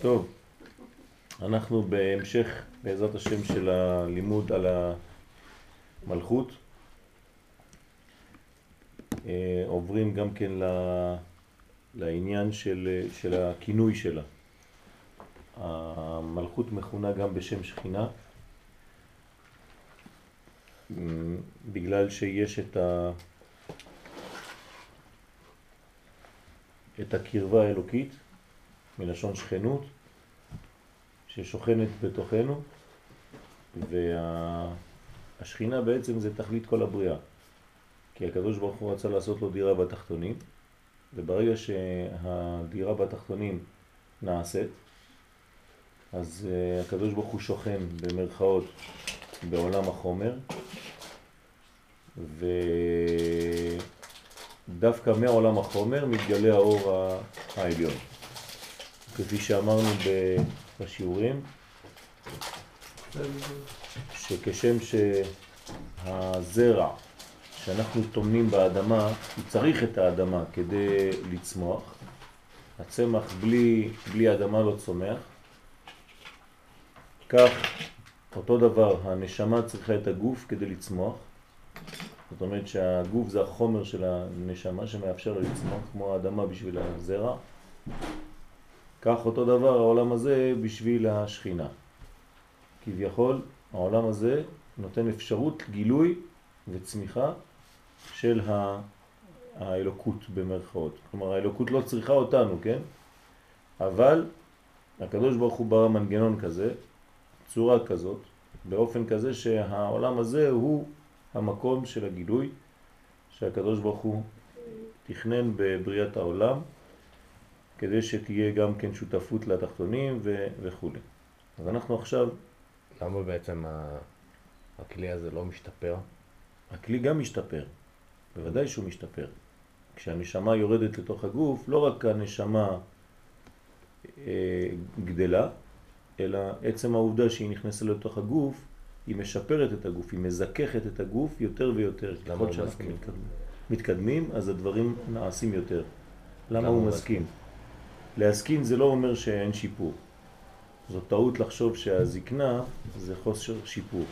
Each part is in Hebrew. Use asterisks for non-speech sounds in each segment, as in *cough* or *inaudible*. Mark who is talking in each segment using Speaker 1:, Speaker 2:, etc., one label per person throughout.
Speaker 1: טוב, אנחנו בהמשך, בעזרת השם, של הלימוד על המלכות. אה, עוברים גם כן לעניין של, של הכינוי שלה. המלכות מכונה גם בשם שכינה, בגלל שיש את, ה... את הקרבה האלוקית, מלשון שכנות, ששוכנת בתוכנו, והשכינה בעצם זה תכלית כל הבריאה. כי הקדוש ברוך הוא רצה לעשות לו דירה בתחתונים, וברגע שהדירה בתחתונים נעשית, אז uh, הקדוש ברוך הוא שוכן במרכאות בעולם החומר, ודווקא מעולם החומר מתגלה האור העליון. כפי שאמרנו בשיעורים, שכשם שהזרע שאנחנו תומנים באדמה, הוא צריך את האדמה כדי לצמוח. הצמח בלי, בלי אדמה לא צומח. כך, אותו דבר, הנשמה צריכה את הגוף כדי לצמוח. זאת אומרת שהגוף זה החומר של הנשמה שמאפשר לה לצמוח, כמו האדמה בשביל הזרע. כך אותו דבר העולם הזה בשביל השכינה. כביכול העולם הזה נותן אפשרות גילוי וצמיחה של האלוקות במרכאות. כלומר האלוקות לא צריכה אותנו, כן? אבל הקדוש ברוך הוא ברא מנגנון כזה, צורה כזאת, באופן כזה שהעולם הזה הוא המקום של הגילוי שהקדוש ברוך הוא תכנן בבריאת העולם כדי שתהיה גם כן שותפות לתחתונים ו- וכו'. אז אנחנו עכשיו...
Speaker 2: למה בעצם הכלי הזה לא משתפר?
Speaker 1: הכלי גם משתפר, בוודאי שהוא משתפר. כשהנשמה יורדת לתוך הגוף, לא רק הנשמה אה, גדלה, אלא עצם העובדה שהיא נכנסת לתוך הגוף, היא משפרת את הגוף, היא מזככת את הגוף יותר ויותר.
Speaker 2: למה הוא מסכים?
Speaker 1: מתקדמים, מתקדמים, אז הדברים נעשים יותר. למה הוא מסכים? להסכים זה לא אומר שאין שיפור. זאת טעות לחשוב שהזקנה זה חוסר שיפור.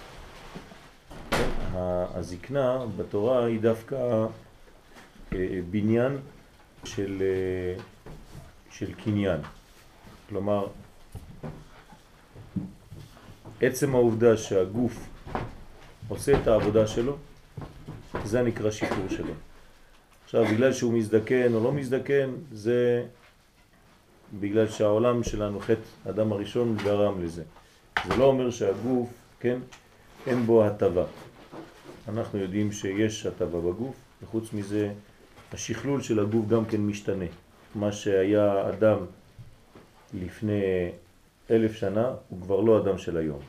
Speaker 1: הזקנה בתורה היא דווקא אה, בניין של, אה, של קניין. כלומר, עצם העובדה שהגוף עושה את העבודה שלו, זה נקרא שיפור שלו. עכשיו, בגלל שהוא מזדקן או לא מזדקן, זה בגלל שהעולם שלנו, חטא אדם הראשון, גרם לזה. זה לא אומר שהגוף, כן, אין בו הטבה. אנחנו יודעים שיש הטבה בגוף, וחוץ מזה השכלול של הגוף גם כן משתנה. מה שהיה אדם לפני אלף שנה הוא כבר לא אדם של היום.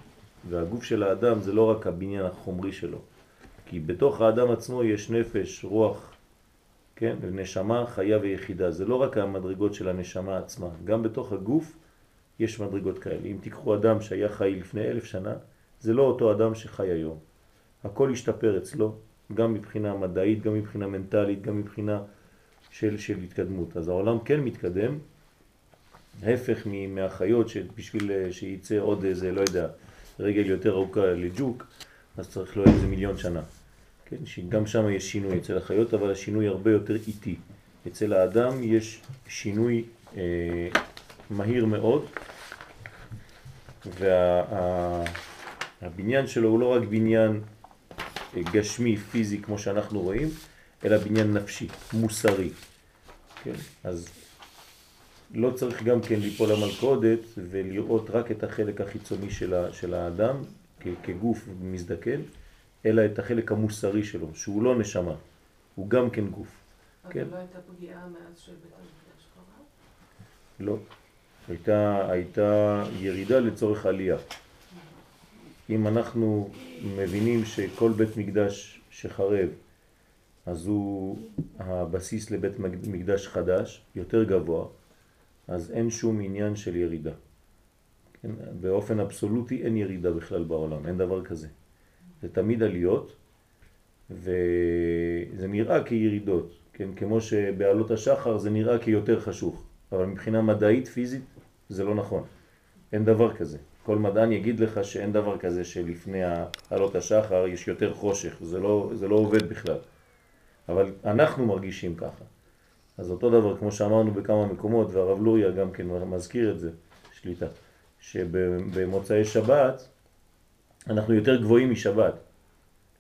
Speaker 1: והגוף של האדם זה לא רק הבניין החומרי שלו, כי בתוך האדם עצמו יש נפש, רוח, כן, נשמה, חיה ויחידה. זה לא רק המדרגות של הנשמה עצמה, גם בתוך הגוף יש מדרגות כאלה. אם תיקחו אדם שהיה חי לפני אלף שנה, זה לא אותו אדם שחי היום. הכל השתפר אצלו, גם מבחינה מדעית, גם מבחינה מנטלית, גם מבחינה של, של התקדמות. אז העולם כן מתקדם, ההפך מהחיות שבשביל שייצא עוד איזה, לא יודע, רגל יותר ארוכה לג'וק, אז צריך לו איזה מיליון שנה. כן, שגם שם יש שינוי אצל החיות, אבל השינוי הרבה יותר איטי. אצל האדם יש שינוי אה, מהיר מאוד, והבניין וה, שלו הוא לא רק בניין אה, גשמי, פיזי, כמו שאנחנו רואים, אלא בניין נפשי, מוסרי. כן? אז לא צריך גם כן ליפול למלכודת ולראות רק את החלק החיצוני של, של האדם כגוף מזדקן, אלא את החלק המוסרי שלו, שהוא לא נשמה, הוא גם כן גוף.
Speaker 3: אבל כן? לא הייתה פגיעה מאז שבית המקדש
Speaker 1: קרה? לא. הייתה, הייתה ירידה לצורך עלייה. אם אנחנו מבינים שכל בית מקדש שחרב, אז הוא הבסיס לבית מקדש חדש, יותר גבוה, אז אין שום עניין של ירידה. כן? באופן אבסולוטי אין ירידה בכלל בעולם, אין דבר כזה. זה תמיד עליות, וזה נראה כירידות, כן? כמו שבעלות השחר זה נראה כיותר חשוך, אבל מבחינה מדעית, פיזית, זה לא נכון. אין דבר כזה. כל מדען יגיד לך שאין דבר כזה שלפני עלות השחר יש יותר חושך, זה לא, זה לא עובד בכלל. אבל אנחנו מרגישים ככה. אז אותו דבר, כמו שאמרנו בכמה מקומות, והרב לוריה גם כן מזכיר את זה, שליטה, שבמוצאי שבת אנחנו יותר גבוהים משבת.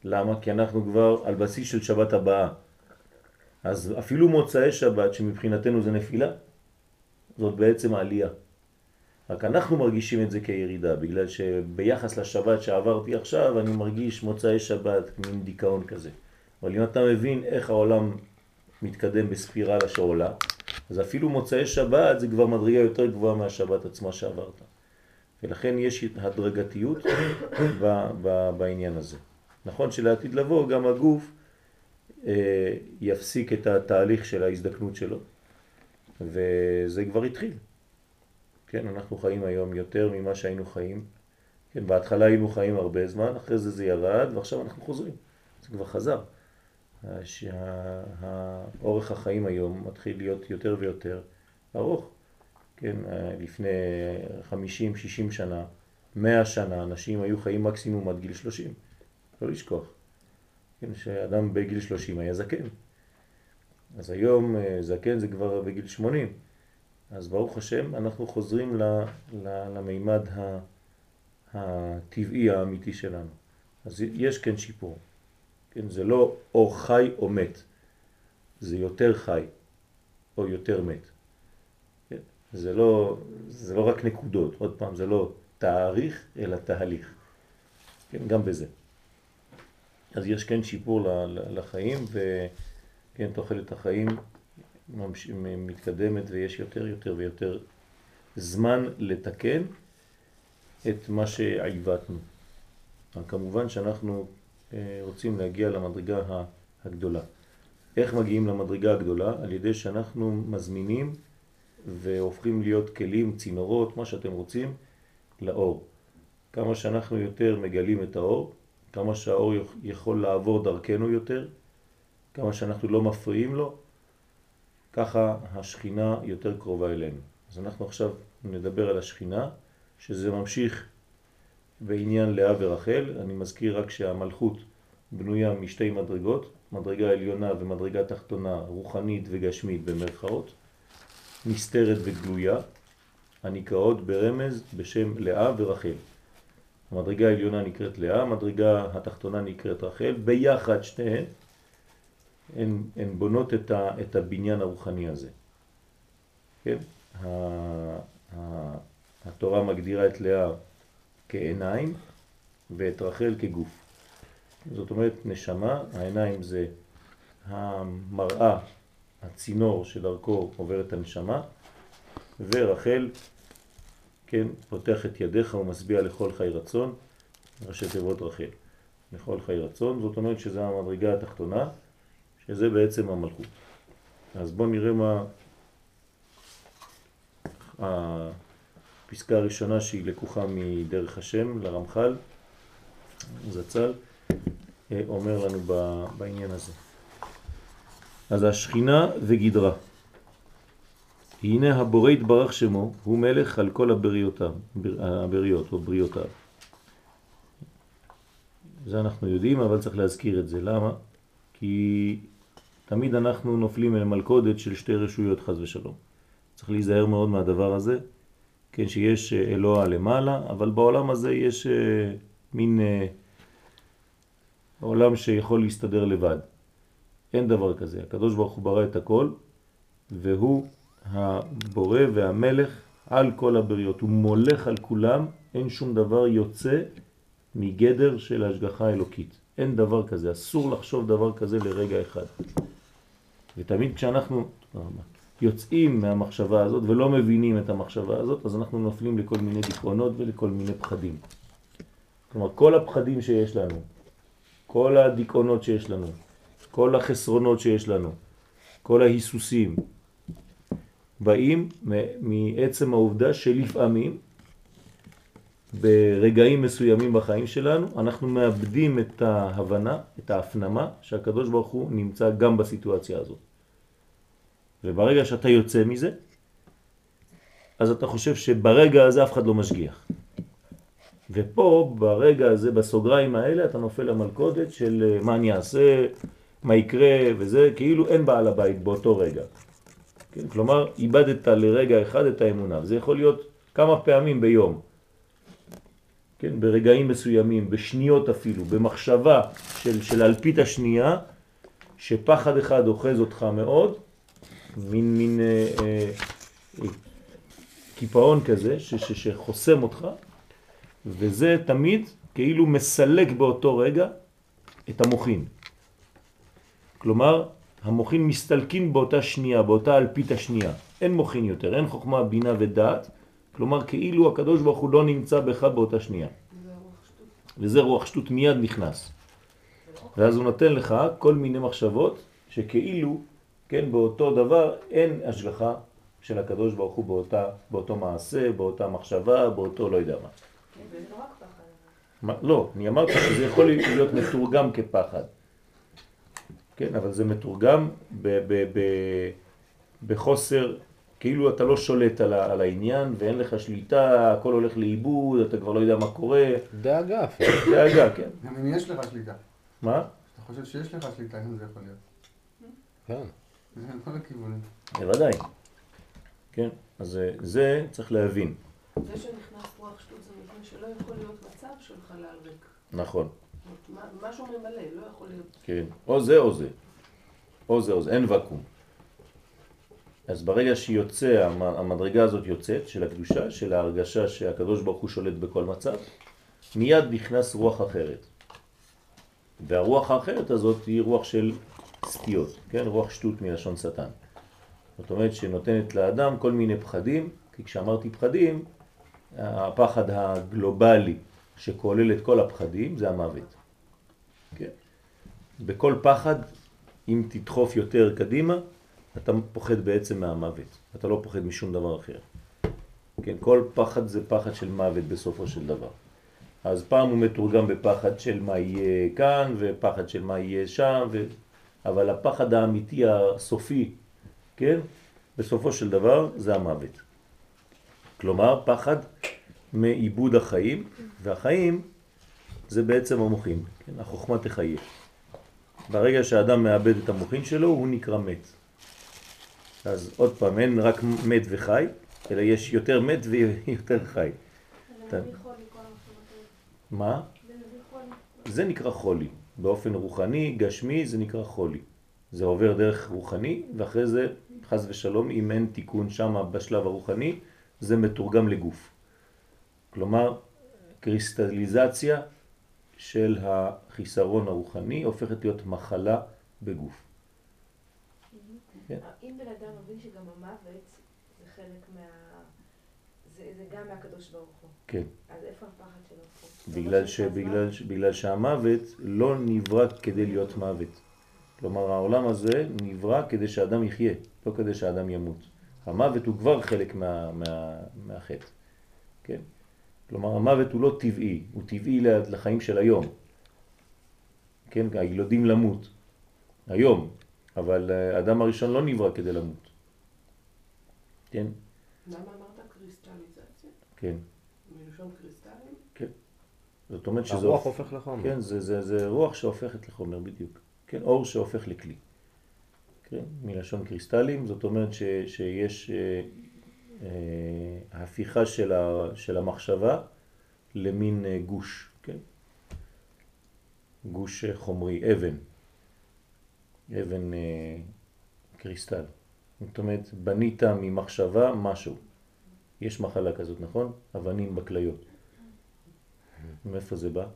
Speaker 1: למה? כי אנחנו כבר על בסיס של שבת הבאה. אז אפילו מוצאי שבת, שמבחינתנו זה נפילה, זאת בעצם העלייה. רק אנחנו מרגישים את זה כירידה, בגלל שביחס לשבת שעברתי עכשיו, אני מרגיש מוצאי שבת, מין דיכאון כזה. אבל אם אתה מבין איך העולם מתקדם בספירלה שעולה, אז אפילו מוצאי שבת זה כבר מדרגה יותר גבוהה מהשבת עצמה שעברת. ולכן יש הדרגתיות בעניין הזה. נכון שלעתיד לבוא גם הגוף אה, יפסיק את התהליך של ההזדקנות שלו, וזה כבר התחיל. כן, אנחנו חיים היום יותר ממה שהיינו חיים. כן, בהתחלה היינו חיים הרבה זמן, אחרי זה זה ירד, ועכשיו אנחנו חוזרים. זה כבר חזר. שהאורך החיים היום מתחיל להיות יותר ויותר ארוך. כן, לפני 50-60 שנה, 100 שנה, אנשים היו חיים מקסימום עד גיל 30. לא לשכוח. כן, שאדם בגיל 30 היה זקן. אז היום אה, זקן זה כבר בגיל 80. אז ברוך השם אנחנו חוזרים למימד הטבעי האמיתי שלנו. אז יש כן שיפור. כן, זה לא או חי או מת, זה יותר חי או יותר מת. זה, לא, זה לא רק נקודות, עוד פעם, זה לא תאריך אלא תהליך. כן, גם בזה. אז יש כן שיפור לחיים וכן תוחלת החיים מתקדמת ויש יותר יותר ויותר זמן לתקן את מה שעיוותנו. כמובן שאנחנו אה, רוצים להגיע למדרגה הגדולה. איך מגיעים למדרגה הגדולה? על ידי שאנחנו מזמינים והופכים להיות כלים, צינורות, מה שאתם רוצים, לאור. כמה שאנחנו יותר מגלים את האור, כמה שהאור יכול לעבור דרכנו יותר, כמה שאנחנו לא מפריעים לו, ככה השכינה יותר קרובה אלינו. אז אנחנו עכשיו נדבר על השכינה, שזה ממשיך בעניין לאה ורחל. אני מזכיר רק שהמלכות בנויה משתי מדרגות, מדרגה עליונה ומדרגה תחתונה, רוחנית וגשמית במרכאות, נסתרת וגלויה, הנקראות ברמז בשם לאה ורחל. המדרגה העליונה נקראת לאה, המדרגה התחתונה נקראת רחל, ביחד שתיהן הן, הן בונות את, ה, את הבניין הרוחני הזה. כן? התורה מגדירה את לאה כעיניים ואת רחל כגוף. זאת אומרת נשמה, העיניים זה המראה, הצינור שדרכו עוברת הנשמה, ורחל, כן, פותח את ידיך ומשביע לכל חי רצון, ראשי תיבות רחל, לכל חי רצון, זאת אומרת שזה המדרגה התחתונה, שזה בעצם המלכות. אז בואו נראה מה הפסקה הראשונה שהיא לקוחה מדרך השם לרמח"ל, זצ"ל, אה, אומר לנו בעניין הזה. אז השכינה וגדרה. הנה הבורא יתברך שמו, הוא מלך על כל הבריאותיו, הבריות או בריאותיו. זה אנחנו יודעים, אבל צריך להזכיר את זה. למה? כי תמיד אנחנו נופלים אל מלכודת של שתי רשויות חז ושלום. צריך להיזהר מאוד מהדבר הזה, כן, שיש אה, אלוה למעלה, אבל בעולם הזה יש אה, מין אה, עולם שיכול להסתדר לבד. אין דבר כזה. הקדוש ברוך הוא ברא את הכל, והוא הבורא והמלך על כל הבריות. הוא מולך על כולם, אין שום דבר יוצא מגדר של השגחה אלוקית. אין דבר כזה, אסור לחשוב דבר כזה לרגע אחד. ותמיד כשאנחנו יוצאים מהמחשבה הזאת ולא מבינים את המחשבה הזאת, אז אנחנו נופלים לכל מיני דיכאונות ולכל מיני פחדים. כלומר, כל הפחדים שיש לנו, כל הדיכאונות שיש לנו, כל החסרונות שיש לנו, כל ההיסוסים, באים מעצם העובדה שלפעמים ברגעים מסוימים בחיים שלנו אנחנו מאבדים את ההבנה, את ההפנמה שהקדוש ברוך הוא נמצא גם בסיטואציה הזאת. וברגע שאתה יוצא מזה, אז אתה חושב שברגע הזה אף אחד לא משגיח. ופה, ברגע הזה, בסוגריים האלה, אתה נופל למלכודת של מה אני אעשה, מה יקרה וזה, כאילו אין בעל הבית באותו רגע. כן? כלומר, איבדת לרגע אחד את האמונה. זה יכול להיות כמה פעמים ביום. כן? ברגעים מסוימים, בשניות אפילו, במחשבה של, של אלפית השנייה, שפחד אחד אוחז אותך מאוד, מין, מין אה, אה, אה, קיפאון כזה ש, ש, שחוסם אותך, וזה תמיד כאילו מסלק באותו רגע את המוחין. כלומר, המוחין מסתלקים באותה שנייה, באותה אלפית השנייה. אין מוחין יותר, אין חוכמה, בינה ודעת, כלומר כאילו הקדוש ברוך הוא לא נמצא בך באותה שנייה.
Speaker 3: זה רוח שטות.
Speaker 1: וזה רוח שטות מיד נכנס. ואז הוא נותן לך כל מיני מחשבות שכאילו, כן, באותו דבר אין השגחה של הקדוש ברוך הוא באותה, באותו מעשה, באותה מחשבה, באותו לא יודע מה.
Speaker 4: זה לא רק פחד.
Speaker 1: מה, לא, אני אמרתי שזה יכול להיות מתורגם כפחד. כן, אבל זה מתורגם ב, ב, ב, בחוסר, כאילו אתה לא שולט על, ה, על העניין ואין לך שליטה, הכל הולך לאיבוד, אתה כבר לא יודע מה קורה,
Speaker 2: דאגה אפילו.
Speaker 1: דאגה, כן.
Speaker 5: גם אם יש לך שליטה.
Speaker 1: מה?
Speaker 5: אתה חושב שיש לך שליטה, אם זה יכול להיות.
Speaker 2: כן.
Speaker 5: זה כל הכיוונים.
Speaker 1: בוודאי. כן, אז זה, זה צריך להבין.
Speaker 3: זה שנכנס רוח שטות זה מפני שלא יכול להיות מצב של חלל ריק.
Speaker 1: נכון,
Speaker 3: משהו ממלא, לא יכול להיות.
Speaker 1: כן. או זה או זה. או זה או זה, אין וקום. אז ברגע שיוצא, המ- המדרגה הזאת יוצאת, של הקדושה, של ההרגשה שהקדוש ברוך הוא שולט בכל מצב, מיד נכנס רוח אחרת. והרוח האחרת הזאת היא רוח של סטיות, כן? רוח שטות מלשון שטן. זאת אומרת שנותנת לאדם כל מיני פחדים, כי כשאמרתי פחדים, הפחד הגלובלי שכולל את כל הפחדים זה המוות. כן? בכל פחד, אם תדחוף יותר קדימה, אתה פוחד בעצם מהמוות. אתה לא פוחד משום דבר אחר. כן, כל פחד זה פחד של מוות בסופו של דבר. אז פעם הוא מתורגם בפחד של מה יהיה כאן, ופחד של מה יהיה שם, ו... אבל הפחד האמיתי הסופי, כן, בסופו של דבר זה המוות. כלומר, פחד מאיבוד החיים, והחיים זה בעצם המוחים, כן? החוכמה תחיה. ברגע שהאדם מאבד את המוחין שלו, הוא נקרא מת. אז עוד פעם, אין רק מת וחי, אלא יש יותר מת ויותר חי.
Speaker 4: האלה.
Speaker 1: מה?
Speaker 4: זה
Speaker 1: נקרא חולי. באופן רוחני, גשמי, זה נקרא חולי. זה עובר דרך רוחני, ואחרי זה, חז ושלום, אם אין תיקון שם בשלב הרוחני, זה מתורגם לגוף. כלומר, קריסטליזציה של החיסרון הרוחני הופכת להיות מחלה בגוף.
Speaker 4: אם בן אדם מבין שגם המוות זה חלק מה... זה, זה גם מהקדוש ברוך הוא.
Speaker 1: כן.
Speaker 4: אז איפה הפחד שלו פה?
Speaker 1: בגלל, ש, בגלל, ש- בגלל שהמוות לא נברא כדי להיות מוות. כלומר העולם הזה נברא כדי שאדם יחיה, לא כדי שאדם ימות. המוות הוא כבר חלק מה, מה, מהחטא, כן? כלומר המוות הוא לא טבעי, הוא טבעי לחיים של היום. כן, הילודים למות, היום, אבל אה, האדם הראשון לא נברא כדי למות. כן,
Speaker 3: למה אמרת קריסטליזציה?
Speaker 1: כן.
Speaker 3: מלשון קריסטלים?
Speaker 1: זאת אומרת שזה...
Speaker 2: הרוח הופך לחומר.
Speaker 1: כן, זה, זה, זה רוח שהופכת לחומר בדיוק. כן, אור שהופך לכלי. כן, מלשון קריסטלים, זאת אומרת ש, שיש אה, הפיכה של, ה, של המחשבה למין אה, גוש, כן? גוש אה, חומרי, אבן, אבן קריסטל. זאת אומרת, בנית ממחשבה משהו. יש מחלה כזאת, נכון? אבנים בכליות. מאיפה זה בא?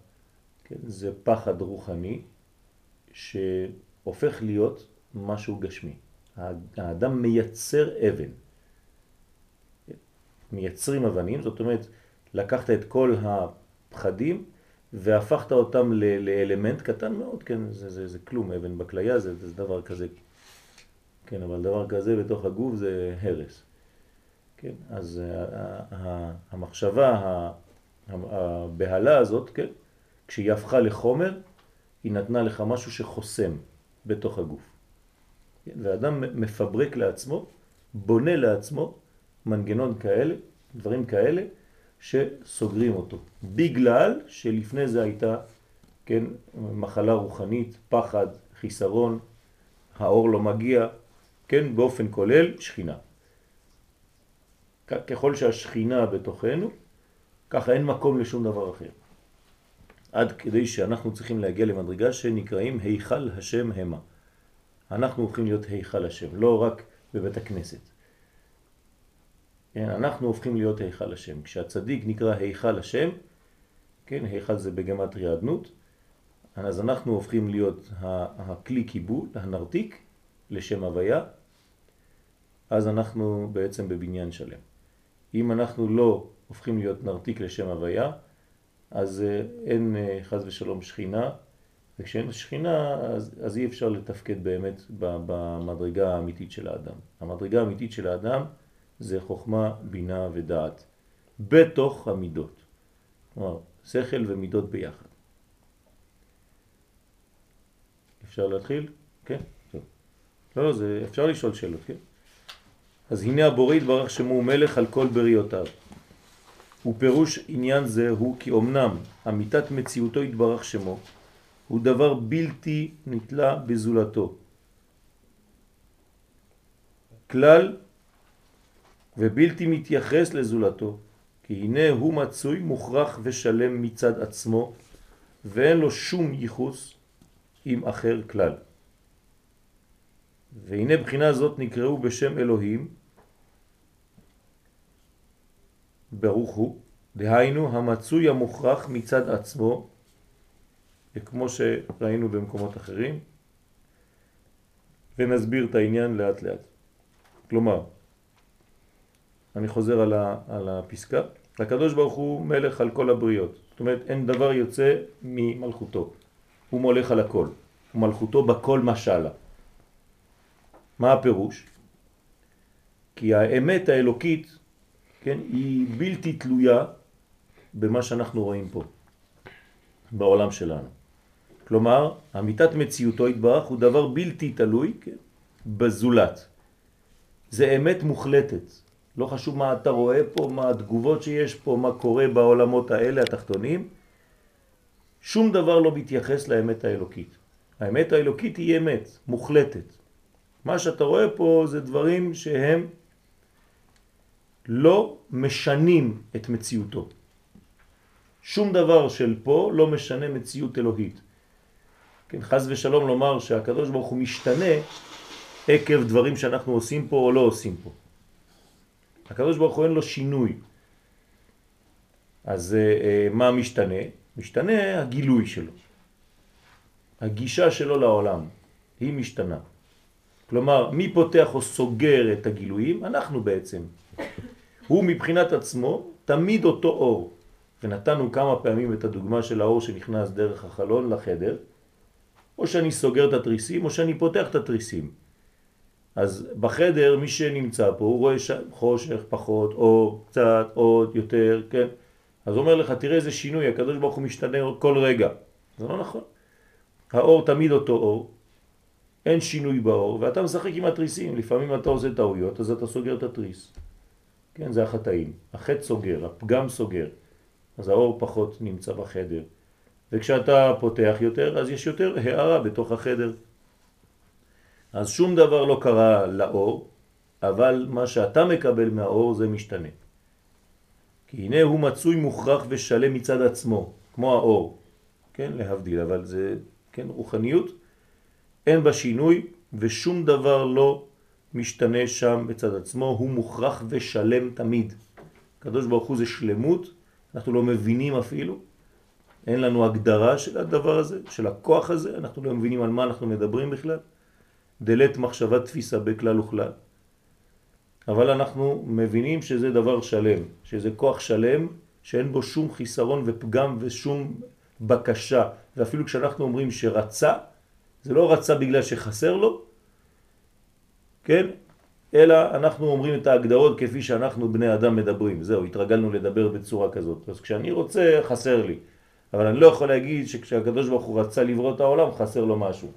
Speaker 1: כן, זה פחד רוחני שהופך להיות משהו גשמי. האדם מייצר אבן. מייצרים אבנים, זאת אומרת, לקחת את כל הפחדים והפכת אותם לאלמנט קטן מאוד, כן, זה, זה, זה כלום, אבן בכליה זה, זה דבר כזה, כן, אבל דבר כזה בתוך הגוף זה הרס. כן, אז ה- ה- ה- המחשבה, הבהלה הזאת, כן, כשהיא הפכה לחומר, היא נתנה לך משהו שחוסם בתוך הגוף. כן, ואדם מפברק לעצמו, בונה לעצמו מנגנון כאלה, דברים כאלה, שסוגרים אותו. בגלל שלפני זה הייתה, כן, מחלה רוחנית, פחד, חיסרון, האור לא מגיע, כן, באופן כולל, שכינה. ככל שהשכינה בתוכנו, ככה אין מקום לשום דבר אחר. עד כדי שאנחנו צריכים להגיע למדרגה שנקראים היכל השם המה. אנחנו הופכים להיות היכל השם, לא רק בבית הכנסת. כן, אנחנו הופכים להיות היכל השם. כשהצדיק נקרא היכל השם, כן, היכל זה בגמטריה אדנות, אז אנחנו הופכים להיות הכלי קיבול, הנרתיק, לשם הוויה, אז אנחנו בעצם בבניין שלם. אם אנחנו לא הופכים להיות נרתיק לשם הוויה, אז אה, אין אה, חז ושלום שכינה, וכשאין שכינה אז, אז אי אפשר לתפקד באמת במדרגה האמיתית של האדם. המדרגה האמיתית של האדם זה חוכמה, בינה ודעת, בתוך המידות. כלומר, שכל ומידות ביחד. אפשר להתחיל? כן? טוב. לא, לא, זה, אפשר לשאול שאלות, כן? אז הנה הבורא יתברך שמו הוא מלך על כל בריאותיו. ופירוש עניין זה הוא כי אמנם אמיתת מציאותו יתברך שמו הוא דבר בלתי נתלה בזולתו. כלל ובלתי מתייחס לזולתו, כי הנה הוא מצוי מוכרח ושלם מצד עצמו, ואין לו שום ייחוס עם אחר כלל. והנה בחינה זאת נקראו בשם אלוהים, ברוך הוא, דהיינו המצוי המוכרח מצד עצמו, כמו שראינו במקומות אחרים, ונסביר את העניין לאט לאט. כלומר, אני חוזר על, ה, על הפסקה, הקדוש ברוך הוא מלך על כל הבריות, זאת אומרת אין דבר יוצא ממלכותו, הוא מולך על הכל, ומלכותו בכל משלה. מה הפירוש? כי האמת האלוקית כן, היא בלתי תלויה במה שאנחנו רואים פה, בעולם שלנו. כלומר, אמיתת מציאותו התברך הוא דבר בלתי תלוי כן, בזולת. זה אמת מוחלטת. לא חשוב מה אתה רואה פה, מה התגובות שיש פה, מה קורה בעולמות האלה, התחתונים. שום דבר לא מתייחס לאמת האלוקית. האמת האלוקית היא אמת, מוחלטת. מה שאתה רואה פה זה דברים שהם לא משנים את מציאותו. שום דבר של פה לא משנה מציאות אלוהית. כן, חז ושלום לומר שהקדוש ברוך הוא משתנה עקב דברים שאנחנו עושים פה או לא עושים פה. הקדוש ברוך הוא אין לו שינוי. אז אה, אה, מה משתנה? משתנה הגילוי שלו. הגישה שלו לעולם היא משתנה. כלומר, מי פותח או סוגר את הגילויים? אנחנו בעצם. הוא מבחינת עצמו תמיד אותו אור. ונתנו כמה פעמים את הדוגמה של האור שנכנס דרך החלון לחדר, או שאני סוגר את התריסים או שאני פותח את התריסים. אז בחדר מי שנמצא פה הוא רואה חושך, פחות, אור, קצת, עוד, יותר, כן? אז אומר לך תראה איזה שינוי, הקדוש ברוך הוא משתנה כל רגע. זה לא נכון. האור תמיד אותו אור, אין שינוי באור, ואתה משחק עם התריסים, לפעמים אתה עושה טעויות, אז אתה סוגר את התריס. כן, זה החטאים. החטא סוגר, הפגם סוגר. אז האור פחות נמצא בחדר. וכשאתה פותח יותר, אז יש יותר הערה בתוך החדר. אז שום דבר לא קרה לאור, אבל מה שאתה מקבל מהאור זה משתנה. כי הנה הוא מצוי מוכרח ושלם מצד עצמו, כמו האור. כן, להבדיל, אבל זה, כן, רוחניות, אין בה שינוי ושום דבר לא משתנה שם בצד עצמו, הוא מוכרח ושלם תמיד. הקדוש ברוך הוא זה שלמות, אנחנו לא מבינים אפילו, אין לנו הגדרה של הדבר הזה, של הכוח הזה, אנחנו לא מבינים על מה אנחנו מדברים בכלל. דלת מחשבה תפיסה בכלל וכלל. אבל אנחנו מבינים שזה דבר שלם, שזה כוח שלם שאין בו שום חיסרון ופגם ושום בקשה. ואפילו כשאנחנו אומרים שרצה, זה לא רצה בגלל שחסר לו, כן? אלא אנחנו אומרים את ההגדרות כפי שאנחנו בני אדם מדברים. זהו, התרגלנו לדבר בצורה כזאת. אז כשאני רוצה, חסר לי. אבל אני לא יכול להגיד שכשהקדוש ברוך הוא רצה לברוא את העולם, חסר לו משהו.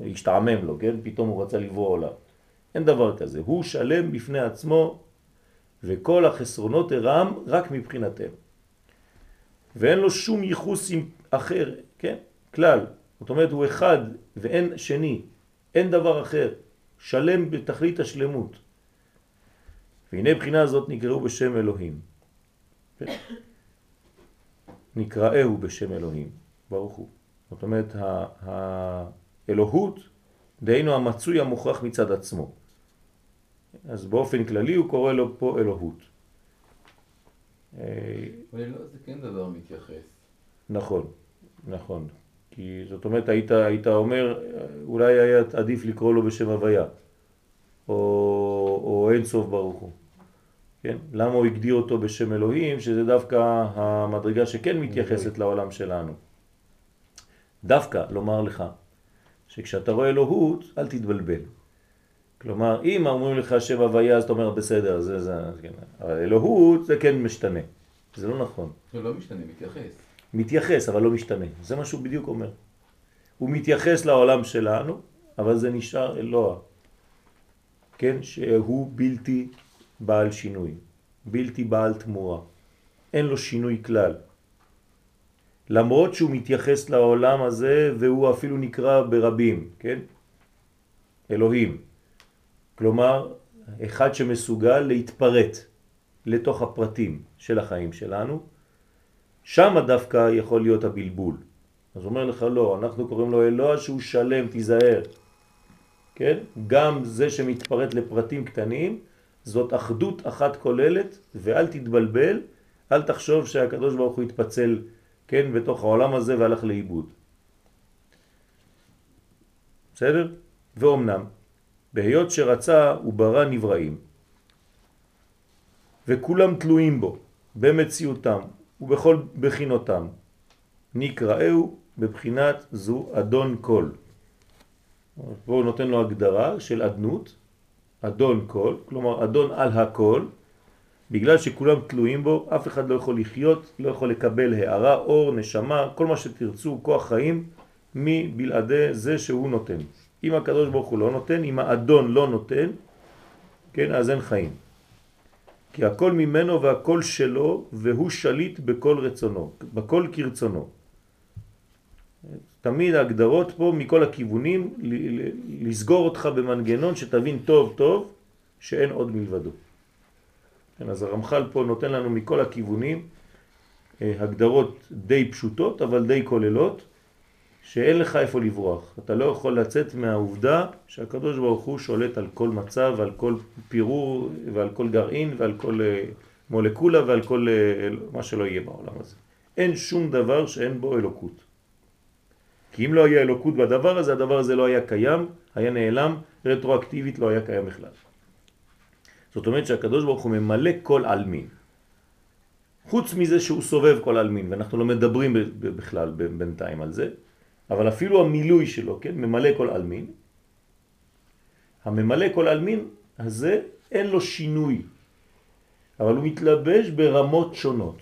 Speaker 1: השתעמם לו, כן? פתאום הוא רצה לברוא עולם. אין דבר כזה. הוא שלם בפני עצמו, וכל החסרונות הרם רק מבחינתנו. ואין לו שום ייחוס עם אחר, כן? כלל. זאת אומרת, הוא אחד ואין שני, אין דבר אחר, שלם בתכלית השלמות. והנה בחינה זאת נקראו בשם אלוהים. נקראהו בשם אלוהים, ברוך הוא. זאת אומרת, האלוהות, דהיינו המצוי המוכרח מצד עצמו. אז באופן כללי הוא קורא לו פה אלוהות.
Speaker 6: אבל אלוה זה כן דבר מתייחס.
Speaker 1: נכון, נכון. כי זאת אומרת, היית, היית אומר, אולי היה עדיף לקרוא לו בשם הוויה, או, או אין סוף ברוך הוא. כן? למה הוא הגדיר אותו בשם אלוהים, שזה דווקא המדרגה שכן מתייחסת לעולם שלנו. דווקא לומר לך, שכשאתה רואה אלוהות, אל תתבלבל. כלומר, אם אומרים לך שם הוויה, אז אתה אומר, בסדר, זה, זה, כן. אבל אלוהות זה כן משתנה. זה לא נכון.
Speaker 6: זה לא משתנה, מתייחס.
Speaker 1: מתייחס, אבל לא משתנה. זה מה שהוא בדיוק אומר. הוא מתייחס לעולם שלנו, אבל זה נשאר אלוה. כן? שהוא בלתי בעל שינוי, בלתי בעל תמורה. אין לו שינוי כלל. למרות שהוא מתייחס לעולם הזה והוא אפילו נקרא ברבים, כן? אלוהים. כלומר, אחד שמסוגל להתפרט לתוך הפרטים של החיים שלנו, שם דווקא יכול להיות הבלבול. אז אומר לך לא, אנחנו קוראים לו אלוה שהוא שלם, תיזהר. כן? גם זה שמתפרט לפרטים קטנים, זאת אחדות אחת כוללת, ואל תתבלבל, אל תחשוב שהקדוש ברוך הוא התפצל, כן, בתוך העולם הזה והלך לאיבוד. בסדר? ואומנם, בהיות שרצה הוא ברא נבראים, וכולם תלויים בו, במציאותם ובכל בחינותם, נקראהו בבחינת זו אדון כל. פה הוא נותן לו הגדרה של אדנות, אדון כל, כלומר אדון על הכל, בגלל שכולם תלויים בו, אף אחד לא יכול לחיות, לא יכול לקבל הערה, אור, נשמה, כל מה שתרצו, כוח חיים, מבלעדי זה שהוא נותן. אם הקדוש ברוך הוא לא נותן, אם האדון לא נותן, כן, אז אין חיים. כי הכל ממנו והכל שלו, והוא שליט בכל רצונו, בכל כרצונו. תמיד ההגדרות פה מכל הכיוונים, לסגור אותך במנגנון שתבין טוב טוב שאין עוד מלבדו. כן, אז הרמח"ל פה נותן לנו מכל הכיוונים אה, הגדרות די פשוטות אבל די כוללות שאין לך איפה לברוח. אתה לא יכול לצאת מהעובדה שהקדוש ברוך הוא שולט על כל מצב, על כל פירור ועל כל גרעין ועל כל אה, מולקולה ועל כל אה, מה שלא יהיה בעולם הזה. אין שום דבר שאין בו אלוקות. כי אם לא היה אלוקות בדבר הזה, הדבר הזה לא היה קיים, היה נעלם, רטרואקטיבית לא היה קיים בכלל. זאת אומרת שהקדוש ברוך הוא ממלא כל אלמין. חוץ מזה שהוא סובב כל אלמין, ואנחנו לא מדברים בכלל בינתיים על זה, אבל אפילו המילוי שלו, כן, ממלא כל אלמין, הממלא כל אלמין הזה אין לו שינוי, אבל הוא מתלבש ברמות שונות.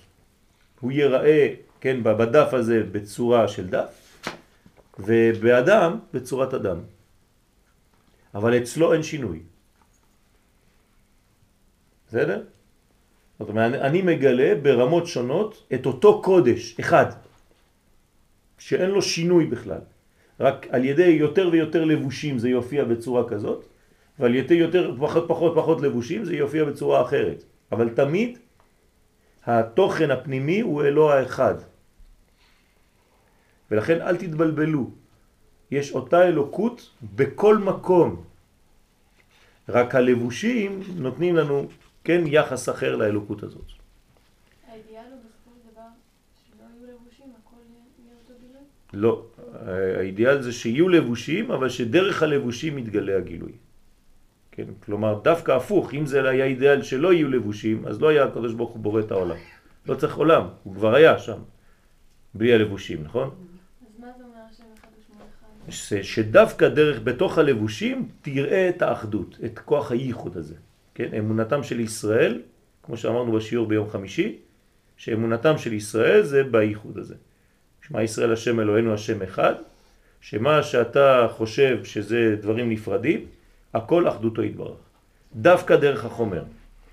Speaker 1: הוא ייראה, כן, בדף הזה בצורה של דף, ובאדם בצורת אדם. אבל אצלו אין שינוי. בסדר? זאת אומרת, אני מגלה ברמות שונות את אותו קודש, אחד, שאין לו שינוי בכלל. רק על ידי יותר ויותר לבושים זה יופיע בצורה כזאת, ועל ידי יותר פחות פחות פחות לבושים זה יופיע בצורה אחרת. אבל תמיד התוכן הפנימי הוא אלוה האחד. ולכן אל תתבלבלו, יש אותה אלוקות בכל מקום. רק הלבושים נותנים לנו, כן, יחס אחר לאלוקות הזאת. לא, האידיאל זה שיהיו לבושים, אבל שדרך הלבושים יתגלה הגילוי. כן, כלומר, דווקא הפוך, אם זה היה אידיאל שלא יהיו לבושים, אז לא היה הקדוש ברוך הוא בורא את העולם. לא צריך עולם, הוא כבר היה שם, בלי הלבושים, נכון?
Speaker 4: אז מה זה אומר השם אחד ושמו אחד?
Speaker 1: שדווקא דרך בתוך הלבושים תראה את האחדות, את כוח הייחוד הזה. כן, אמונתם של ישראל, כמו שאמרנו בשיעור ביום חמישי, שאמונתם של ישראל זה בייחוד הזה. שמע ישראל השם אלוהינו השם אחד, שמה שאתה חושב שזה דברים נפרדים, הכל אחדותו יתברך. דווקא דרך החומר.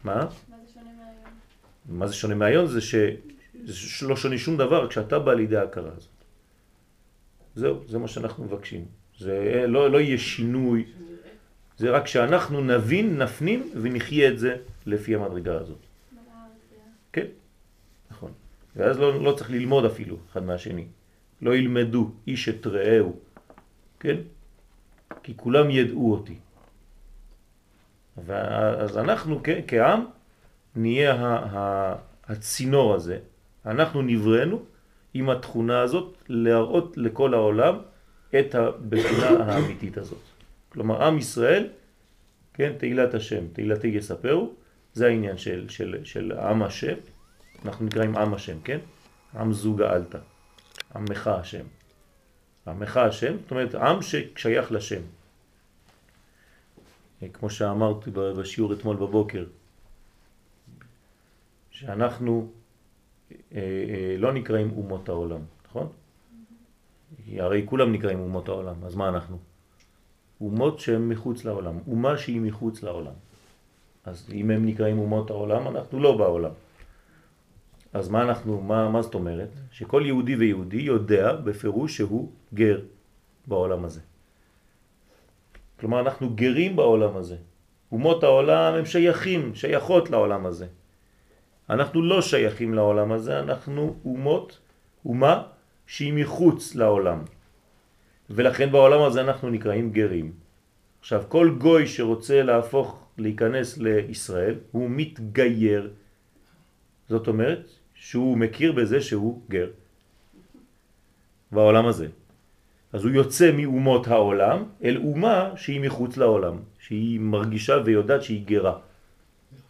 Speaker 1: מה?
Speaker 4: מה זה שונה
Speaker 1: מה זה שונה מהיום? זה שלא שונה שום דבר כשאתה בא לידי ההכרה הזאת. זהו, זה מה שאנחנו מבקשים. זה לא, לא יהיה שינוי, זה רק שאנחנו נבין, נפנים ונחיה את זה לפי המדרגה הזאת. כן, נכון. ואז לא, לא צריך ללמוד אפילו אחד מהשני. לא ילמדו איש את רעהו, כן? כי כולם ידעו אותי. אז אנחנו כעם נהיה הצינור הזה, אנחנו נבראנו עם התכונה הזאת להראות לכל העולם את הבחינה האמיתית הזאת. כלומר, עם ישראל, כן, תהילת השם, תהילתי יספרו, זה העניין של, של, של עם השם, אנחנו נקראים עם השם, כן? עם זוג האלתא, עמך השם. עמך השם, זאת אומרת עם ששייך לשם. כמו שאמרתי בשיעור אתמול בבוקר, שאנחנו אה, אה, לא נקראים אומות העולם, נכון? הרי כולם נקראים אומות העולם, אז מה אנחנו? אומות שהן מחוץ לעולם, אומה שהיא מחוץ לעולם. אז אם הם נקראים אומות העולם, אנחנו לא בעולם. אז מה אנחנו, מה, מה זאת אומרת? שכל יהודי ויהודי יודע בפירוש שהוא גר בעולם הזה. כלומר אנחנו גרים בעולם הזה. אומות העולם הם שייכים, שייכות לעולם הזה. אנחנו לא שייכים לעולם הזה, אנחנו אומות, אומה שהיא מחוץ לעולם. ולכן בעולם הזה אנחנו נקראים גרים. עכשיו, כל גוי שרוצה להפוך, להיכנס לישראל, הוא מתגייר. זאת אומרת שהוא מכיר בזה שהוא גר. בעולם הזה. אז הוא יוצא מאומות העולם אל אומה שהיא מחוץ לעולם, שהיא מרגישה ויודעת שהיא גרה.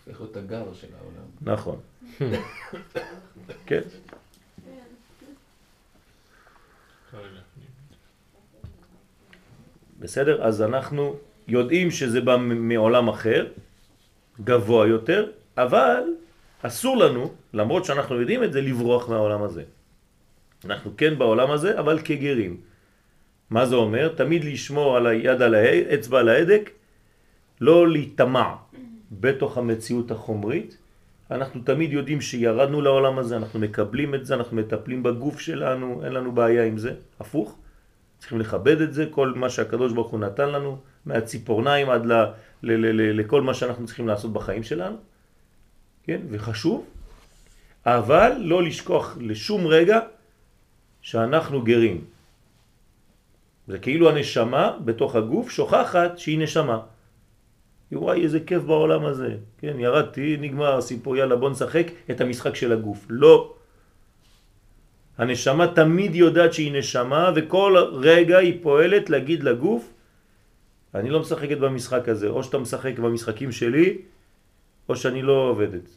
Speaker 6: הופך להיות הגר של העולם.
Speaker 1: נכון. *laughs* כן. בסדר? אז אנחנו יודעים שזה בא מעולם אחר, גבוה יותר, אבל אסור לנו, למרות שאנחנו יודעים את זה, לברוח מהעולם הזה. אנחנו כן בעולם הזה, אבל כגרים. מה זה אומר? תמיד לשמור על היד על האצבע על ההדק, לא להיטמע בתוך המציאות החומרית. אנחנו תמיד יודעים שירדנו לעולם הזה, אנחנו מקבלים את זה, אנחנו מטפלים בגוף שלנו, אין לנו בעיה עם זה, הפוך. צריכים לכבד את זה, כל מה שהקדוש ברוך הוא נתן לנו, מהציפורניים עד ל, ל, ל, ל, לכל מה שאנחנו צריכים לעשות בחיים שלנו, כן? וחשוב, אבל לא לשכוח לשום רגע שאנחנו גרים. זה כאילו הנשמה בתוך הגוף שוכחת שהיא נשמה. וואי, איזה כיף בעולם הזה. כן, ירדתי, נגמר הסיפור, יאללה בוא נשחק את המשחק של הגוף. לא. הנשמה תמיד יודעת שהיא נשמה, וכל רגע היא פועלת להגיד לגוף, אני לא משחקת במשחק הזה, או שאתה משחק במשחקים שלי, או שאני לא עובדת.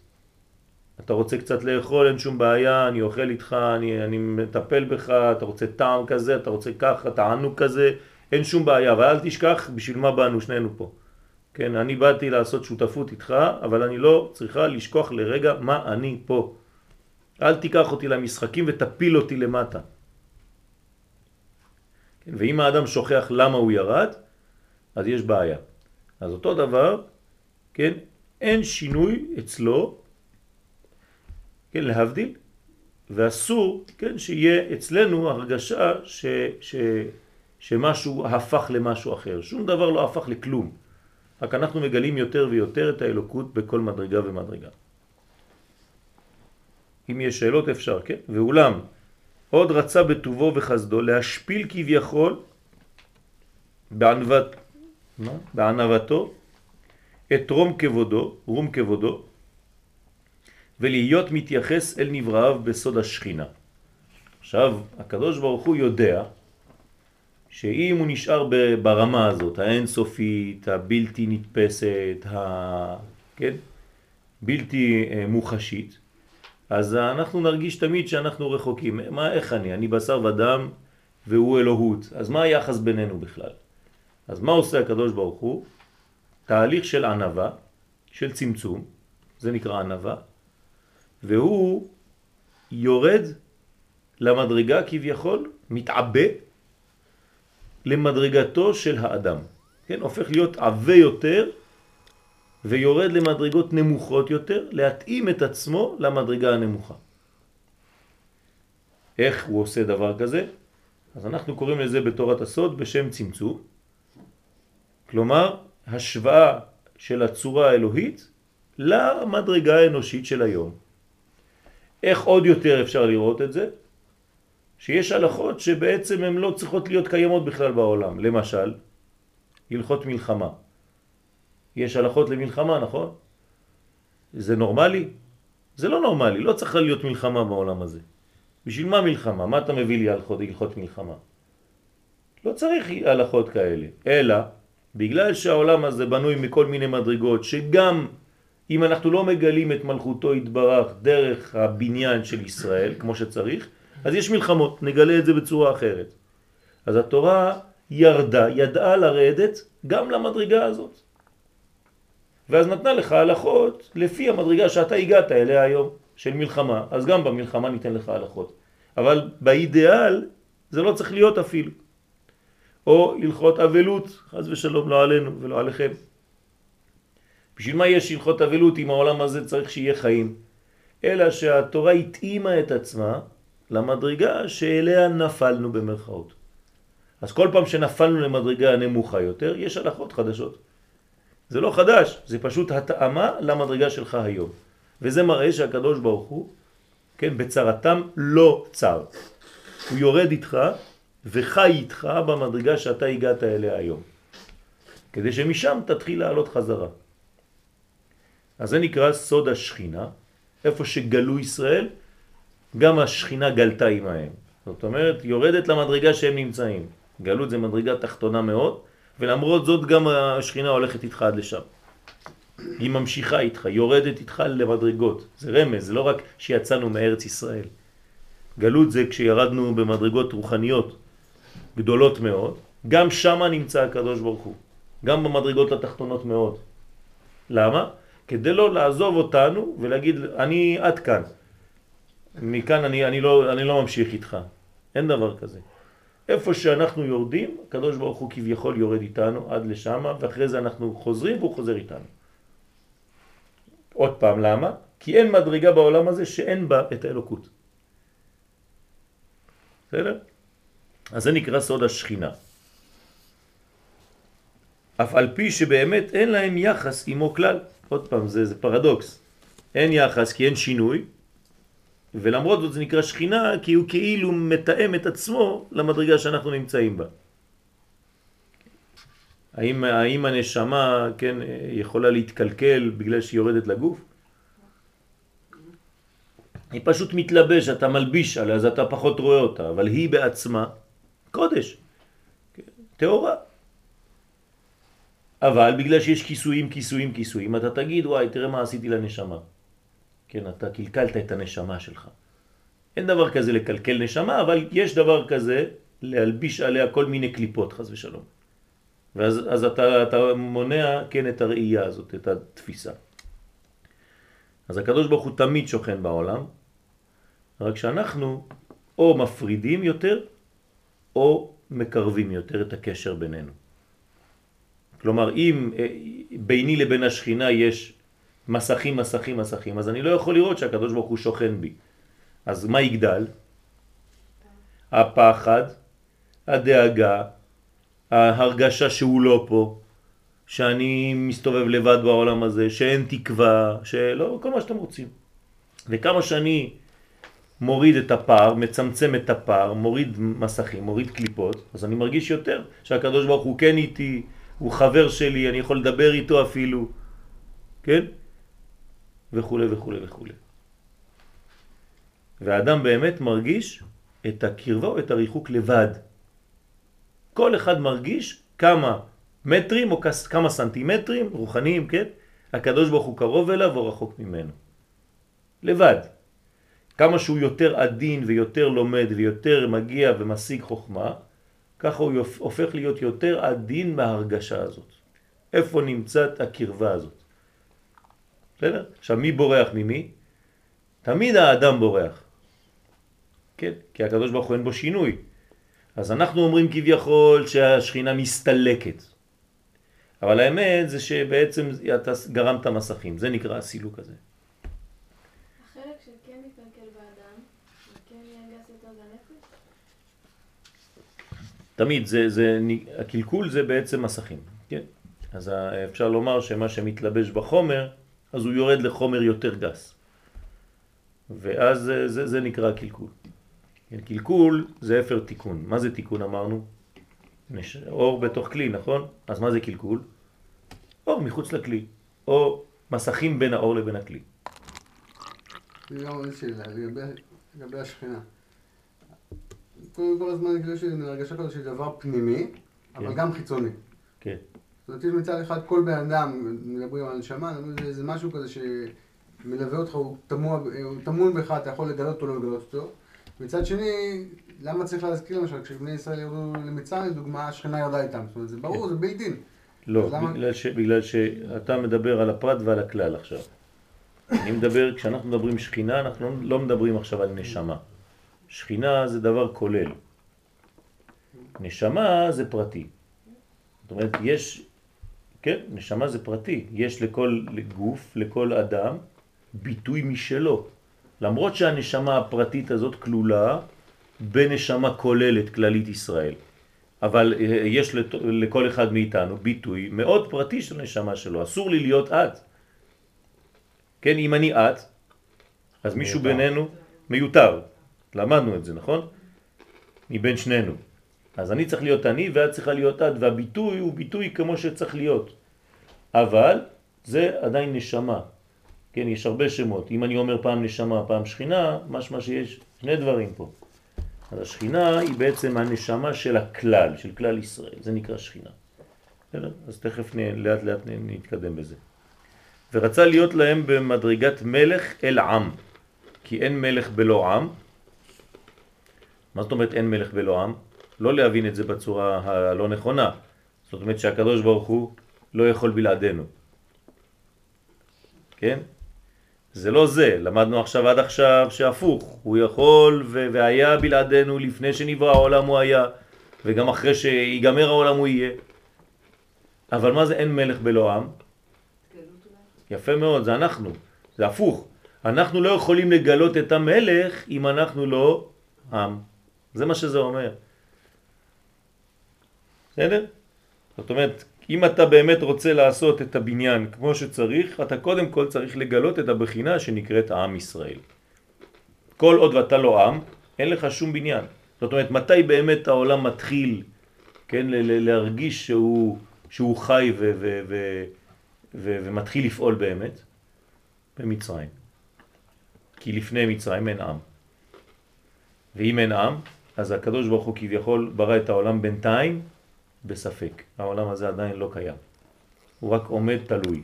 Speaker 1: אתה רוצה קצת לאכול, אין שום בעיה, אני אוכל איתך, אני, אני מטפל בך, אתה רוצה טעם כזה, אתה רוצה ככה, תענוג כזה, אין שום בעיה, אבל אל תשכח בשביל מה באנו שנינו פה. כן, אני באתי לעשות שותפות איתך, אבל אני לא צריכה לשכוח לרגע מה אני פה. אל תיקח אותי למשחקים ותפיל אותי למטה. כן, ואם האדם שוכח למה הוא ירד, אז יש בעיה. אז אותו דבר, כן, אין שינוי אצלו, כן, להבדיל, ואסור, כן, שיהיה אצלנו הרגשה ש, ש, שמשהו הפך למשהו אחר. שום דבר לא הפך לכלום. רק אנחנו מגלים יותר ויותר את האלוקות בכל מדרגה ומדרגה. אם יש שאלות אפשר, כן? ואולם, עוד רצה בטובו וחסדו להשפיל כביכול בענוות, בענוותו את רום כבודו, רום כבודו, ולהיות מתייחס אל נבראיו בסוד השכינה. עכשיו, הקדוש ברוך הוא יודע שאם הוא נשאר ברמה הזאת, האינסופית, הבלתי נתפסת, ה... כן? בלתי אה, מוחשית, אז אנחנו נרגיש תמיד שאנחנו רחוקים. מה, איך אני? אני בשר ודם והוא אלוהות. אז מה היחס בינינו בכלל? אז מה עושה הקדוש ברוך הוא? תהליך של ענבה, של צמצום, זה נקרא ענבה, והוא יורד למדרגה כביכול, מתעבה למדרגתו של האדם. כן, הופך להיות עבה יותר ויורד למדרגות נמוכות יותר, להתאים את עצמו למדרגה הנמוכה. איך הוא עושה דבר כזה? אז אנחנו קוראים לזה בתורת הסוד בשם צמצום. כלומר, השוואה של הצורה האלוהית למדרגה האנושית של היום. איך עוד יותר אפשר לראות את זה? שיש הלכות שבעצם הן לא צריכות להיות קיימות בכלל בעולם. למשל, הלכות מלחמה. יש הלכות למלחמה, נכון? זה נורמלי? זה לא נורמלי, לא צריך להיות מלחמה בעולם הזה. בשביל מה מלחמה? מה אתה מביא לי הלכות, הלכות מלחמה? לא צריך הלכות כאלה, אלא בגלל שהעולם הזה בנוי מכל מיני מדרגות שגם אם אנחנו לא מגלים את מלכותו יתברך דרך הבניין של ישראל כמו שצריך, אז יש מלחמות, נגלה את זה בצורה אחרת. אז התורה ירדה, ידעה לרדת גם למדרגה הזאת. ואז נתנה לך הלכות לפי המדרגה שאתה הגעת אליה היום של מלחמה, אז גם במלחמה ניתן לך הלכות. אבל באידאל זה לא צריך להיות אפילו. או הלכות אבלות, חז ושלום לא עלינו ולא עליכם. בשביל מה יש הלכות אבלות אם העולם הזה צריך שיהיה חיים? אלא שהתורה התאימה את עצמה למדרגה שאליה נפלנו במרכאות. אז כל פעם שנפלנו למדרגה נמוכה יותר, יש הלכות חדשות. זה לא חדש, זה פשוט התאמה למדרגה שלך היום. וזה מראה שהקדוש ברוך הוא, כן, בצרתם לא צר. הוא יורד איתך וחי איתך במדרגה שאתה הגעת אליה היום. כדי שמשם תתחיל לעלות חזרה. אז זה נקרא סוד השכינה, איפה שגלו ישראל, גם השכינה גלתה עמהם. זאת אומרת, יורדת למדרגה שהם נמצאים. גלות זה מדרגה תחתונה מאוד, ולמרות זאת גם השכינה הולכת איתך עד לשם. היא ממשיכה איתך, יורדת איתך למדרגות. זה רמז, זה לא רק שיצאנו מארץ ישראל. גלות זה כשירדנו במדרגות רוחניות גדולות מאוד, גם שם נמצא הקדוש ברוך הוא, גם במדרגות התחתונות מאוד. למה? כדי לא לעזוב אותנו ולהגיד אני עד כאן, מכאן אני, אני, לא, אני לא ממשיך איתך, אין דבר כזה. איפה שאנחנו יורדים, הקדוש ברוך הוא כביכול יורד איתנו עד לשם, ואחרי זה אנחנו חוזרים והוא חוזר איתנו. עוד פעם, למה? כי אין מדרגה בעולם הזה שאין בה את האלוקות. בסדר? אז זה נקרא סוד השכינה. אף על פי שבאמת אין להם יחס עמו כלל. עוד פעם, זה, זה פרדוקס. אין יחס כי אין שינוי, ולמרות זאת זה נקרא שכינה כי הוא כאילו מתאם את עצמו למדרגה שאנחנו נמצאים בה. האם, האם הנשמה כן, יכולה להתקלקל בגלל שהיא יורדת לגוף? היא פשוט מתלבש, אתה מלביש עליה, אז אתה פחות רואה אותה, אבל היא בעצמה קודש, תאורה. אבל בגלל שיש כיסויים, כיסויים, כיסויים, אתה תגיד, וואי, תראה מה עשיתי לנשמה. כן, אתה קלקלת את הנשמה שלך. אין דבר כזה לקלקל נשמה, אבל יש דבר כזה להלביש עליה כל מיני קליפות, חס ושלום. ואז אז אתה, אתה מונע, כן, את הראייה הזאת, את התפיסה. אז הקדוש ברוך הוא תמיד שוכן בעולם, רק שאנחנו או מפרידים יותר, או מקרבים יותר את הקשר בינינו. כלומר, אם אה, ביני לבין השכינה יש מסכים, מסכים, מסכים, אז אני לא יכול לראות שהקדוש ברוך הוא שוכן בי. אז מה יגדל? הפחד, הדאגה, ההרגשה שהוא לא פה, שאני מסתובב לבד בעולם הזה, שאין תקווה, שלא, כל מה שאתם רוצים. וכמה שאני מוריד את הפער, מצמצם את הפער, מוריד מסכים, מוריד קליפות, אז אני מרגיש יותר שהקדוש ברוך הוא כן איתי, הוא חבר שלי, אני יכול לדבר איתו אפילו, כן? וכו' וכו' וכו'. והאדם באמת מרגיש את הקרבה או את הריחוק לבד. כל אחד מרגיש כמה מטרים או כמה סנטימטרים רוחניים, כן? הקדוש ברוך הוא קרוב אליו או רחוק ממנו. לבד. כמה שהוא יותר עדין ויותר לומד ויותר מגיע ומשיג חוכמה, ככה הוא הופך להיות יותר עדין מההרגשה הזאת. איפה נמצאת הקרבה הזאת? בסדר? עכשיו, מי בורח ממי? תמיד האדם בורח. כן, כי הקדוש ברוך הוא אין בו שינוי. אז אנחנו אומרים כביכול שהשכינה מסתלקת. אבל האמת זה שבעצם אתה גרמת מסכים, זה נקרא הסילוק הזה.
Speaker 4: החלק שכן באדם, וכן יהיה גס יותר זה הנפש?
Speaker 1: תמיד, זה, זה, הקלקול זה בעצם מסכים, כן? אז אפשר לומר שמה שמתלבש בחומר, אז הוא יורד לחומר יותר גס. ואז זה, זה, זה נקרא קלקול. כן, קלקול זה אפר תיקון. מה זה תיקון אמרנו? נש... אור בתוך כלי, נכון? אז מה זה קלקול? אור מחוץ לכלי, או מסכים בין האור לבין הכלי.
Speaker 5: שאלה, לגבי, השכינה. כל, כל הזמן כאילו לי הרגשה כזאת של דבר פנימי, אבל
Speaker 1: כן.
Speaker 5: גם חיצוני.
Speaker 1: כן.
Speaker 5: זאת אומרת, יש מצד אחד כל בן אדם, מדברים על נשמה, זה, זה משהו כזה שמלווה אותך, הוא, טמון בך, אתה יכול לגלות אותו או לא לגלות אותו. מצד שני, למה צריך להזכיר למשל, כשבני ישראל ירדו למצרים, לדוגמה, השכינה ירדה איתם. זאת אומרת, זה ברור, זה בית דין.
Speaker 1: לא,
Speaker 5: למה-
Speaker 1: בגלל, ש, בגלל שאתה מדבר על הפרט ועל הכלל עכשיו. אני מדבר, כשאנחנו מדברים שכינה, אנחנו לא מדברים עכשיו על נשמה. שכינה זה דבר כולל. נשמה זה פרטי. זאת אומרת, יש, כן, נשמה זה פרטי. יש לכל גוף, לכל אדם, ביטוי משלו. למרות שהנשמה הפרטית הזאת כלולה בנשמה כוללת כללית ישראל. אבל אה, יש לכל אחד מאיתנו ביטוי מאוד פרטי של נשמה שלו. אסור לי להיות את. כן, אם אני את, אז מישהו
Speaker 2: מיותר.
Speaker 1: בינינו מיותר. למדנו את זה, נכון? מבין שנינו. אז אני צריך להיות אני ואת צריכה להיות את, והביטוי הוא ביטוי כמו שצריך להיות. אבל זה עדיין נשמה. כן, יש הרבה שמות. אם אני אומר פעם נשמה, פעם שכינה, משמע שיש שני דברים פה. אז השכינה היא בעצם הנשמה של הכלל, של כלל ישראל. זה נקרא שכינה. אז תכף נ, לאט לאט נתקדם בזה. ורצה להיות להם במדרגת מלך אל עם, כי אין מלך בלא עם. מה זאת אומרת אין מלך בלא עם? לא להבין את זה בצורה הלא נכונה. זאת אומרת שהקדוש ברוך הוא לא יכול בלעדינו. כן? זה לא זה, למדנו עכשיו עד עכשיו שהפוך, הוא יכול והיה בלעדינו לפני שנברא העולם הוא היה, וגם אחרי שיגמר העולם הוא יהיה. אבל מה זה אין מלך בלא עם? יפה מאוד, זה אנחנו, זה הפוך. אנחנו לא יכולים לגלות את המלך אם אנחנו לא עם. זה מה שזה אומר. בסדר? זאת אומרת, אם אתה באמת רוצה לעשות את הבניין כמו שצריך, אתה קודם כל צריך לגלות את הבחינה שנקראת עם ישראל. כל עוד ואתה לא עם, אין לך שום בניין. זאת אומרת, מתי באמת העולם מתחיל, כן, להרגיש שהוא, שהוא חי ו- ו- ו- ו- ומתחיל לפעול באמת? במצרים. כי לפני מצרים אין עם. ואם אין עם, אז הקדוש ברוך הוא כביכול ברא את העולם בינתיים בספק. העולם הזה עדיין לא קיים. הוא רק עומד תלוי.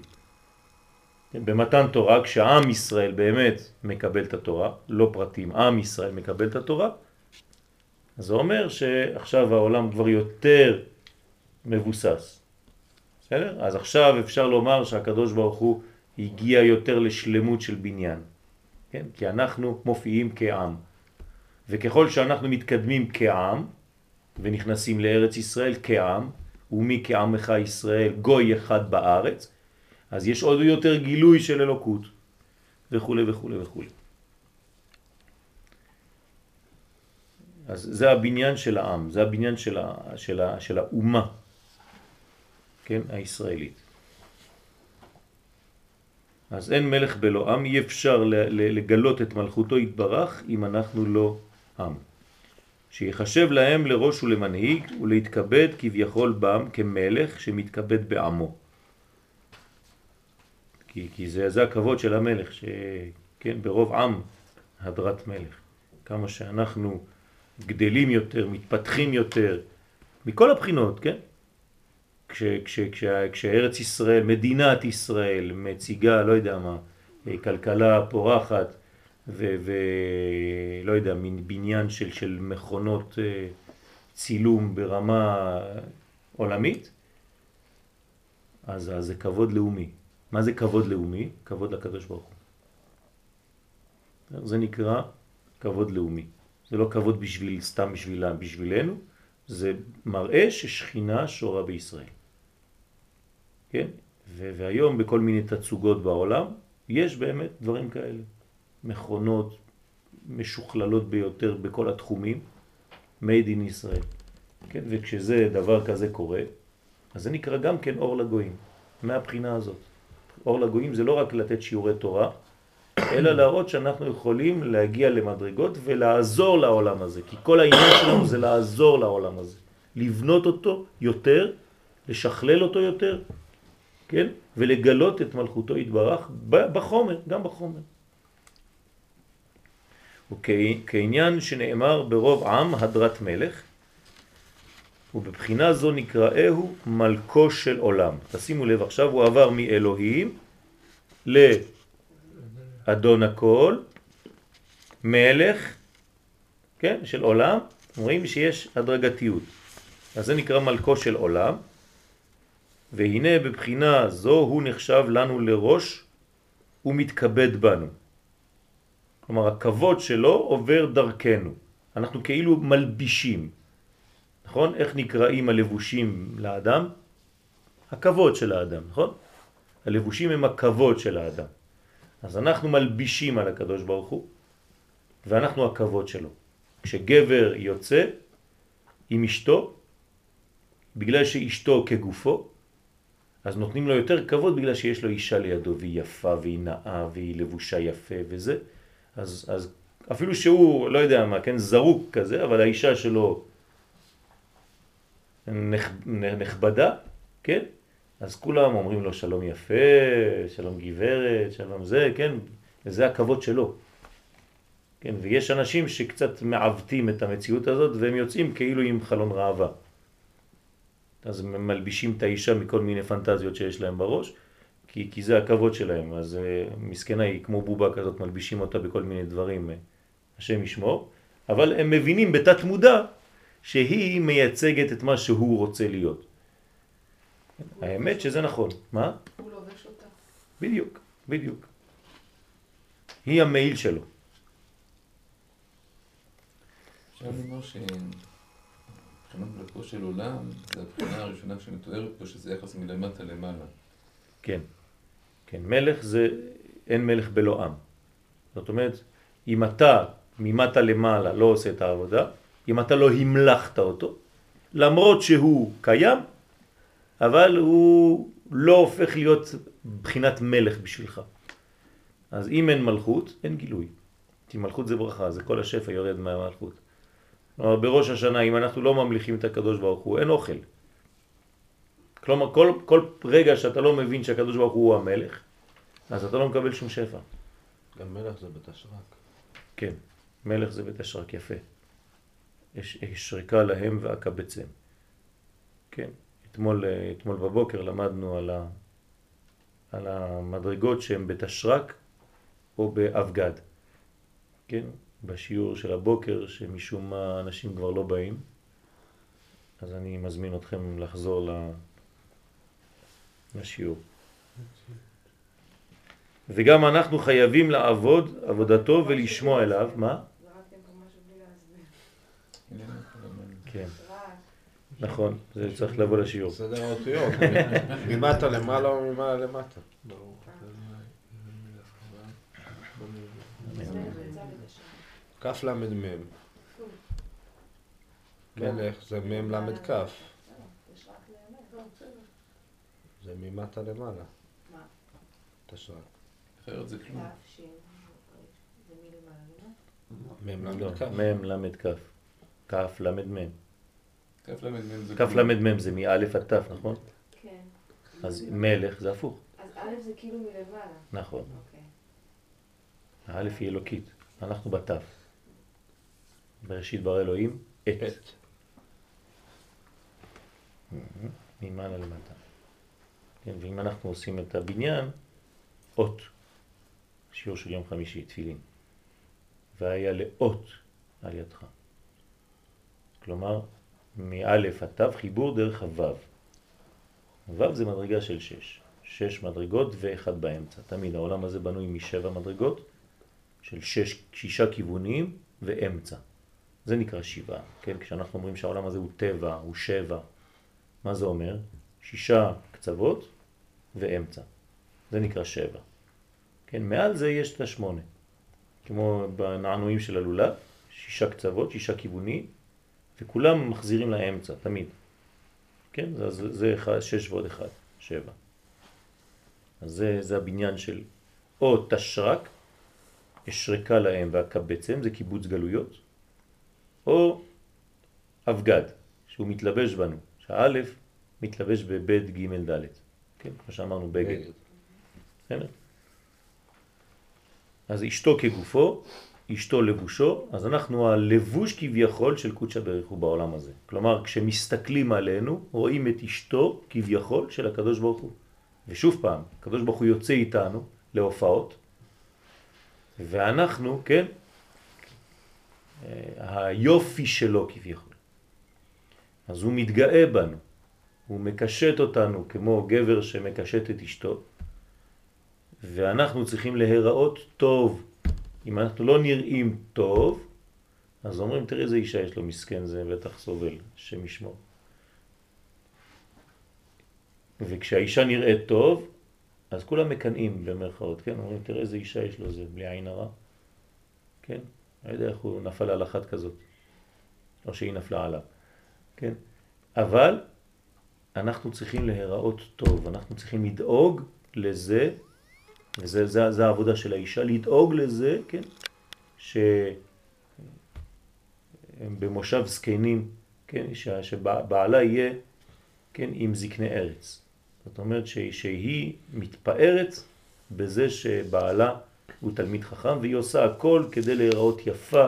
Speaker 1: במתן תורה, כשעם ישראל באמת מקבל את התורה, לא פרטים, עם ישראל מקבל את התורה, אז זה אומר שעכשיו העולם כבר יותר מבוסס. בסדר? אז עכשיו אפשר לומר שהקדוש ברוך הוא הגיע יותר לשלמות של בניין. כן? כי אנחנו מופיעים כעם. וככל שאנחנו מתקדמים כעם, ונכנסים לארץ ישראל כעם, ומי כעמך ישראל גוי אחד בארץ, אז יש עוד יותר גילוי של אלוקות, וכו' וכו' וכו'. אז זה הבניין של העם, זה הבניין של, ה, של, ה, של האומה, כן, הישראלית. אז אין מלך בלא עם, אי אפשר לגלות את מלכותו יתברך אם אנחנו לא עם. שיחשב להם לראש ולמנהיג ולהתכבד כביכול בם כמלך שמתכבד בעמו. כי, כי זה, זה הכבוד של המלך, שכן, ברוב עם הדרת מלך. כמה שאנחנו גדלים יותר, מתפתחים יותר, מכל הבחינות, כן? כש, כש, כש, כשארץ ישראל, מדינת ישראל, מציגה, לא יודע מה, כלכלה פורחת, ולא יודע, מין בניין של, של מכונות אה, צילום ברמה עולמית, אז, אז זה כבוד לאומי. מה זה כבוד לאומי? כבוד לקדוש ברוך הוא. זה נקרא כבוד לאומי. זה לא כבוד בשביל, סתם בשבילה, בשבילנו, זה מראה ששכינה שורה בישראל. כן? והיום בכל מיני תצוגות בעולם יש באמת דברים כאלה. מכונות משוכללות ביותר בכל התחומים, made in ישראל. כן? וכשזה דבר כזה קורה, אז זה נקרא גם כן אור לגויים, מהבחינה הזאת. אור לגויים זה לא רק לתת שיעורי תורה, אלא להראות שאנחנו יכולים להגיע למדרגות ולעזור לעולם הזה, כי כל העניין שלנו זה לעזור לעולם הזה, לבנות אותו יותר, לשכלל אותו יותר, כן? ולגלות את מלכותו יתברך בחומר, גם בחומר. וכעניין שנאמר ברוב עם הדרת מלך, ובבחינה זו נקראהו מלכו של עולם. תשימו לב עכשיו, הוא עבר מאלוהים לאדון הכל, מלך, כן, של עולם, רואים שיש הדרגתיות. אז זה נקרא מלכו של עולם, והנה בבחינה זו הוא נחשב לנו לראש ומתכבד בנו. כלומר הכבוד שלו עובר דרכנו, אנחנו כאילו מלבישים. נכון? איך נקראים הלבושים לאדם? הכבוד של האדם, נכון? הלבושים הם הכבוד של האדם. אז אנחנו מלבישים על הקדוש ברוך הוא, ואנחנו הכבוד שלו. כשגבר יוצא עם אשתו, בגלל שאשתו כגופו, אז נותנים לו יותר כבוד בגלל שיש לו אישה לידו, והיא יפה והיא נאה והיא לבושה יפה וזה. אז, אז אפילו שהוא, לא יודע מה, כן, זרוק כזה, אבל האישה שלו נכבדה, כן? אז כולם אומרים לו שלום יפה, שלום גברת, שלום זה, כן? וזה הכבוד שלו. כן, ויש אנשים שקצת מעוותים את המציאות הזאת והם יוצאים כאילו עם חלון ראווה. אז מלבישים את האישה מכל מיני פנטזיות שיש להם בראש, כי, כי זה הכבוד שלהם. אז uh, מסכנה היא כמו בובה כזאת, מלבישים אותה בכל מיני דברים, uh, השם ישמור, אבל הם מבינים בתת מודע שהיא מייצגת את מה שהוא רוצה להיות. האמת שזה נכון. מה?
Speaker 3: הוא לובש אותה.
Speaker 1: בדיוק, בדיוק. היא המעיל שלו.
Speaker 6: אפשר לומר שמבחינת מלכו של עולם, זה הבחינה הראשונה שמתוארת פה, שזה יחס מלמטה למעלה.
Speaker 1: כן, כן. מלך זה, אין מלך בלא עם. זאת אומרת, אם אתה ממטה למעלה לא עושה את העבודה, אם אתה לא המלכת אותו, למרות שהוא קיים, אבל הוא לא הופך להיות בחינת מלך בשבילך. אז אם אין מלכות, אין גילוי. כי מלכות זה ברכה, זה כל השפע יורד מהמלכות. כלומר, בראש השנה, אם אנחנו לא ממליכים את הקדוש ברוך הוא, אין אוכל. כלומר, כל, כל רגע שאתה לא מבין שהקדוש ברוך הוא המלך, אז אתה לא מקבל שום שפע.
Speaker 2: גם מלך זה בית השרק.
Speaker 1: כן, מלך זה בית השרק, יפה. יש שריקה להם ואקבצם. כן, אתמול, אתמול בבוקר למדנו על, ה, על המדרגות שהן בתשרק או באבגד. כן, בשיעור של הבוקר שמשום מה אנשים כבר לא באים, אז אני מזמין אתכם לחזור לשיעור. וגם אנחנו חייבים לעבוד עבודתו ולשמוע אליו, מה? כן, נכון, זה צריך לבוא לשיעור.
Speaker 2: סדר האותיות, ממטה למעלה או ממעלה למטה. כף למד מם. מלך זה מם למד כף. זה ממטה למעלה.
Speaker 4: מה?
Speaker 2: תשרק.
Speaker 6: אחרת זה כלום.
Speaker 2: מם למד כף.
Speaker 1: מם למד כף. כף למד מם.
Speaker 6: כף למד מם זה
Speaker 1: כף
Speaker 6: כלום.
Speaker 1: למד מם זה מאלף עד תף, נכון?
Speaker 4: כן.
Speaker 1: אז מלך זה הפוך.
Speaker 4: אז א' זה כאילו מלמעלה.
Speaker 1: נכון.
Speaker 4: אוקיי.
Speaker 1: האלף היא אלוקית, אנחנו בתף. בראשית ברא אלוהים. את. ממעלה למטה. כן, ואם אנחנו עושים את הבניין, אות, שיעור של יום חמישי, תפילין. והיה לאות על ידך. כלומר, מאלף עד תו חיבור דרך הוו. וו זה מדרגה של שש. שש מדרגות ואחד באמצע. תמיד העולם הזה בנוי משבע מדרגות של שש, שישה כיוונים ואמצע. זה נקרא שבעה, כן? כשאנחנו אומרים שהעולם הזה הוא טבע, הוא שבע, מה זה אומר? שישה קצוות ואמצע. זה נקרא שבע. כן, מעל זה יש את השמונה. כמו בנענועים של הלולב, שישה קצוות, שישה כיוונים, וכולם מחזירים לאמצע, תמיד. כן, זה, זה, אחד, שש ועוד אחד, שבע. אז זה, זה הבניין של או תשרק, אשרקה להם והקבצם, זה קיבוץ גלויות, או אבגד, שהוא מתלבש בנו, שהאלף מתלבש בבית ג' ד', כן, כמו שאמרנו בגד. אז אשתו כגופו, אשתו לבושו, אז אנחנו הלבוש כביכול של קודשא בריך הוא בעולם הזה. כלומר, כשמסתכלים עלינו, רואים את אשתו כביכול של הקדוש ברוך הוא. ושוב פעם, הקדוש ברוך הוא יוצא איתנו להופעות, ואנחנו, כן, אה, היופי שלו כביכול. אז הוא מתגאה בנו, הוא מקשט אותנו כמו גבר שמקשט את אשתו, ואנחנו צריכים להיראות טוב. אם אנחנו לא נראים טוב, אז אומרים, תראה איזה אישה יש לו מסכן, זה בטח סובל, השם ישמור. וכשהאישה נראית טוב, אז כולם מקנאים במרכאות, כן? אומרים, תראה איזה אישה יש לו, זה בלי עין הרע. כן? לא יודע איך הוא נפל על אחת כזאת, או שהיא נפלה עליו, כן? אבל אנחנו צריכים להיראות טוב, אנחנו צריכים לדאוג לזה וזה זה, זה העבודה של האישה, לדאוג לזה, כן, שהם במושב זקנים, כן, שבעלה יהיה, כן, עם זקני ארץ. זאת אומרת שהיא מתפארת בזה שבעלה הוא תלמיד חכם, והיא עושה הכל כדי להיראות יפה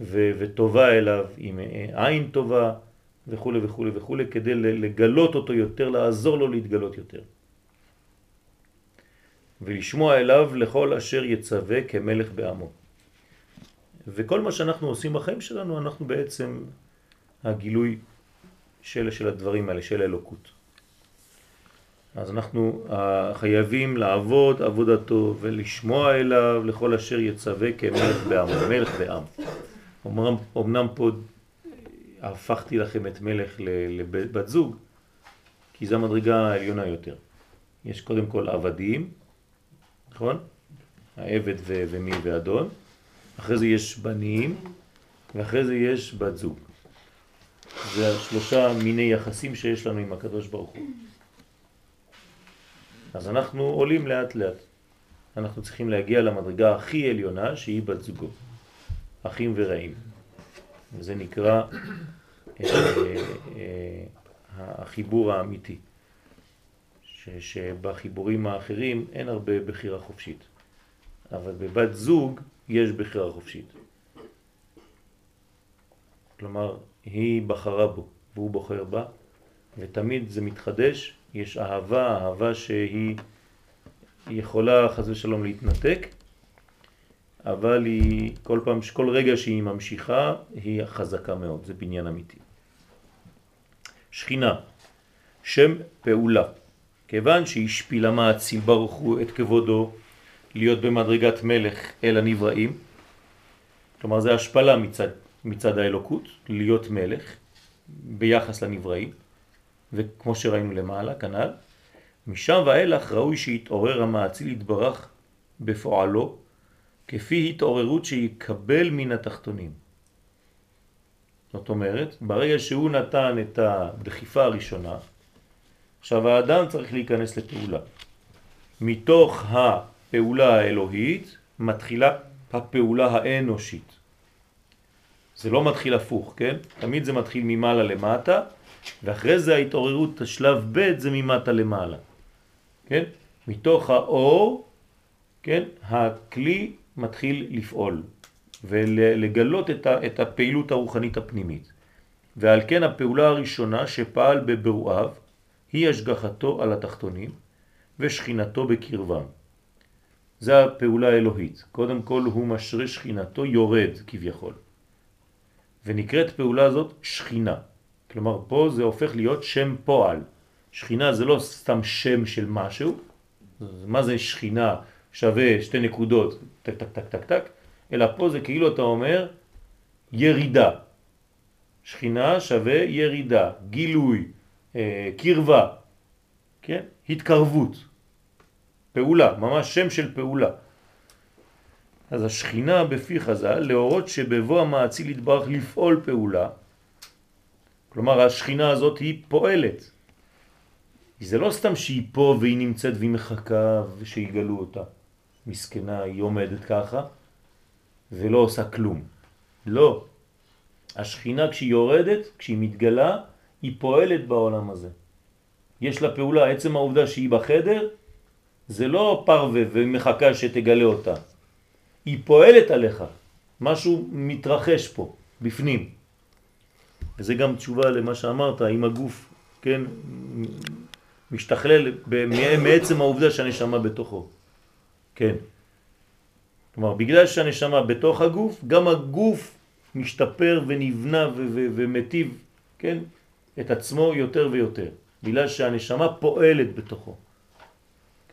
Speaker 1: וטובה אליו, עם עין טובה וכו' וכו' וכו', כדי לגלות אותו יותר, לעזור לו להתגלות יותר. ולשמוע אליו לכל אשר יצווה כמלך בעמו. וכל מה שאנחנו עושים בחיים שלנו, אנחנו בעצם הגילוי של, של הדברים האלה, של אלוקות. אז אנחנו חייבים לעבוד עבודתו ולשמוע אליו לכל אשר יצווה כמלך בעמו, מלך בעם. אמנם פה הפכתי לכם את מלך לבת זוג, כי זו המדרגה העליונה יותר. יש קודם כל עבדים, נכון? העבד ו- ומי ואדון. אחרי זה יש בנים, ואחרי זה יש בת זוג. זה השלושה מיני יחסים שיש לנו עם הקדוש ברוך הוא. אז אנחנו עולים לאט לאט. אנחנו צריכים להגיע למדרגה הכי עליונה שהיא בת זוגו. אחים ורעים. וזה נקרא אה, אה, החיבור האמיתי. שבחיבורים האחרים אין הרבה בחירה חופשית. אבל בבת זוג יש בחירה חופשית. כלומר, היא בחרה בו והוא בוחר בה, ותמיד זה מתחדש, יש אהבה, אהבה שהיא יכולה חס ושלום להתנתק, אבל היא, כל פעם, כל רגע שהיא ממשיכה, היא חזקה מאוד, זה בניין אמיתי. שכינה, שם פעולה. כיוון שהשפילה מעציל ברוך הוא את כבודו להיות במדרגת מלך אל הנבראים, כלומר זה השפלה מצד, מצד האלוקות, להיות מלך ביחס לנבראים, וכמו שראינו למעלה, כנ"ל, משם ואילך ראוי שיתעורר המעציל יתברך בפועלו, כפי התעוררות שיקבל מן התחתונים. זאת אומרת, ברגע שהוא נתן את הדחיפה הראשונה, עכשיו האדם צריך להיכנס לפעולה. מתוך הפעולה האלוהית מתחילה הפעולה האנושית. זה לא מתחיל הפוך, כן? תמיד זה מתחיל ממעלה למטה, ואחרי זה ההתעוררות, השלב ב' זה ממטה למעלה. כן? מתוך האור, כן? הכלי מתחיל לפעול ולגלות את הפעילות הרוחנית הפנימית. ועל כן הפעולה הראשונה שפעל בברואיו היא השגחתו על התחתונים ושכינתו בקרבם. זה הפעולה האלוהית. קודם כל הוא משרה שכינתו יורד כביכול. ונקראת פעולה הזאת שכינה. כלומר פה זה הופך להיות שם פועל. שכינה זה לא סתם שם של משהו. מה זה שכינה שווה שתי נקודות, טק טק טק טק טק, אלא פה זה כאילו אתה אומר ירידה. שכינה שווה ירידה, גילוי, אה, קרבה. כן? התקרבות, פעולה, ממש שם של פעולה. אז השכינה בפי חז"ל להורות שבבוא המעציל יתברך לפעול פעולה, כלומר השכינה הזאת היא פועלת. זה לא סתם שהיא פה והיא נמצאת והיא מחכה ושיגלו אותה. מסכנה, היא עומדת ככה ולא עושה כלום. לא. השכינה כשהיא יורדת, כשהיא מתגלה, היא פועלת בעולם הזה. יש לה פעולה, עצם העובדה שהיא בחדר, זה לא פרווה ומחכה שתגלה אותה. היא פועלת עליך, משהו מתרחש פה, בפנים. וזה גם תשובה למה שאמרת, אם הגוף, כן, משתכלל מעצם העובדה שהנשמה בתוכו. כן. כלומר, בגלל שהנשמה בתוך הגוף, גם הגוף משתפר ונבנה ומטיב, כן, את עצמו יותר ויותר. בגלל שהנשמה פועלת בתוכו.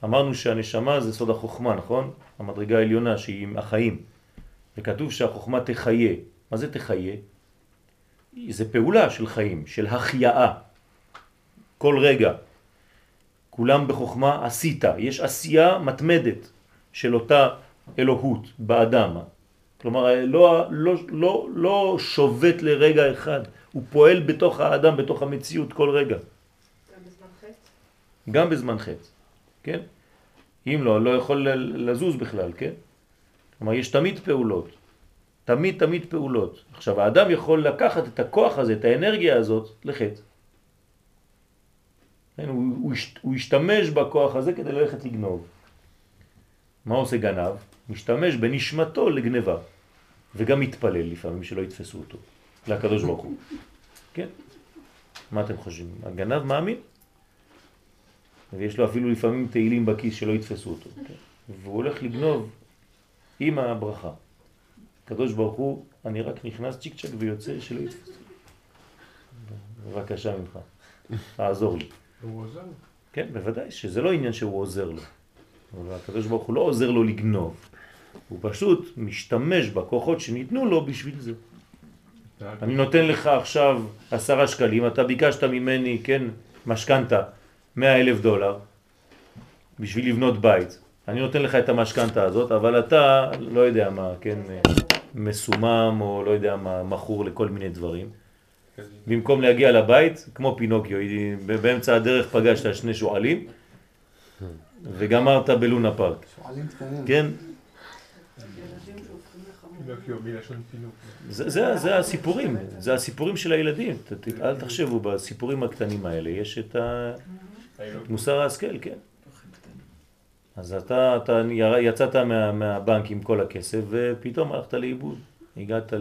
Speaker 1: אמרנו שהנשמה זה סוד החוכמה, נכון? המדרגה העליונה שהיא עם החיים. וכתוב שהחוכמה תחיה. מה זה תחיה? זה פעולה של חיים, של החייאה. כל רגע. כולם בחוכמה עשית. יש עשייה מתמדת של אותה אלוהות באדם. כלומר, לא, לא, לא, לא שובת לרגע אחד, הוא פועל בתוך האדם, בתוך המציאות כל רגע.
Speaker 4: גם בזמן חטא?
Speaker 1: גם בזמן חטא, כן? אם לא, לא יכול לזוז בכלל, כן? כלומר, יש תמיד פעולות, תמיד תמיד פעולות. עכשיו, האדם יכול לקחת את הכוח הזה, את האנרגיה הזאת, לחטא. כן? הוא, הוא, הוא ישתמש בכוח הזה כדי ללכת לגנוב. מה עושה גנב? משתמש בנשמתו לגניבה, וגם מתפלל לפעמים שלא יתפסו אותו, לקדוש ברוך הוא. *laughs* כן? מה אתם חושבים? הגנב מאמין? ויש לו אפילו לפעמים תהילים בכיס שלא יתפסו אותו. כן? והוא הולך לגנוב עם הברכה. הקדוש ברוך הוא, אני רק נכנס צ'יק צ'ק ויוצא שלא יתפסו. בבקשה ממך, *laughs* תעזור לי.
Speaker 5: הוא עוזר לו.
Speaker 1: כן, בוודאי, שזה לא עניין שהוא עוזר לו. אבל הקדוש ברוך הוא לא עוזר לו לגנוב. הוא פשוט משתמש בכוחות שניתנו לו בשביל זה. אני נותן לך עכשיו עשרה שקלים, אתה ביקשת ממני, כן, משכנתה, מאה אלף דולר, בשביל לבנות בית. אני נותן לך את המשכנתה הזאת, אבל אתה, לא יודע מה, כן, מסומם או לא יודע מה, מכור לכל מיני דברים. במקום להגיע לבית, כמו פינוקיו, באמצע הדרך פגשת שני שועלים וגמרת בלונה פארק. כן? זה, זה, זה הסיפורים, זה הסיפורים של הילדים. אל תחשבו, בסיפורים הקטנים האלה יש את מוסר ההשכל, כן. אז אתה, יצאת מה, מהבנק עם כל הכסף ופתאום הלכת לאיבוד. הגעת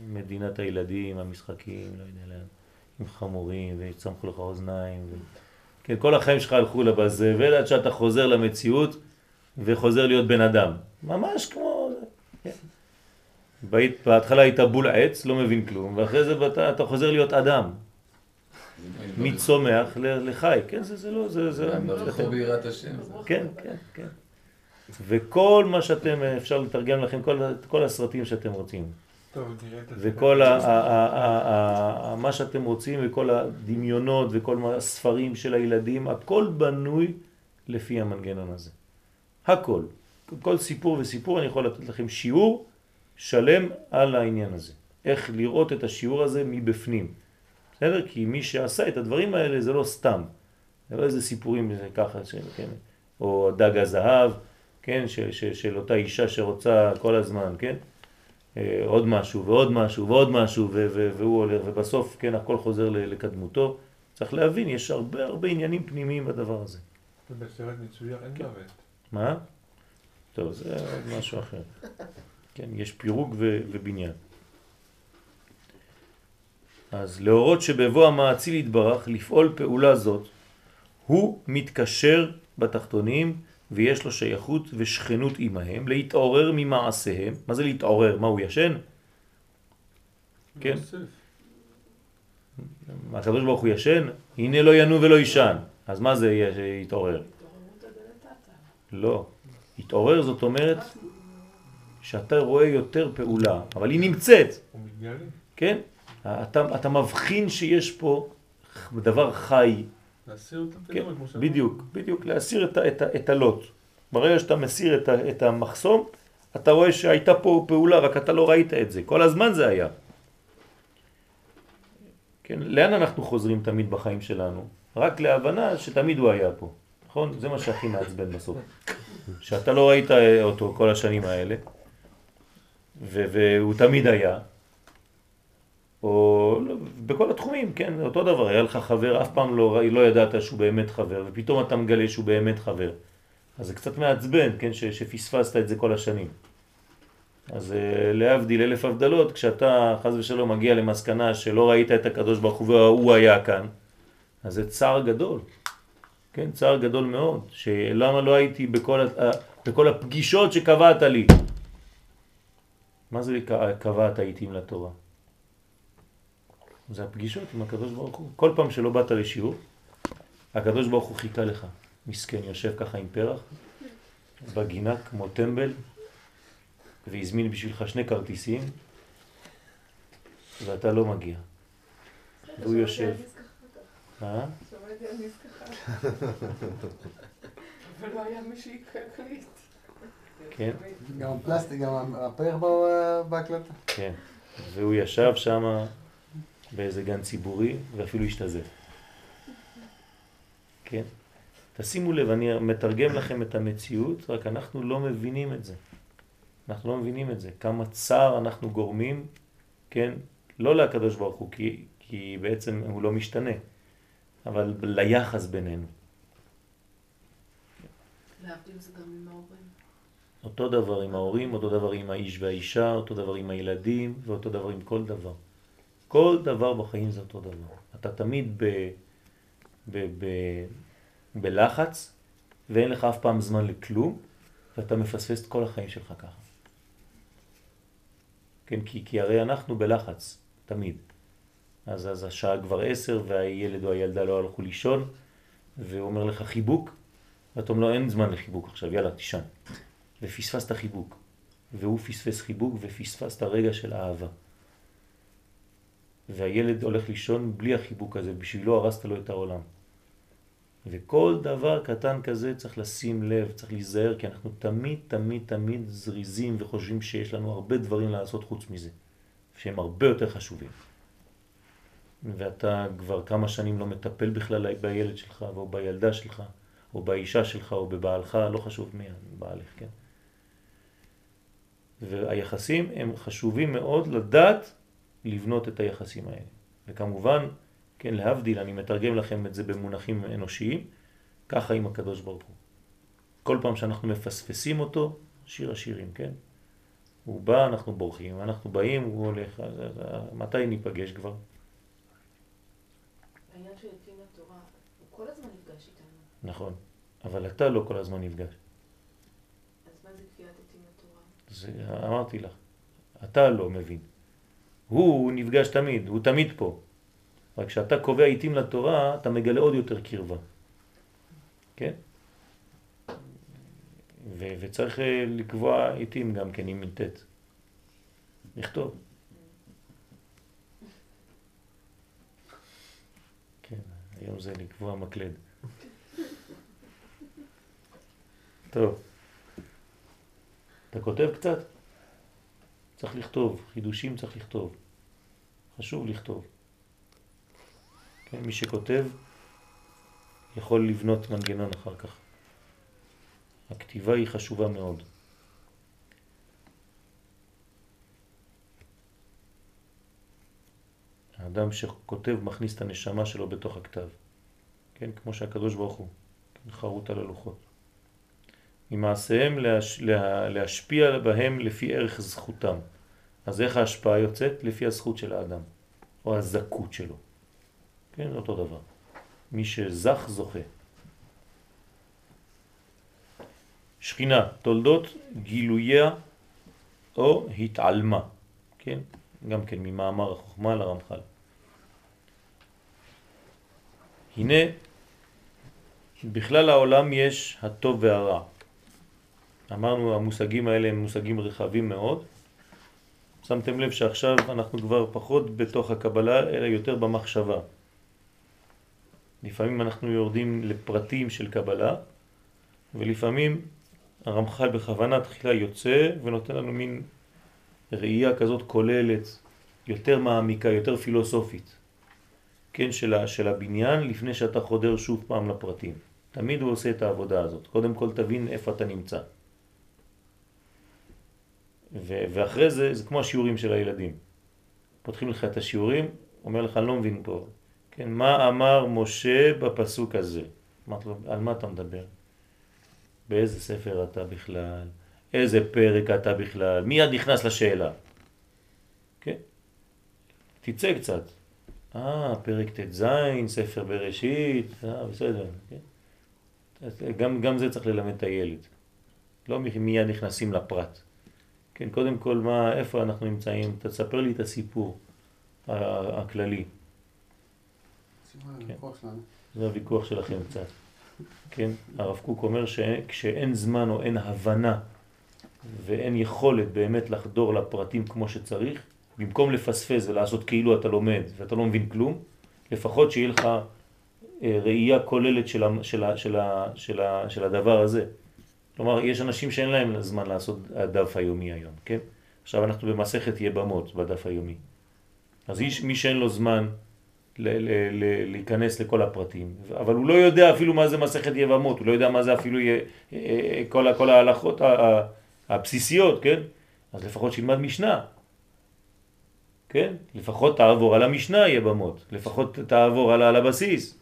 Speaker 1: למדינת הילדים, המשחקים, לא יודע לאן, עם חמורים וצמחו לך אוזניים. ו... כן, כל החיים שלך הלכו לבזבל עד שאתה חוזר למציאות וחוזר להיות בן אדם. ממש כמו... כן. בית, בהתחלה היית בול עץ, לא מבין כלום, ואחרי זה אתה, אתה חוזר להיות אדם, מצומח לחי, כן, זה, זה לא, זה, זה,
Speaker 6: ברחוב ביראת השם. זה-
Speaker 1: כן, כן, כן. וכל מה שאתם, אפשר לתרגם לכם, כל, כל הסרטים שאתם רוצים, וכל מה שאתם רוצים, וכל הדמיונות, וכל הספרים של הילדים, הכל בנוי לפי המנגנון הזה. הכל. כל סיפור וסיפור אני יכול לתת לכם שיעור שלם על העניין הזה. איך לראות את השיעור הזה מבפנים. בסדר? כי מי שעשה את הדברים האלה זה לא סתם. זה לא איזה סיפורים ככה, של, כן? או דג הזהב, כן? ש, ש, של אותה אישה שרוצה כל הזמן, כן? אה, עוד משהו ועוד משהו ועוד משהו והוא הולך ובסוף כן הכל חוזר לקדמותו. צריך להבין, יש הרבה הרבה עניינים פנימיים בדבר הזה.
Speaker 7: ובסרט מצויר אין
Speaker 1: כן.
Speaker 7: מוות.
Speaker 1: מה? טוב, זה עוד משהו אחר. *laughs* כן, יש פירוק ובניין. אז להורות שבבוא המעציל יתברך לפעול פעולה זאת, הוא מתקשר בתחתונים ויש לו שייכות ושכנות עמהם, להתעורר ממעשיהם. מה זה להתעורר? מה הוא ישן? כן. הקדוש ברוך הוא ישן? הנה לא ינום ולא ישן. אז מה זה יתעורר? לא. התעורר זאת אומרת שאתה רואה יותר פעולה, אבל היא נמצאת. כן? אתה, אתה מבחין שיש פה דבר חי
Speaker 7: להסיר את
Speaker 1: כן,
Speaker 7: הפינוי, כמו שאמרנו.
Speaker 1: בדיוק, בדיוק, להסיר את, את, את הלוט. ברגע שאתה מסיר את, את המחסום, אתה רואה שהייתה פה פעולה, רק אתה לא ראית את זה. כל הזמן זה היה. כן, לאן אנחנו חוזרים תמיד בחיים שלנו? רק להבנה שתמיד הוא היה פה, נכון? זה מה שהכי מעצבן בסוף. שאתה לא ראית אותו כל השנים האלה, והוא תמיד היה, או לא, בכל התחומים, כן, אותו דבר, היה לך חבר, אף פעם לא, לא ידעת שהוא באמת חבר, ופתאום אתה מגלה שהוא באמת חבר. אז זה קצת מעצבן, כן, ש, שפספסת את זה כל השנים. אז אה, להבדיל אלף הבדלות, כשאתה חז ושלום מגיע למסקנה שלא ראית את הקדוש ברוך הוא והוא היה כאן, אז זה צער גדול, כן, צער גדול מאוד, שלמה לא הייתי בכל, בכל הפגישות שקבעת לי. מה זה קבעת עיתים לתורה? זה הפגישות עם הקדוש ברוך הוא. כל פעם שלא באת לשיעור, הקדוש ברוך הוא חיכה לך. מסכן, יושב ככה עם פרח, בגינה כמו טמבל, והזמין בשבילך שני כרטיסים, ואתה לא מגיע. והוא יושב. אה?
Speaker 3: שמעתי על נזכחה. ולא היה מי שיקליט.
Speaker 1: כן.
Speaker 5: גם הפלסטיק, גם הפרח בהקלטה.
Speaker 1: כן. והוא ישב שם באיזה גן ציבורי, ואפילו השתזף. כן? תשימו לב, אני מתרגם לכם את המציאות, רק אנחנו לא מבינים את זה. אנחנו לא מבינים את זה. כמה צער אנחנו גורמים, כן? לא לקדוש ברוך הוא, כי, כי בעצם הוא לא משתנה, אבל ליחס בינינו.
Speaker 3: להבדיל זה גם עם ההורים.
Speaker 1: אותו דבר עם ההורים, אותו דבר עם האיש והאישה, אותו דבר עם הילדים, ואותו דבר עם כל דבר. כל דבר בחיים זה אותו דבר. אתה תמיד ב, ב, ב, בלחץ, ואין לך אף פעם זמן לכלום, ואתה מפספס את כל החיים שלך ככה. כן, כי, כי הרי אנחנו בלחץ, תמיד. אז, אז השעה כבר עשר, והילד או הילדה לא הלכו לישון, והוא אומר לך חיבוק, ואתה אומר לו אין זמן לחיבוק עכשיו, יאללה, תישן. ופספסת חיבוק. והוא פספס חיבוק ופספסת רגע של אהבה. והילד הולך לישון בלי החיבוק הזה, בשבילו הרסת לו את העולם. וכל דבר קטן כזה צריך לשים לב, צריך להיזהר, כי אנחנו תמיד, תמיד, תמיד זריזים וחושבים שיש לנו הרבה דברים לעשות חוץ מזה, שהם הרבה יותר חשובים. ואתה כבר כמה שנים לא מטפל בכלל בילד שלך, או בילדה שלך, או באישה שלך, או בבעלך, לא חשוב מי בעלך, כן? והיחסים הם חשובים מאוד לדעת לבנות את היחסים האלה. וכמובן, כן, להבדיל, אני מתרגם לכם את זה במונחים אנושיים, ככה עם הקדוש ברוך הוא. כל פעם שאנחנו מפספסים אותו, שיר השירים, כן? הוא בא, אנחנו בורחים, אנחנו באים, הוא הולך, אז, אז, מתי ניפגש כבר?
Speaker 4: העניין של יתים לתורה, הוא כל הזמן נפגש איתנו.
Speaker 1: נכון, אבל אתה לא כל הזמן נפגש.
Speaker 4: אז מה זה קביעת יתים לתורה?
Speaker 1: זה אמרתי לך, אתה לא מבין. הוא נפגש תמיד, הוא תמיד פה. רק כשאתה קובע עיתים לתורה, אתה מגלה עוד יותר קרבה. כן? ו- וצריך אה, לקבוע עיתים גם כן עם מ"ט. לכתוב. כן, היום זה לקבוע מקלד. טוב. אתה כותב קצת? צריך לכתוב, חידושים צריך לכתוב. חשוב לכתוב. כן, מי שכותב יכול לבנות מנגנון אחר כך. הכתיבה היא חשובה מאוד. האדם שכותב מכניס את הנשמה שלו בתוך הכתב. כן, כמו שהקדוש ברוך הוא, כן, על הלוחות. ממעשיהם להש... לה... להשפיע בהם לפי ערך זכותם. אז איך ההשפעה יוצאת? לפי הזכות של האדם, או הזכות שלו. כן, אותו דבר. מי שזך זוכה. שכינה, תולדות גילויה או התעלמה, כן? גם כן ממאמר החוכמה לרמח"ל. הנה, בכלל העולם יש הטוב והרע. אמרנו, המושגים האלה הם מושגים רחבים מאוד. שמתם לב שעכשיו אנחנו כבר פחות בתוך הקבלה, אלא יותר במחשבה. לפעמים אנחנו יורדים לפרטים של קבלה, ולפעמים הרמח"ל בכוונה תחילה יוצא ונותן לנו מין ראייה כזאת כוללת, יותר מעמיקה, יותר פילוסופית, כן, של, ה, של הבניין, לפני שאתה חודר שוב פעם לפרטים. תמיד הוא עושה את העבודה הזאת. קודם כל תבין איפה אתה נמצא. ואחרי זה, זה כמו השיעורים של הילדים. פותחים לך את השיעורים, אומר לך, אני לא מבין פה. כן, מה אמר משה בפסוק הזה? אמרת לו, על מה אתה מדבר? באיזה ספר אתה בכלל? איזה פרק אתה בכלל? מיד נכנס לשאלה. כן? תצא קצת. אה, פרק ט"ז, ספר בראשית, אה, בסדר, כן? גם, גם זה צריך ללמד את הילד. לא מיד נכנסים לפרט. כן, קודם כל, מה, איפה אנחנו נמצאים? תספר לי את הסיפור הכללי. כן. זה הוויכוח שלכם קצת. כן, הרב קוק אומר שכשאין זמן או אין הבנה ואין יכולת באמת לחדור לפרטים כמו שצריך, במקום לפספס ולעשות כאילו אתה לומד ואתה לא מבין כלום, לפחות שיהיה לך אה, ראייה כוללת של, של, של, של, של הדבר הזה. כלומר, יש אנשים שאין להם זמן לעשות הדף היומי היום, כן? עכשיו אנחנו במסכת יבמות בדף היומי. אז איש, מי שאין לו זמן להיכנס לכל הפרטים, אבל הוא לא יודע אפילו מה זה מסכת יבמות, הוא לא יודע מה זה אפילו י, אה, כל, כל ההלכות הבסיסיות, כן? אז לפחות שילמד משנה, כן? לפחות תעבור על המשנה יבמות, לפחות תעבור על, על הבסיס.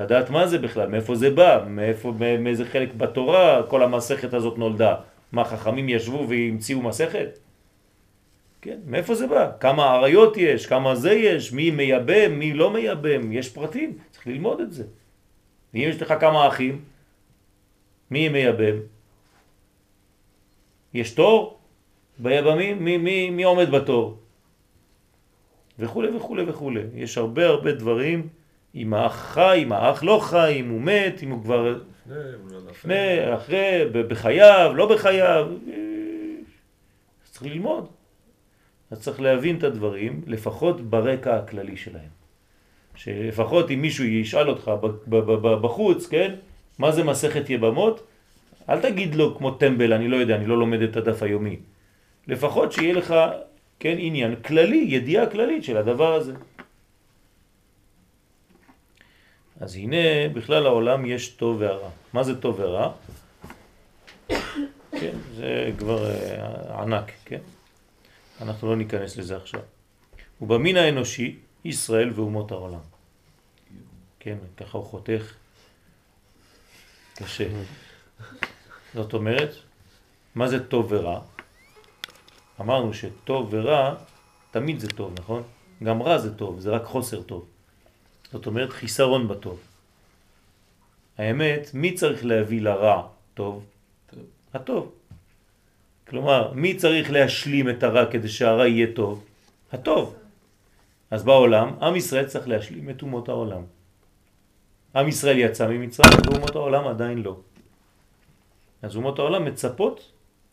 Speaker 1: לדעת מה זה בכלל, מאיפה זה בא, מאיפה, מאיזה חלק בתורה כל המסכת הזאת נולדה. מה, חכמים ישבו והמציאו מסכת? כן, מאיפה זה בא? כמה עריות יש, כמה זה יש, מי מייבם, מי לא מייבם, יש פרטים, צריך ללמוד את זה. ואם יש לך כמה אחים, מי מייבם? יש תור ביבמים? מי, מי, מי עומד בתור? וכו' וכו' וכו'. יש הרבה הרבה דברים אם האח חי, אם האח לא חי, אם הוא מת, אם הוא כבר... לפני, אחרי, בחייו, לא בחייו. צריך ללמוד. אז צריך להבין את הדברים, לפחות ברקע הכללי שלהם. שלפחות אם מישהו ישאל אותך בחוץ, כן, מה זה מסכת יבמות, אל תגיד לו כמו טמבל, אני לא יודע, אני לא לומד את הדף היומי. לפחות שיהיה לך, כן, עניין כללי, ידיעה כללית של הדבר הזה. אז הנה, בכלל העולם יש טוב ורע. מה זה טוב ורע? *coughs* כן, זה כבר uh, ענק, כן? אנחנו לא ניכנס לזה עכשיו. ובמין האנושי, ישראל ואומות העולם. כן, ככה הוא חותך קשה. *laughs* זאת אומרת, מה זה טוב ורע? אמרנו שטוב ורע, תמיד זה טוב, נכון? גם רע זה טוב, זה רק חוסר טוב. זאת אומרת חיסרון בטוב. האמת, מי צריך להביא לרע טוב? טוב. הטוב. כלומר, מי צריך להשלים את הרע כדי שהרע יהיה טוב? הטוב. אז בעולם, עם ישראל צריך להשלים את אומות העולם. עם ישראל יצא ממצרים ואומות העולם עדיין לא. אז אומות העולם מצפות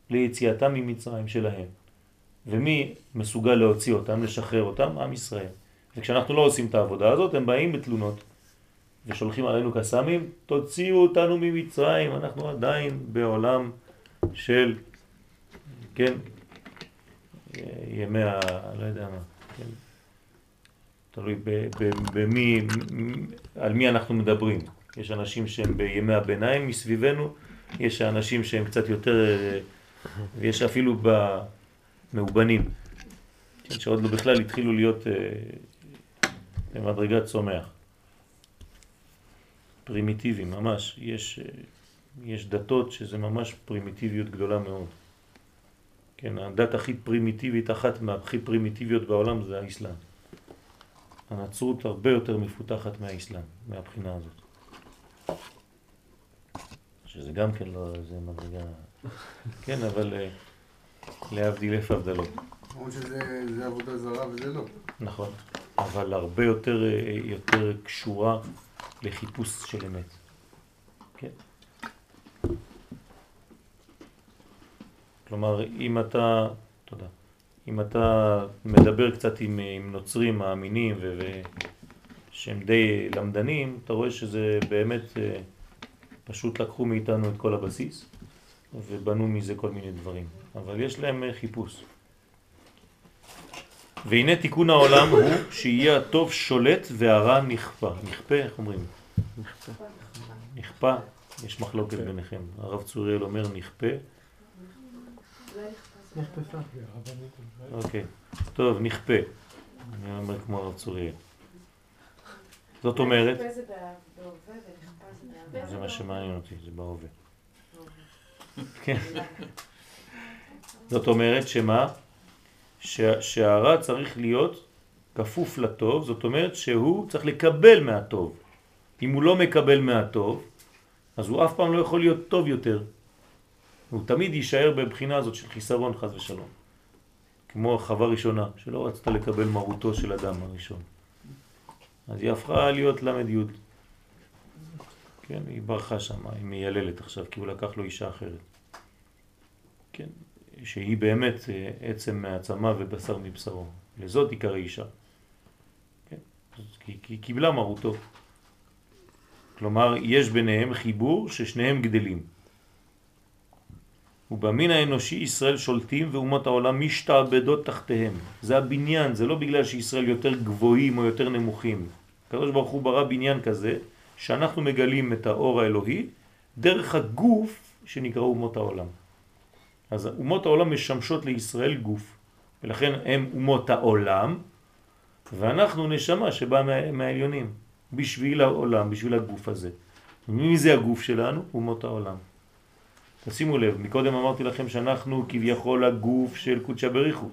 Speaker 1: ליציאתם ממצרים שלהם. ומי מסוגל להוציא אותם, לשחרר אותם? עם ישראל. וכשאנחנו לא עושים את העבודה הזאת, הם באים בתלונות ושולחים עלינו קסמים, תוציאו אותנו ממצרים, אנחנו עדיין בעולם של, כן, ימי ה... לא יודע מה, כן, תלוי במי, על מי אנחנו מדברים. יש אנשים שהם בימי הביניים מסביבנו, יש אנשים שהם קצת יותר, ויש אפילו במאובנים, כן, שעוד לא בכלל התחילו להיות אה, במדרגת צומח. פרימיטיבי, ממש. יש, יש דתות שזה ממש פרימיטיביות גדולה מאוד. כן, הדת הכי פרימיטיבית, אחת מהכי פרימיטיביות בעולם זה האסלאם. הנצרות הרבה יותר מפותחת מהאסלאם, מהבחינה הזאת. שזה גם כן לא, זה מדרגה... *laughs* כן, אבל אה, להבדיל איפה הבדלות.
Speaker 5: למרות שזה עבודה זרה וזה לא.
Speaker 1: נכון. אבל הרבה יותר, אה, יותר קשורה לחיפוש של אמת. כן. כלומר, אם אתה, תודה, אם אתה מדבר קצת עם, עם נוצרים מאמינים ו, ו, שהם די למדנים, אתה רואה שזה באמת אה, פשוט לקחו מאיתנו את כל הבסיס ובנו מזה כל מיני דברים, אבל יש להם אה, חיפוש. והנה תיקון העולם הוא שיהיה הטוב שולט והרע נכפה. נכפה, איך אומרים? נכפה. נכפה, יש מחלוקת ביניכם. הרב צוריאל אומר נכפה, אוקיי. טוב, נכפה. אני אומר כמו הרב צוריאל. זאת אומרת.
Speaker 4: זה
Speaker 1: מה שמעניין אותי, זה בהווה. כן. זאת אומרת שמה? שה- שהרע צריך להיות כפוף לטוב, זאת אומרת שהוא צריך לקבל מהטוב. אם הוא לא מקבל מהטוב, אז הוא אף פעם לא יכול להיות טוב יותר. הוא תמיד יישאר בבחינה הזאת של חיסרון חז ושלום. כמו חווה ראשונה, שלא רצתה לקבל מרותו של אדם הראשון. אז היא הפכה להיות י'. כן, היא ברחה שם, היא מייללת עכשיו, כי הוא לקח לו אישה אחרת. כן, שהיא באמת אה, עצם מעצמה ובשר מבשרו. לזאת עיקר האישה. כן, כי היא קיבלה מרותו. כלומר, יש ביניהם חיבור ששניהם גדלים. ובמין האנושי ישראל שולטים ואומות העולם משתעבדות תחתיהם. זה הבניין, זה לא בגלל שישראל יותר גבוהים או יותר נמוכים. הקדוש ברוך הוא ברא בניין כזה, שאנחנו מגלים את האור האלוהי דרך הגוף שנקרא אומות העולם. אז אומות העולם משמשות לישראל גוף, ולכן הם אומות העולם, ואנחנו נשמה שבאה מה, מהעליונים, בשביל העולם, בשביל הגוף הזה. מי זה הגוף שלנו? אומות העולם. תשימו לב, מקודם אמרתי לכם שאנחנו כביכול הגוף של קודשא בריחו.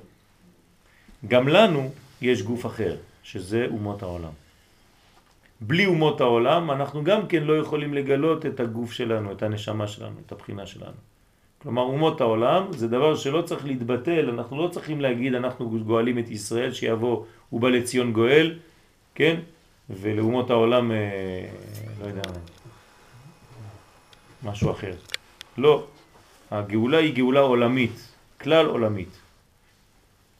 Speaker 1: גם לנו יש גוף אחר, שזה אומות העולם. בלי אומות העולם אנחנו גם כן לא יכולים לגלות את הגוף שלנו, את הנשמה שלנו, את הבחינה שלנו. כלומר אומות העולם זה דבר שלא צריך להתבטל, אנחנו לא צריכים להגיד אנחנו גואלים את ישראל שיבוא ובא לציון גואל, כן? ולאומות העולם, אה, לא יודע, משהו אחר. לא, הגאולה היא גאולה עולמית, כלל עולמית.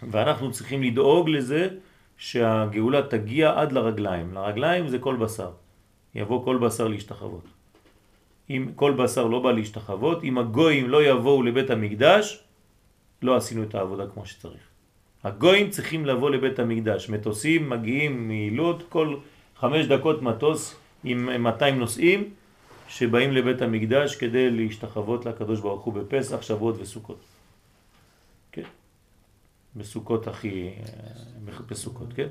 Speaker 1: ואנחנו צריכים לדאוג לזה שהגאולה תגיע עד לרגליים. לרגליים זה כל בשר. יבוא כל בשר להשתחוות. אם כל בשר לא בא להשתחוות, אם הגויים לא יבואו לבית המקדש, לא עשינו את העבודה כמו שצריך. הגויים צריכים לבוא לבית המקדש. מטוסים מגיעים מעילות, כל חמש דקות מטוס עם 200 נוסעים שבאים לבית המקדש כדי להשתחוות לקדוש ברוך הוא בפסח, שבועות וסוכות. כן? בסוכות הכי... בסוכות, כן?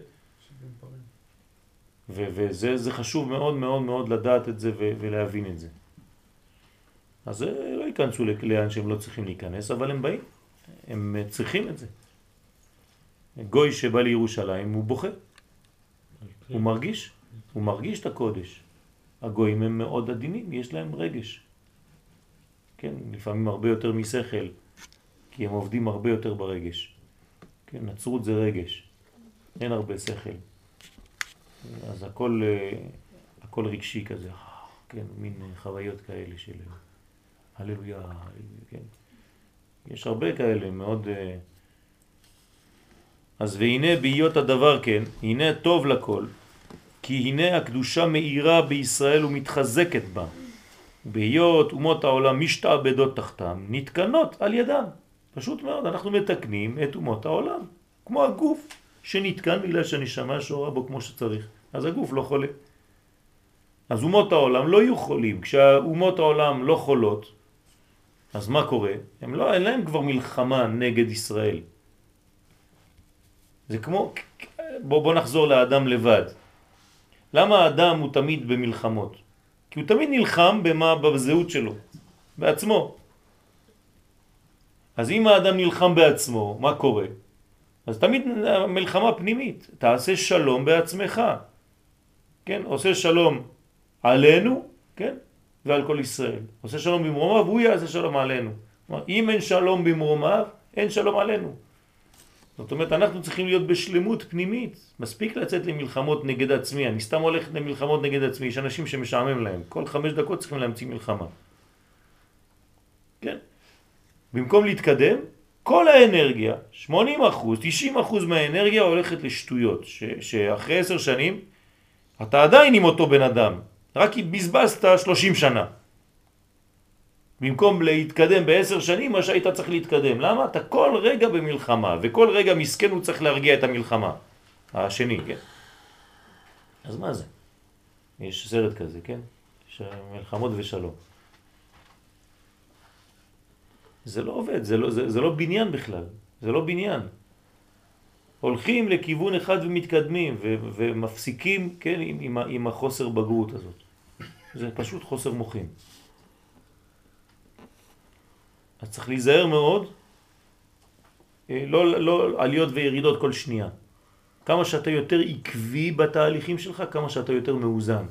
Speaker 1: וזה זה חשוב מאוד מאוד מאוד לדעת את זה ולהבין את זה. אז אה, לא ייכנסו לאן שהם לא צריכים להיכנס, אבל הם באים, הם אה, צריכים את זה. גוי שבא לירושלים הוא בוכה, הוא מרגיש, הוא מרגיש את הקודש. הגויים הם מאוד עדינים, יש להם רגש. כן, לפעמים הרבה יותר משכל, כי הם עובדים הרבה יותר ברגש. כן, נצרות זה רגש, אין הרבה שכל. אז הכל, אה, הכל רגשי כזה, כן, מין חוויות כאלה של הללויה, כן. יש הרבה כאלה, מאוד... אה, אז והנה בהיות הדבר כן, הנה טוב לכל, כי הנה הקדושה מאירה בישראל ומתחזקת בה. בהיות אומות העולם משתעבדות תחתם, נתקנות על ידם. פשוט מאוד, אנחנו מתקנים את אומות העולם, כמו הגוף שנתקן בגלל שהנשמה שורה בו כמו שצריך. אז הגוף לא חולה. אז אומות העולם לא יהיו חולים. כשאומות העולם לא חולות, אז מה קורה? הם לא, אין להם כבר מלחמה נגד ישראל. זה כמו, בוא, בוא נחזור לאדם לבד. למה האדם הוא תמיד במלחמות? כי הוא תמיד נלחם במה, בזהות שלו, בעצמו. אז אם האדם נלחם בעצמו, מה קורה? אז תמיד מלחמה פנימית, תעשה שלום בעצמך. כן, עושה שלום עלינו, כן, ועל כל ישראל. עושה שלום במרומיו, הוא יעשה שלום עלינו. כלומר, אם אין שלום במרומיו, אין שלום עלינו. זאת אומרת, אנחנו צריכים להיות בשלמות פנימית. מספיק לצאת למלחמות נגד עצמי. אני סתם הולך למלחמות נגד עצמי. יש אנשים שמשעמם להם. כל חמש דקות צריכים להמציא מלחמה. כן? במקום להתקדם, כל האנרגיה, 80 אחוז, 90 אחוז מהאנרגיה הולכת לשטויות. ש, שאחרי עשר שנים, אתה עדיין עם אותו בן אדם, רק בזבזת 30 שנה. במקום להתקדם בעשר שנים, מה שהיית צריך להתקדם. למה? אתה כל רגע במלחמה, וכל רגע מסכן הוא צריך להרגיע את המלחמה. השני, כן? אז מה זה? יש סרט כזה, כן? יש מלחמות ושלום. זה לא עובד, זה לא, זה, זה לא בניין בכלל, זה לא בניין. הולכים לכיוון אחד ומתקדמים ו, ומפסיקים, כן, עם, עם, עם החוסר בגרות הזאת. זה פשוט חוסר מוחים. אז צריך להיזהר מאוד, אה, לא, לא עליות וירידות כל שנייה. כמה שאתה יותר עקבי בתהליכים שלך, כמה שאתה יותר מאוזן.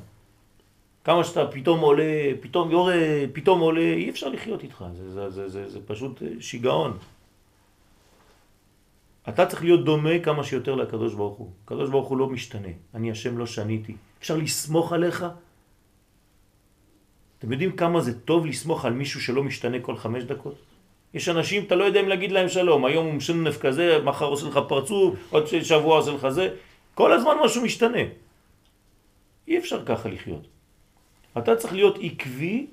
Speaker 1: כמה שאתה פתאום עולה, פתאום יורד, פתאום עולה, אי אפשר לחיות איתך, זה, זה, זה, זה, זה פשוט שיגעון. אתה צריך להיות דומה כמה שיותר לקדוש ברוך הוא. הקדוש ברוך הוא לא משתנה, אני השם לא שניתי. אפשר לסמוך עליך? אתם יודעים כמה זה טוב לסמוך על מישהו שלא משתנה כל חמש דקות? יש אנשים, אתה לא יודע אם להגיד להם שלום, היום הוא משנף כזה, מחר עושה לך פרצוף, עוד שבוע עושה לך זה, כל הזמן משהו משתנה. אי אפשר ככה לחיות. אתה צריך להיות עקבי,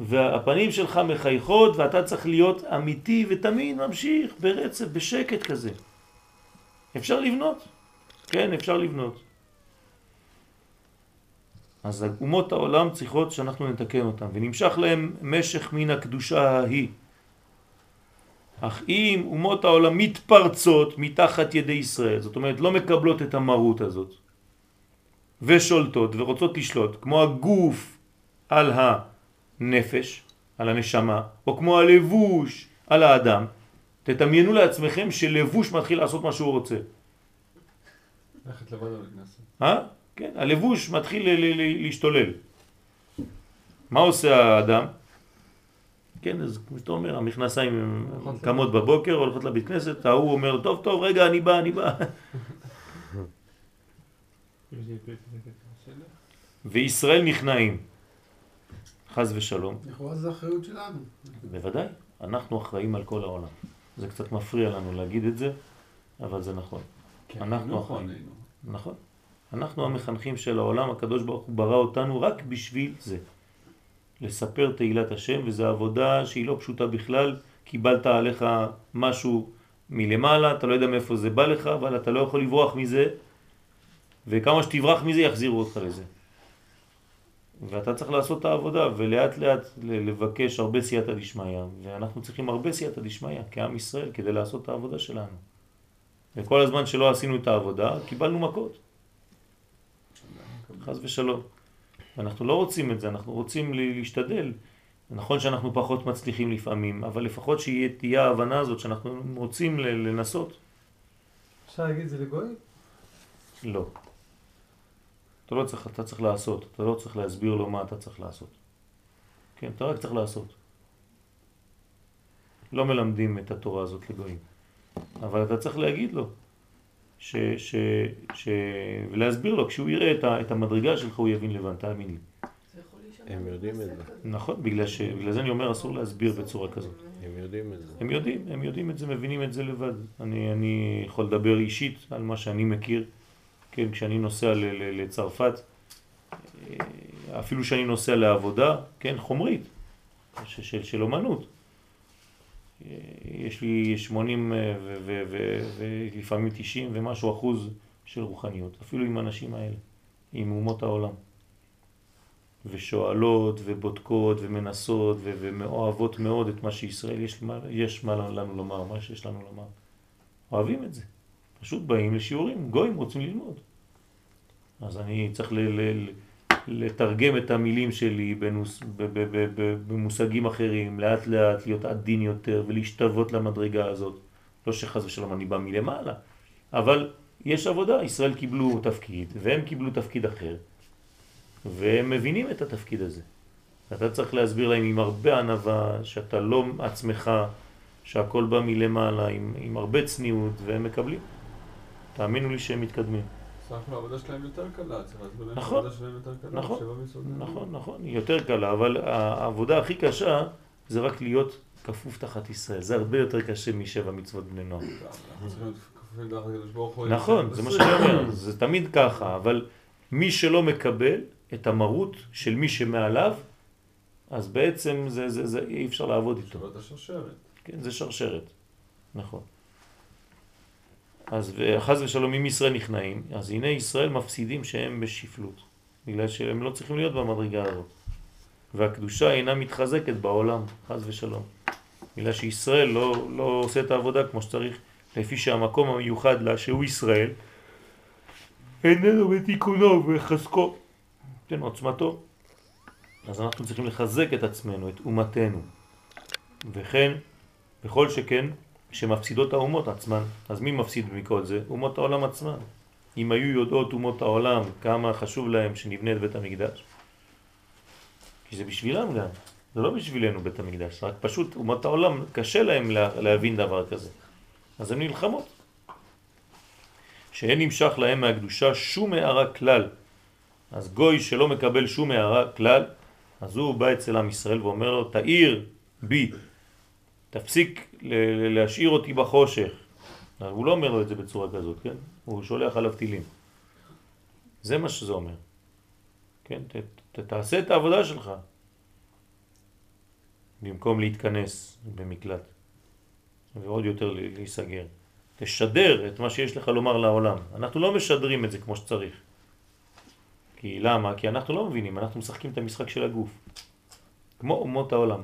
Speaker 1: והפנים שלך מחייכות, ואתה צריך להיות אמיתי ותמיד ממשיך ברצף, בשקט כזה. אפשר לבנות, כן, אפשר לבנות. אז אומות העולם צריכות שאנחנו נתקן אותם, ונמשך להם משך מן הקדושה ההיא. אך אם אומות העולם מתפרצות מתחת ידי ישראל, זאת אומרת לא מקבלות את המרות הזאת, ושולטות ורוצות לשלוט, כמו הגוף על הנפש, על הנשמה, או כמו הלבוש על האדם, תתמיינו לעצמכם שלבוש מתחיל לעשות מה שהוא רוצה.
Speaker 6: ללכת לבד על הכנסת.
Speaker 1: כן, הלבוש מתחיל להשתולל. מה עושה האדם? כן, אז כמו שאתה אומר, המכנסיים קמות בבוקר, הולכות לבית כנסת, ההוא אומר, טוב, טוב, רגע, אני בא, אני בא. וישראל נכנעים, חז ושלום.
Speaker 5: לכאורה זו אחריות שלנו.
Speaker 1: בוודאי, אנחנו אחראים על כל העולם. זה קצת מפריע לנו להגיד את זה, אבל זה נכון.
Speaker 6: כן,
Speaker 1: אנחנו אחראים. נכון. אנחנו המחנכים של העולם, הקדוש ברוך הוא ברא אותנו רק בשביל זה. לספר תהילת השם, וזו עבודה שהיא לא פשוטה בכלל. קיבלת עליך משהו מלמעלה, אתה לא יודע מאיפה זה בא לך, אבל אתה לא יכול לברוח מזה, וכמה שתברח מזה יחזירו אותך לזה. ואתה צריך לעשות את העבודה, ולאט לאט לבקש הרבה סייעתא דשמיא, ואנחנו צריכים הרבה סייעתא דשמיא כעם ישראל כדי לעשות את העבודה שלנו. וכל הזמן שלא עשינו את העבודה, קיבלנו מכות. חס ושלום. ואנחנו לא רוצים את זה, אנחנו רוצים להשתדל. נכון שאנחנו פחות מצליחים לפעמים, אבל לפחות שתהיה ההבנה הזאת שאנחנו רוצים לנסות.
Speaker 5: אפשר להגיד את זה לגוי?
Speaker 1: לא. אתה לא צריך, אתה צריך לעשות, אתה לא צריך להסביר לו מה אתה צריך לעשות. כן, אתה רק צריך לעשות. לא מלמדים את התורה הזאת לגויים. אבל אתה צריך להגיד לו, ש, ש, ש, ולהסביר לו, כשהוא יראה את, ה, את המדרגה שלך הוא יבין לבן, תאמין לי.
Speaker 2: הם יודעים את זה.
Speaker 1: נכון, בגלל, ש, בגלל זה אני אומר אסור להסביר בצורה כזאת.
Speaker 2: הם יודעים את זה.
Speaker 1: הם יודעים, הם יודעים את זה, מבינים את זה לבד. אני, אני יכול לדבר אישית על מה שאני מכיר. כן, כשאני נוסע ל, ל, לצרפת, אה, אפילו שאני נוסע לעבודה, כן, חומרית, של, של, של אומנות. יש לי 80 אה, ולפעמים 90 ומשהו אחוז של רוחניות, אפילו עם האנשים האלה, עם אומות העולם. ושואלות ובודקות ומנסות ומאוהבות מאוד את מה שישראל יש, יש מה לנו לומר, מה שיש לנו לומר. אוהבים את זה. פשוט באים לשיעורים, גויים רוצים ללמוד. אז אני צריך ל- ל- לתרגם את המילים שלי בנוס, במושגים אחרים, לאט לאט להיות עדין יותר ולהשתוות למדרגה הזאת. לא שחז ושלום אני בא מלמעלה, אבל יש עבודה, ישראל קיבלו תפקיד והם קיבלו תפקיד אחר, והם מבינים את התפקיד הזה. אתה צריך להסביר להם עם הרבה ענבה, שאתה לא עצמך, שהכל בא מלמעלה, עם, עם הרבה צניעות, והם מקבלים. תאמינו לי שהם מתקדמים. נכון. נכון, נכון, נכון, היא יותר קלה, אבל העבודה הכי קשה זה רק להיות כפוף תחת ישראל. זה הרבה יותר קשה משבע מצוות בני נוער. נכון, זה מה שאני אומר, זה תמיד ככה, אבל מי שלא מקבל את המרות של מי שמעליו, אז בעצם זה, זה, זה, אי אפשר לעבוד איתו.
Speaker 6: שבת השרשרת.
Speaker 1: כן, זה שרשרת, נכון. אז חס ושלום אם ישראל נכנעים, אז הנה ישראל מפסידים שהם בשפלות, בגלל שהם לא צריכים להיות במדרגה הזאת. והקדושה אינה מתחזקת בעולם, חס ושלום. בגלל שישראל לא, לא עושה את העבודה כמו שצריך, לפי שהמקום המיוחד לה, שהוא ישראל, איננו בתיקונו וחזקו, כן, עוצמתו. אז אנחנו צריכים לחזק את עצמנו, את אומתנו. וכן, בכל שכן, שמפסידות האומות עצמן. אז מי מפסיד מכל זה? אומות העולם עצמן. אם היו יודעות אומות העולם כמה חשוב להם שנבנה את בית המקדש, כי זה בשבילם גם, זה לא בשבילנו בית המקדש, רק פשוט אומות העולם קשה להם לה, להבין דבר כזה. אז הן נלחמות. שאין נמשך להם מהקדושה שום הערה כלל. אז גוי שלא מקבל שום הערה כלל, אז הוא בא אצל עם ישראל ואומר לו, תאיר בי, תפסיק להשאיר אותי בחושך. הוא לא אומר לו את זה בצורה כזאת, כן? הוא שולח עליו טילים. זה מה שזה אומר. כן? ת, ת, תעשה את העבודה שלך. במקום להתכנס במקלט ועוד יותר להיסגר. תשדר את מה שיש לך לומר לעולם. אנחנו לא משדרים את זה כמו שצריך. כי למה? כי אנחנו לא מבינים, אנחנו משחקים את המשחק של הגוף. כמו אומות העולם.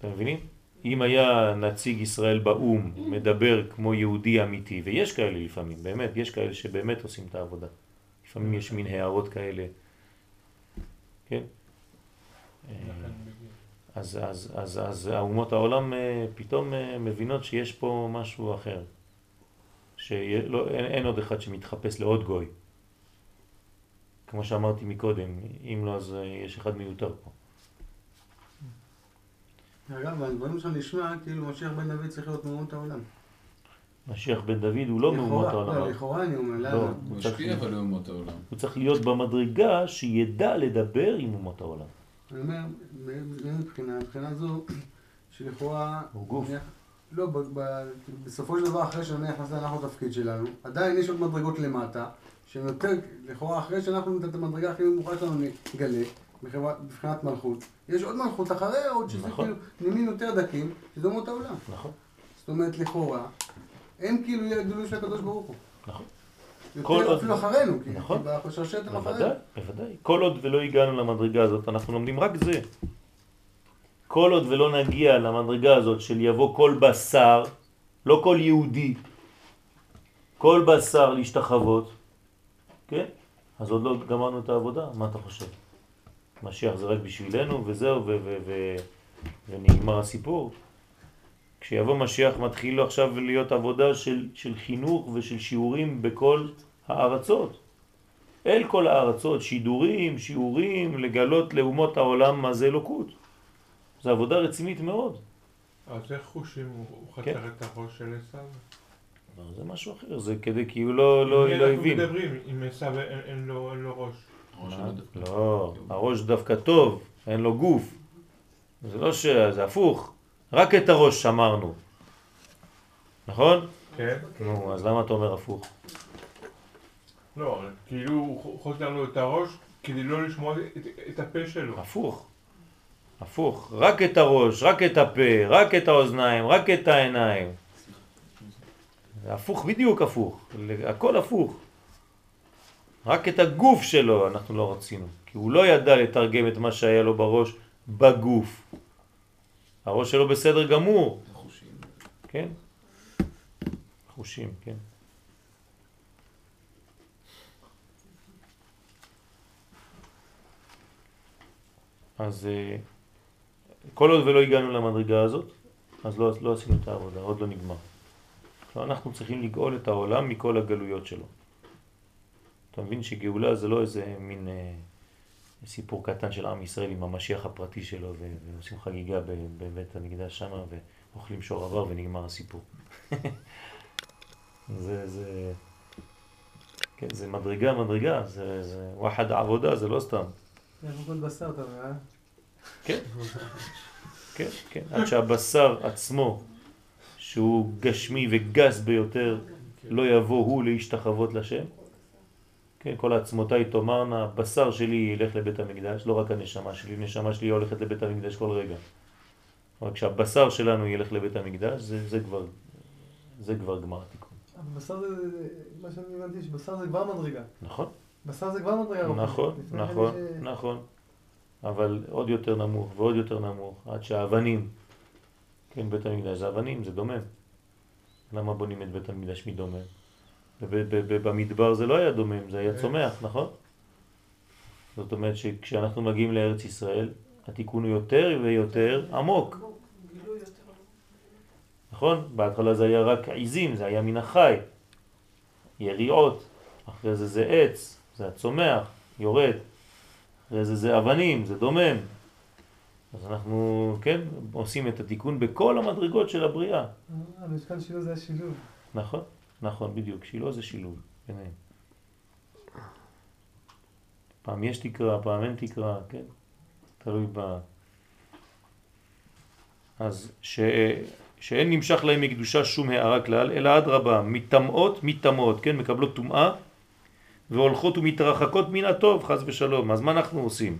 Speaker 1: אתם מבינים? אם היה נציג ישראל באו"ם מדבר כמו יהודי אמיתי, ויש כאלה לפעמים, באמת, יש כאלה שבאמת עושים את העבודה. לפעמים יש מין הערות כאלה, כן? אז, אז, אז, אז האומות העולם אה, פתאום אה, מבינות שיש פה משהו אחר. שאין אין עוד אחד שמתחפש לעוד גוי. כמו שאמרתי מקודם, אם לא אז אה, יש אחד מיותר פה.
Speaker 5: אגב, בדברים שלך נשמע כאילו משיח בן דוד צריך להיות מאומות העולם.
Speaker 1: משיח בן דוד הוא לא מאומות העולם.
Speaker 5: לא, לכאורה אני אומר, למה?
Speaker 1: לא,
Speaker 6: הוא משפיע אבל לאומות העולם.
Speaker 1: הוא צריך להיות במדרגה שידע לדבר עם אומות העולם.
Speaker 5: אני אומר, מבחינה, מבחינה זו, שלכאורה...
Speaker 1: הוא גוף.
Speaker 5: לא, ב, ב, בסופו של דבר, אחרי שנניח נעשה אנחנו תפקיד שלנו, עדיין יש עוד מדרגות למטה, שהן יותר, לכאורה, אחרי שאנחנו את המדרגה הכי נמוכה שלנו נגלה, מבחינת מלכות, יש עוד מלכות אחרי עוד שזה
Speaker 1: נכון.
Speaker 5: כאילו נימים יותר דקים, שזה אומות העולם.
Speaker 1: נכון,
Speaker 5: זאת אומרת, לכאורה, הם כאילו יהיה גדולים של הקדוש ברוך הוא.
Speaker 1: נכון. כל
Speaker 5: יותר אפילו אחרינו, כי
Speaker 1: נכון.
Speaker 5: כי בשרשרת הם אחרינו.
Speaker 1: בוודאי, בוודאי. כל עוד ולא הגענו למדרגה הזאת, אנחנו לומדים רק זה. כל עוד ולא נגיע למדרגה הזאת של יבוא כל בשר, לא כל יהודי, כל בשר להשתחוות, כן? אז עוד לא גמרנו את העבודה, מה אתה חושב? משיח זה רק בשבילנו וזהו, ו- ו- ו- ונגמר הסיפור. כשיבוא משיח מתחיל לו עכשיו להיות עבודה של, של חינוך ושל שיעורים בכל הארצות. אל כל הארצות, שידורים, שיעורים, לגלות לאומות העולם מה זה אלוקות. זו עבודה רצינית מאוד.
Speaker 7: אז איך חושים הוא הוא
Speaker 1: כן.
Speaker 7: את הראש של עשיו?
Speaker 1: אבל זה משהו אחר, זה כדי כי הוא לא, לא, לא
Speaker 7: אנחנו
Speaker 1: הבין.
Speaker 7: מדברים, עם עשיו אין- אין לו- אין לו ראש.
Speaker 6: דווקא.
Speaker 1: לא, הראש דווקא טוב, אין לו גוף. זה לא ש... זה הפוך. רק את הראש שמרנו. נכון?
Speaker 7: כן?
Speaker 1: נו, אז למה אתה אומר הפוך?
Speaker 7: לא, כאילו הוא חותך לו את הראש כדי לא לשמוע את- את הפה שלו.
Speaker 1: הפוך. הפוך. רק את הראש, רק את הפה, רק את האוזניים, רק את העיניים. זה הפוך, בדיוק הפוך. הכל הפוך. רק את הגוף שלו אנחנו לא רצינו. כי הוא לא ידע לתרגם את מה שהיה לו בראש בגוף. הראש שלו בסדר גמור,
Speaker 6: החושים.
Speaker 1: כן? חושים, כן. אז אה, כל עוד ולא הגענו למדרגה הזאת, אז לא, לא עשינו את העבודה, עוד לא נגמר. אנחנו צריכים לגאול את העולם מכל הגלויות שלו. אתה מבין שגאולה זה לא איזה מין אה, סיפור קטן של עם ישראל עם המשיח הפרטי שלו ועושים חגיגה בבית המקדש שמה ואוכלים שור עבר ונגמר הסיפור. *laughs* זה, זה, כן, זה מדרגה מדרגה, זה, זה וואחד עבודה, זה לא סתם.
Speaker 5: אה?
Speaker 1: כן, כן, כן, עד שהבשר עצמו, שהוא גשמי וגס ביותר, לא יבוא הוא להשתחוות לשם, כן, כל עצמותיי תאמרנה, בשר שלי ילך לבית המקדש, לא רק הנשמה שלי, נשמה שלי הולכת לבית המקדש כל רגע. רק כשהבשר שלנו ילך לבית המקדש, זה, זה כבר, זה כבר גמר התיקון.
Speaker 8: אבל בשר זה, מה שאני הבנתי, שבשר זה כבר מדרגה.
Speaker 1: נכון?
Speaker 8: בשר זה כבר מדרגה.
Speaker 1: נכון, נכון,
Speaker 8: יש-
Speaker 1: נכון. אבל עוד יותר נמוך ועוד יותר נמוך, עד שהאבנים, כן, בית המקדש זה אבנים, זה דומם. למה בונים את בית המקדש מדומם? וב- ב- ב- במדבר זה לא היה דומם, זה היה צומח, נכון? זאת אומרת שכשאנחנו מגיעים לארץ ישראל, התיקון הוא יותר ויותר עמוק. נכון? בהתחלה זה היה רק עיזים, זה היה מן החי, יריעות, אחרי זה זה עץ, זה הצומח, יורד, אחרי זה זה אבנים, זה דומם. אז אנחנו, כן, עושים את התיקון בכל המדרגות של הבריאה.
Speaker 8: אה, משכן שילה זה השילוב.
Speaker 1: נכון, נכון, בדיוק. שילה זה שילוב ביניהם. פעם יש תקרה, פעם אין תקרה, כן? תלוי ב... אז ש... שאין נמשך להם מקדושה שום הערה כלל, אלא אדרבה, מטמאות מטמאות, כן? מקבלות טומאה והולכות ומתרחקות מן הטוב, חס ושלום. אז מה אנחנו עושים?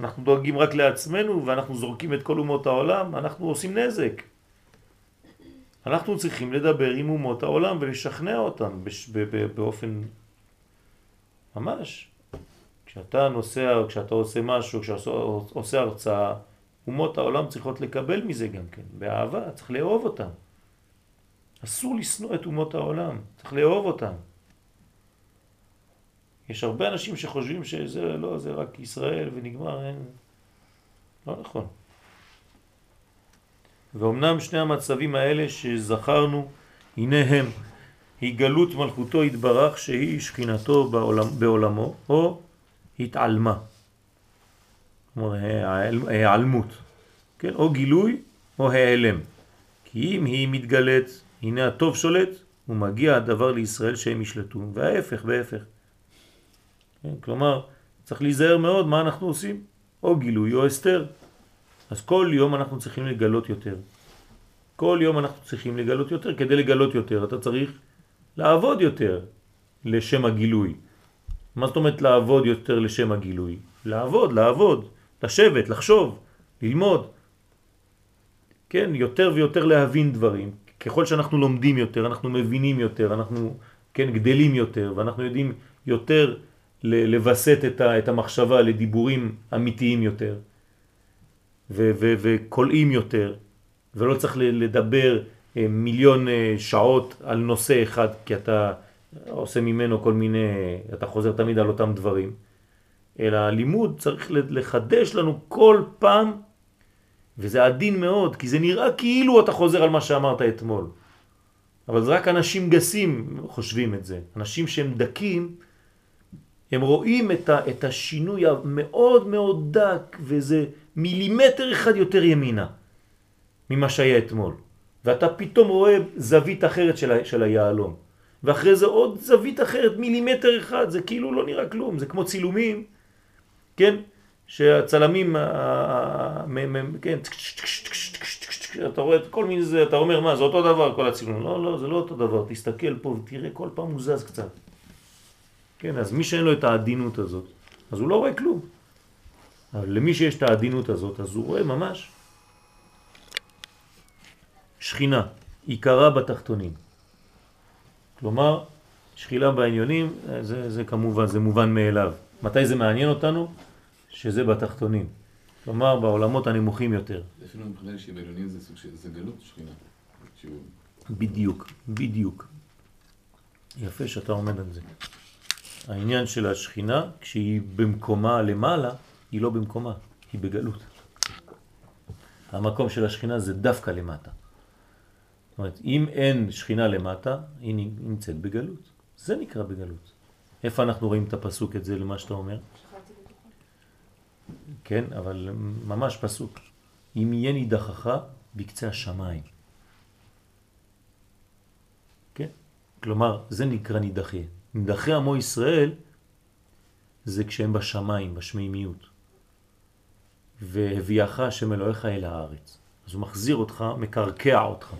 Speaker 1: אנחנו דואגים רק לעצמנו ואנחנו זורקים את כל אומות העולם, אנחנו עושים נזק. אנחנו צריכים לדבר עם אומות העולם ולשכנע אותם בש... ב... ב... באופן ממש. כשאתה נוסע או כשאתה עושה משהו, כשאתה עושה הרצאה, אומות העולם צריכות לקבל מזה גם כן, באהבה, צריך לאהוב אותם. אסור לשנוא את אומות העולם, צריך לאהוב אותם. יש הרבה אנשים שחושבים שזה לא, זה רק ישראל ונגמר, אין... לא נכון. ואומנם שני המצבים האלה שזכרנו, הנה הם, היא גלות מלכותו יתברך שהיא שכינתו בעולם, בעולמו, או התעלמה. כלומר, העל- העלמות, כן? או גילוי או העלם. כי אם היא מתגלית, הנה הטוב שולט, ומגיע הדבר לישראל שהם ישלטו, וההפך בהפך. כן? כלומר, צריך להיזהר מאוד מה אנחנו עושים, או גילוי או הסתר. אז כל יום אנחנו צריכים לגלות יותר. כל יום אנחנו צריכים לגלות יותר. כדי לגלות יותר אתה צריך לעבוד יותר לשם הגילוי. מה זאת אומרת לעבוד יותר לשם הגילוי? לעבוד, לעבוד, לשבת, לחשוב, ללמוד. כן, יותר ויותר להבין דברים. ככל שאנחנו לומדים יותר, אנחנו מבינים יותר, אנחנו כן, גדלים יותר, ואנחנו יודעים יותר ל- לווסת את, המחשבה לדיבורים אמיתיים יותר, וקולעים יותר, ולא צריך לדבר אה, מיליון אה, שעות על נושא אחד, כי אתה עושה ממנו כל מיני, אתה חוזר תמיד על אותם דברים, אלא הלימוד צריך לחדש לנו כל פעם, וזה עדין מאוד, כי זה נראה כאילו אתה חוזר על מה שאמרת אתמול. אבל זה רק אנשים גסים חושבים את זה. אנשים שהם דקים, הם רואים את השינוי המאוד מאוד דק, וזה מילימטר אחד יותר ימינה ממה שהיה אתמול. ואתה פתאום רואה זווית אחרת של, ה- של היעלום. ואחרי זה עוד זווית אחרת, מילימטר אחד, זה כאילו לא נראה כלום, זה כמו צילומים, כן? שהצלמים, כן, אתה רואה את כל מיני זה, אתה אומר מה, זה אותו דבר כל הצילום, לא, לא, זה לא אותו דבר, תסתכל פה ותראה, כל פעם הוא זז קצת. כן, אז מי שאין לו את העדינות הזאת, אז הוא לא רואה כלום. אבל למי שיש את העדינות הזאת, אז הוא רואה ממש. שכינה, עיקרה בתחתונים. כלומר, שחילה בעניונים, זה, זה כמובן, זה מובן מאליו. מתי זה מעניין אותנו? שזה בתחתונים. כלומר, בעולמות הנמוכים יותר.
Speaker 6: אפילו מבחינה אישית בעליונים זה סוג של, זה גלות שכינה. שהוא
Speaker 1: בדיוק, בדיוק. יפה שאתה עומד על זה. העניין של השכינה, כשהיא במקומה למעלה, היא לא במקומה, היא בגלות. המקום של השכינה זה דווקא למטה. זאת אומרת, אם אין שכינה למטה, היא נמצאת בגלות. זה נקרא בגלות. איפה אנחנו רואים את הפסוק את זה למה שאתה אומר? כן, אבל ממש פסוק. אם יהיה נידחך בקצה השמיים. כן? כלומר, זה נקרא נידחי. נידחי עמו ישראל זה כשהם בשמיים, בשמימיות. והביאך השם אלוהיך אל הארץ. אז הוא מחזיר אותך, מקרקע אותך.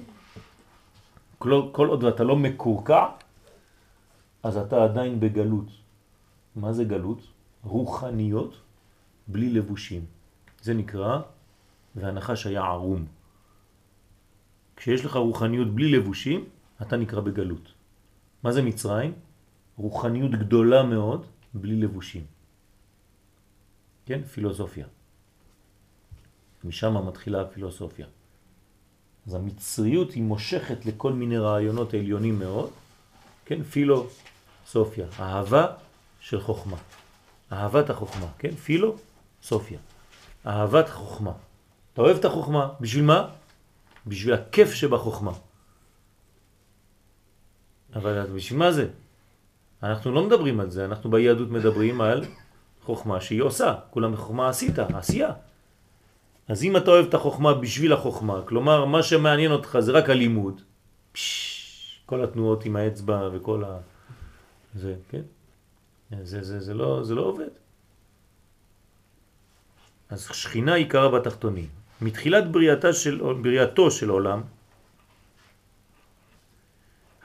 Speaker 1: כל, כל עוד אתה לא מקורקע, אז אתה עדיין בגלות. מה זה גלות? רוחניות בלי לבושים. זה נקרא, והנחש היה ערום. כשיש לך רוחניות בלי לבושים, אתה נקרא בגלות. מה זה מצרים? רוחניות גדולה מאוד בלי לבושים. כן? פילוסופיה. משם מתחילה הפילוסופיה. אז המצריות היא מושכת לכל מיני רעיונות עליונים מאוד, כן? פילוסופיה, אהבה של חוכמה. אהבת החוכמה, כן? פילוסופיה. אהבת חוכמה. אתה אוהב את החוכמה, בשביל מה? בשביל הכיף שבחוכמה. אבל בשביל מה זה? אנחנו לא מדברים על זה, אנחנו ביהדות מדברים על חוכמה שהיא עושה, כולם חוכמה עשית, עשייה. אז אם אתה אוהב את החוכמה בשביל החוכמה, כלומר מה שמעניין אותך זה רק הלימוד, כל התנועות עם האצבע וכל ה... זה, כן? זה, זה, זה, לא, זה לא עובד. אז שכינה עיקרה בתחתונים. מתחילת של, בריאתו של עולם,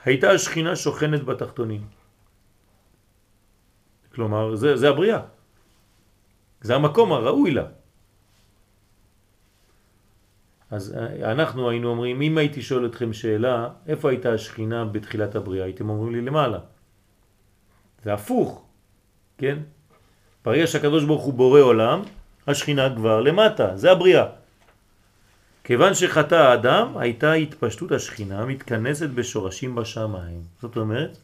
Speaker 1: הייתה השכינה שוכנת בתחתונים. כלומר, זה, זה הבריאה. זה המקום הראוי לה. אז אה, אנחנו היינו אומרים, אם הייתי שואל אתכם שאלה, איפה הייתה השכינה בתחילת הבריאה? הייתם אומרים לי למעלה. זה הפוך, כן? ברגע שהקדוש ברוך הוא בורא עולם, השכינה כבר למטה, זה הבריאה. כיוון שחטא האדם, הייתה התפשטות השכינה מתכנסת בשורשים בשמיים. זאת אומרת,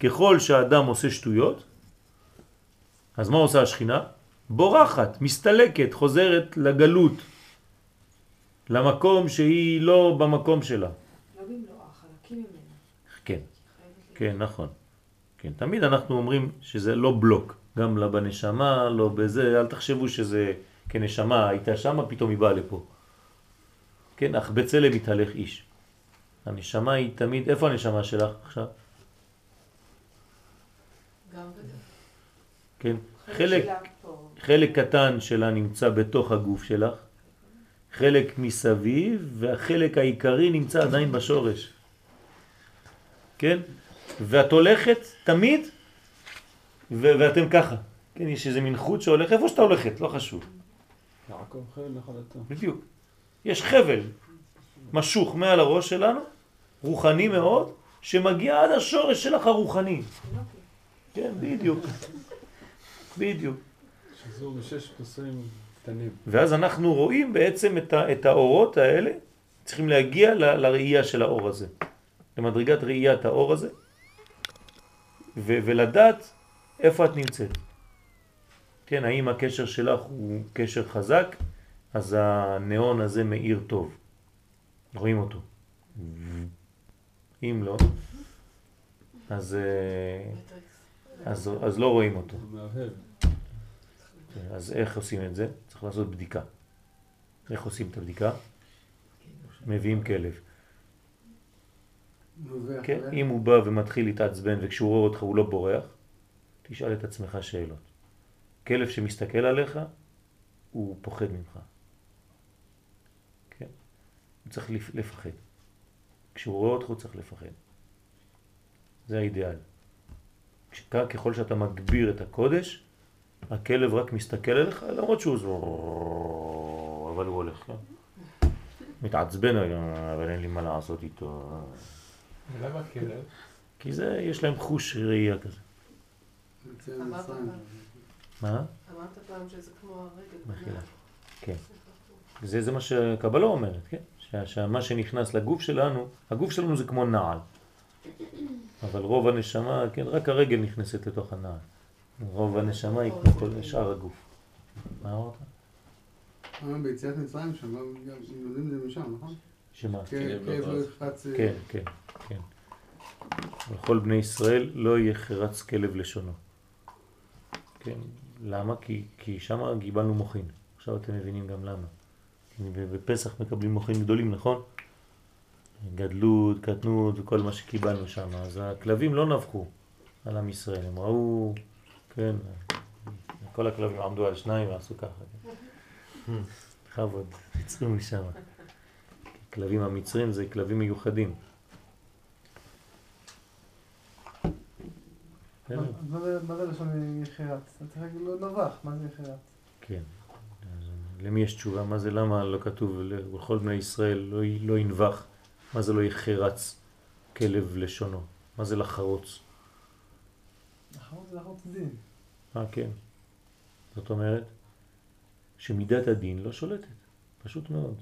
Speaker 1: ככל שהאדם עושה שטויות, אז מה עושה השכינה? בורחת, מסתלקת, חוזרת לגלות, למקום שהיא לא במקום שלה.
Speaker 3: לא במלואה, חלקים ממנה.
Speaker 1: כן, כן, נכון. כן, תמיד אנחנו אומרים שזה לא בלוק, גם לא בנשמה, לא בזה, אל תחשבו שזה כנשמה הייתה שמה, פתאום היא באה לפה. כן, אך בצלם מתהלך איש. הנשמה היא תמיד, איפה הנשמה שלך עכשיו?
Speaker 3: גם.
Speaker 1: כן, חלק. חלק קטן שלה נמצא בתוך הגוף שלך, חלק מסביב, והחלק העיקרי נמצא עדיין בשורש. כן? ואת הולכת תמיד, ו- ואתם ככה. כן, יש איזה מין חוט שהולך, איפה שאתה הולכת, לא חשוב.
Speaker 8: יעקב חבל נחלתו.
Speaker 1: בדיוק. יש חבל משוך מעל הראש שלנו, רוחני מאוד, שמגיע עד השורש שלך הרוחני. כן, בדיוק. בדיוק.
Speaker 8: שזור בשש פסים קטנים.
Speaker 1: ואז אנחנו רואים בעצם את, ה, את האורות האלה, צריכים להגיע ל, לראייה של האור הזה, למדרגת ראיית האור הזה, ו, ולדעת איפה את נמצאת. כן, האם הקשר שלך הוא קשר חזק, אז הנאון הזה מאיר טוב. רואים אותו. אם לא, אז, אה. אז, אז לא רואים אותו. אז איך עושים את זה? צריך לעשות בדיקה. איך עושים את הבדיקה? מביאים כלב. כן? אם הוא בא ומתחיל להתעצבן וכשהוא רואה אותך הוא לא בורח, תשאל את עצמך שאלות. כלב שמסתכל עליך, הוא פוחד ממך. כן? הוא צריך לפ- לפחד. כשהוא רואה אותך הוא צריך לפחד. זה האידיאל. ככל שאתה מגביר את הקודש, הכלב רק מסתכל עליך, למרות שהוא זו... אבל הוא הולך, כן? מתעצבן, אבל אין לי מה לעשות איתו.
Speaker 7: ולמה כלב?
Speaker 1: כי זה, יש להם חוש ראייה כזה. מה?
Speaker 3: אמרת פעם שזה כמו הרגל.
Speaker 1: כן. זה, זה מה שקבלה אומרת, כן? שמה שנכנס לגוף שלנו, הגוף שלנו זה כמו נעל. אבל רוב הנשמה, כן, רק הרגל נכנסת לתוך הנעל. רוב הנשמה היא כמו כל שאר הגוף. מה אמרת?
Speaker 5: אה, ביציאת מצרים שם, גם לומדים את זה משם, נכון?
Speaker 1: שמה?
Speaker 6: זז.
Speaker 5: יחפץ... אה,
Speaker 1: כן, כן, כן. לכל בני ישראל לא יהיה חרץ כלב לשונו. כן, למה? כי, כי שם קיבלנו מוחין. עכשיו אתם מבינים גם למה. כי בפסח מקבלים מוחין גדולים, נכון? גדלות, קטנות וכל מה שקיבלנו שם. אז הכלבים לא נבחו על עם ישראל, הם ראו, כן, כל הכלבים עמדו על שניים ועשו ככה. בכבוד, יצאו משם. כלבים המצרים זה כלבים מיוחדים. בסדר?
Speaker 8: מה- זה- לשון יחרץ? אתה צריך להגיד לו נבח, מה זה יחרץ?
Speaker 1: כן. למי יש תשובה? מה זה למה לא כתוב לכל בני ישראל לא, לא ינבח? מה זה לא יחרץ כלב לשונו? מה זה לחרוץ?
Speaker 8: אחרון זה לחרוץ דין.
Speaker 1: אה, כן. זאת אומרת שמידת הדין לא שולטת. פשוט מאוד.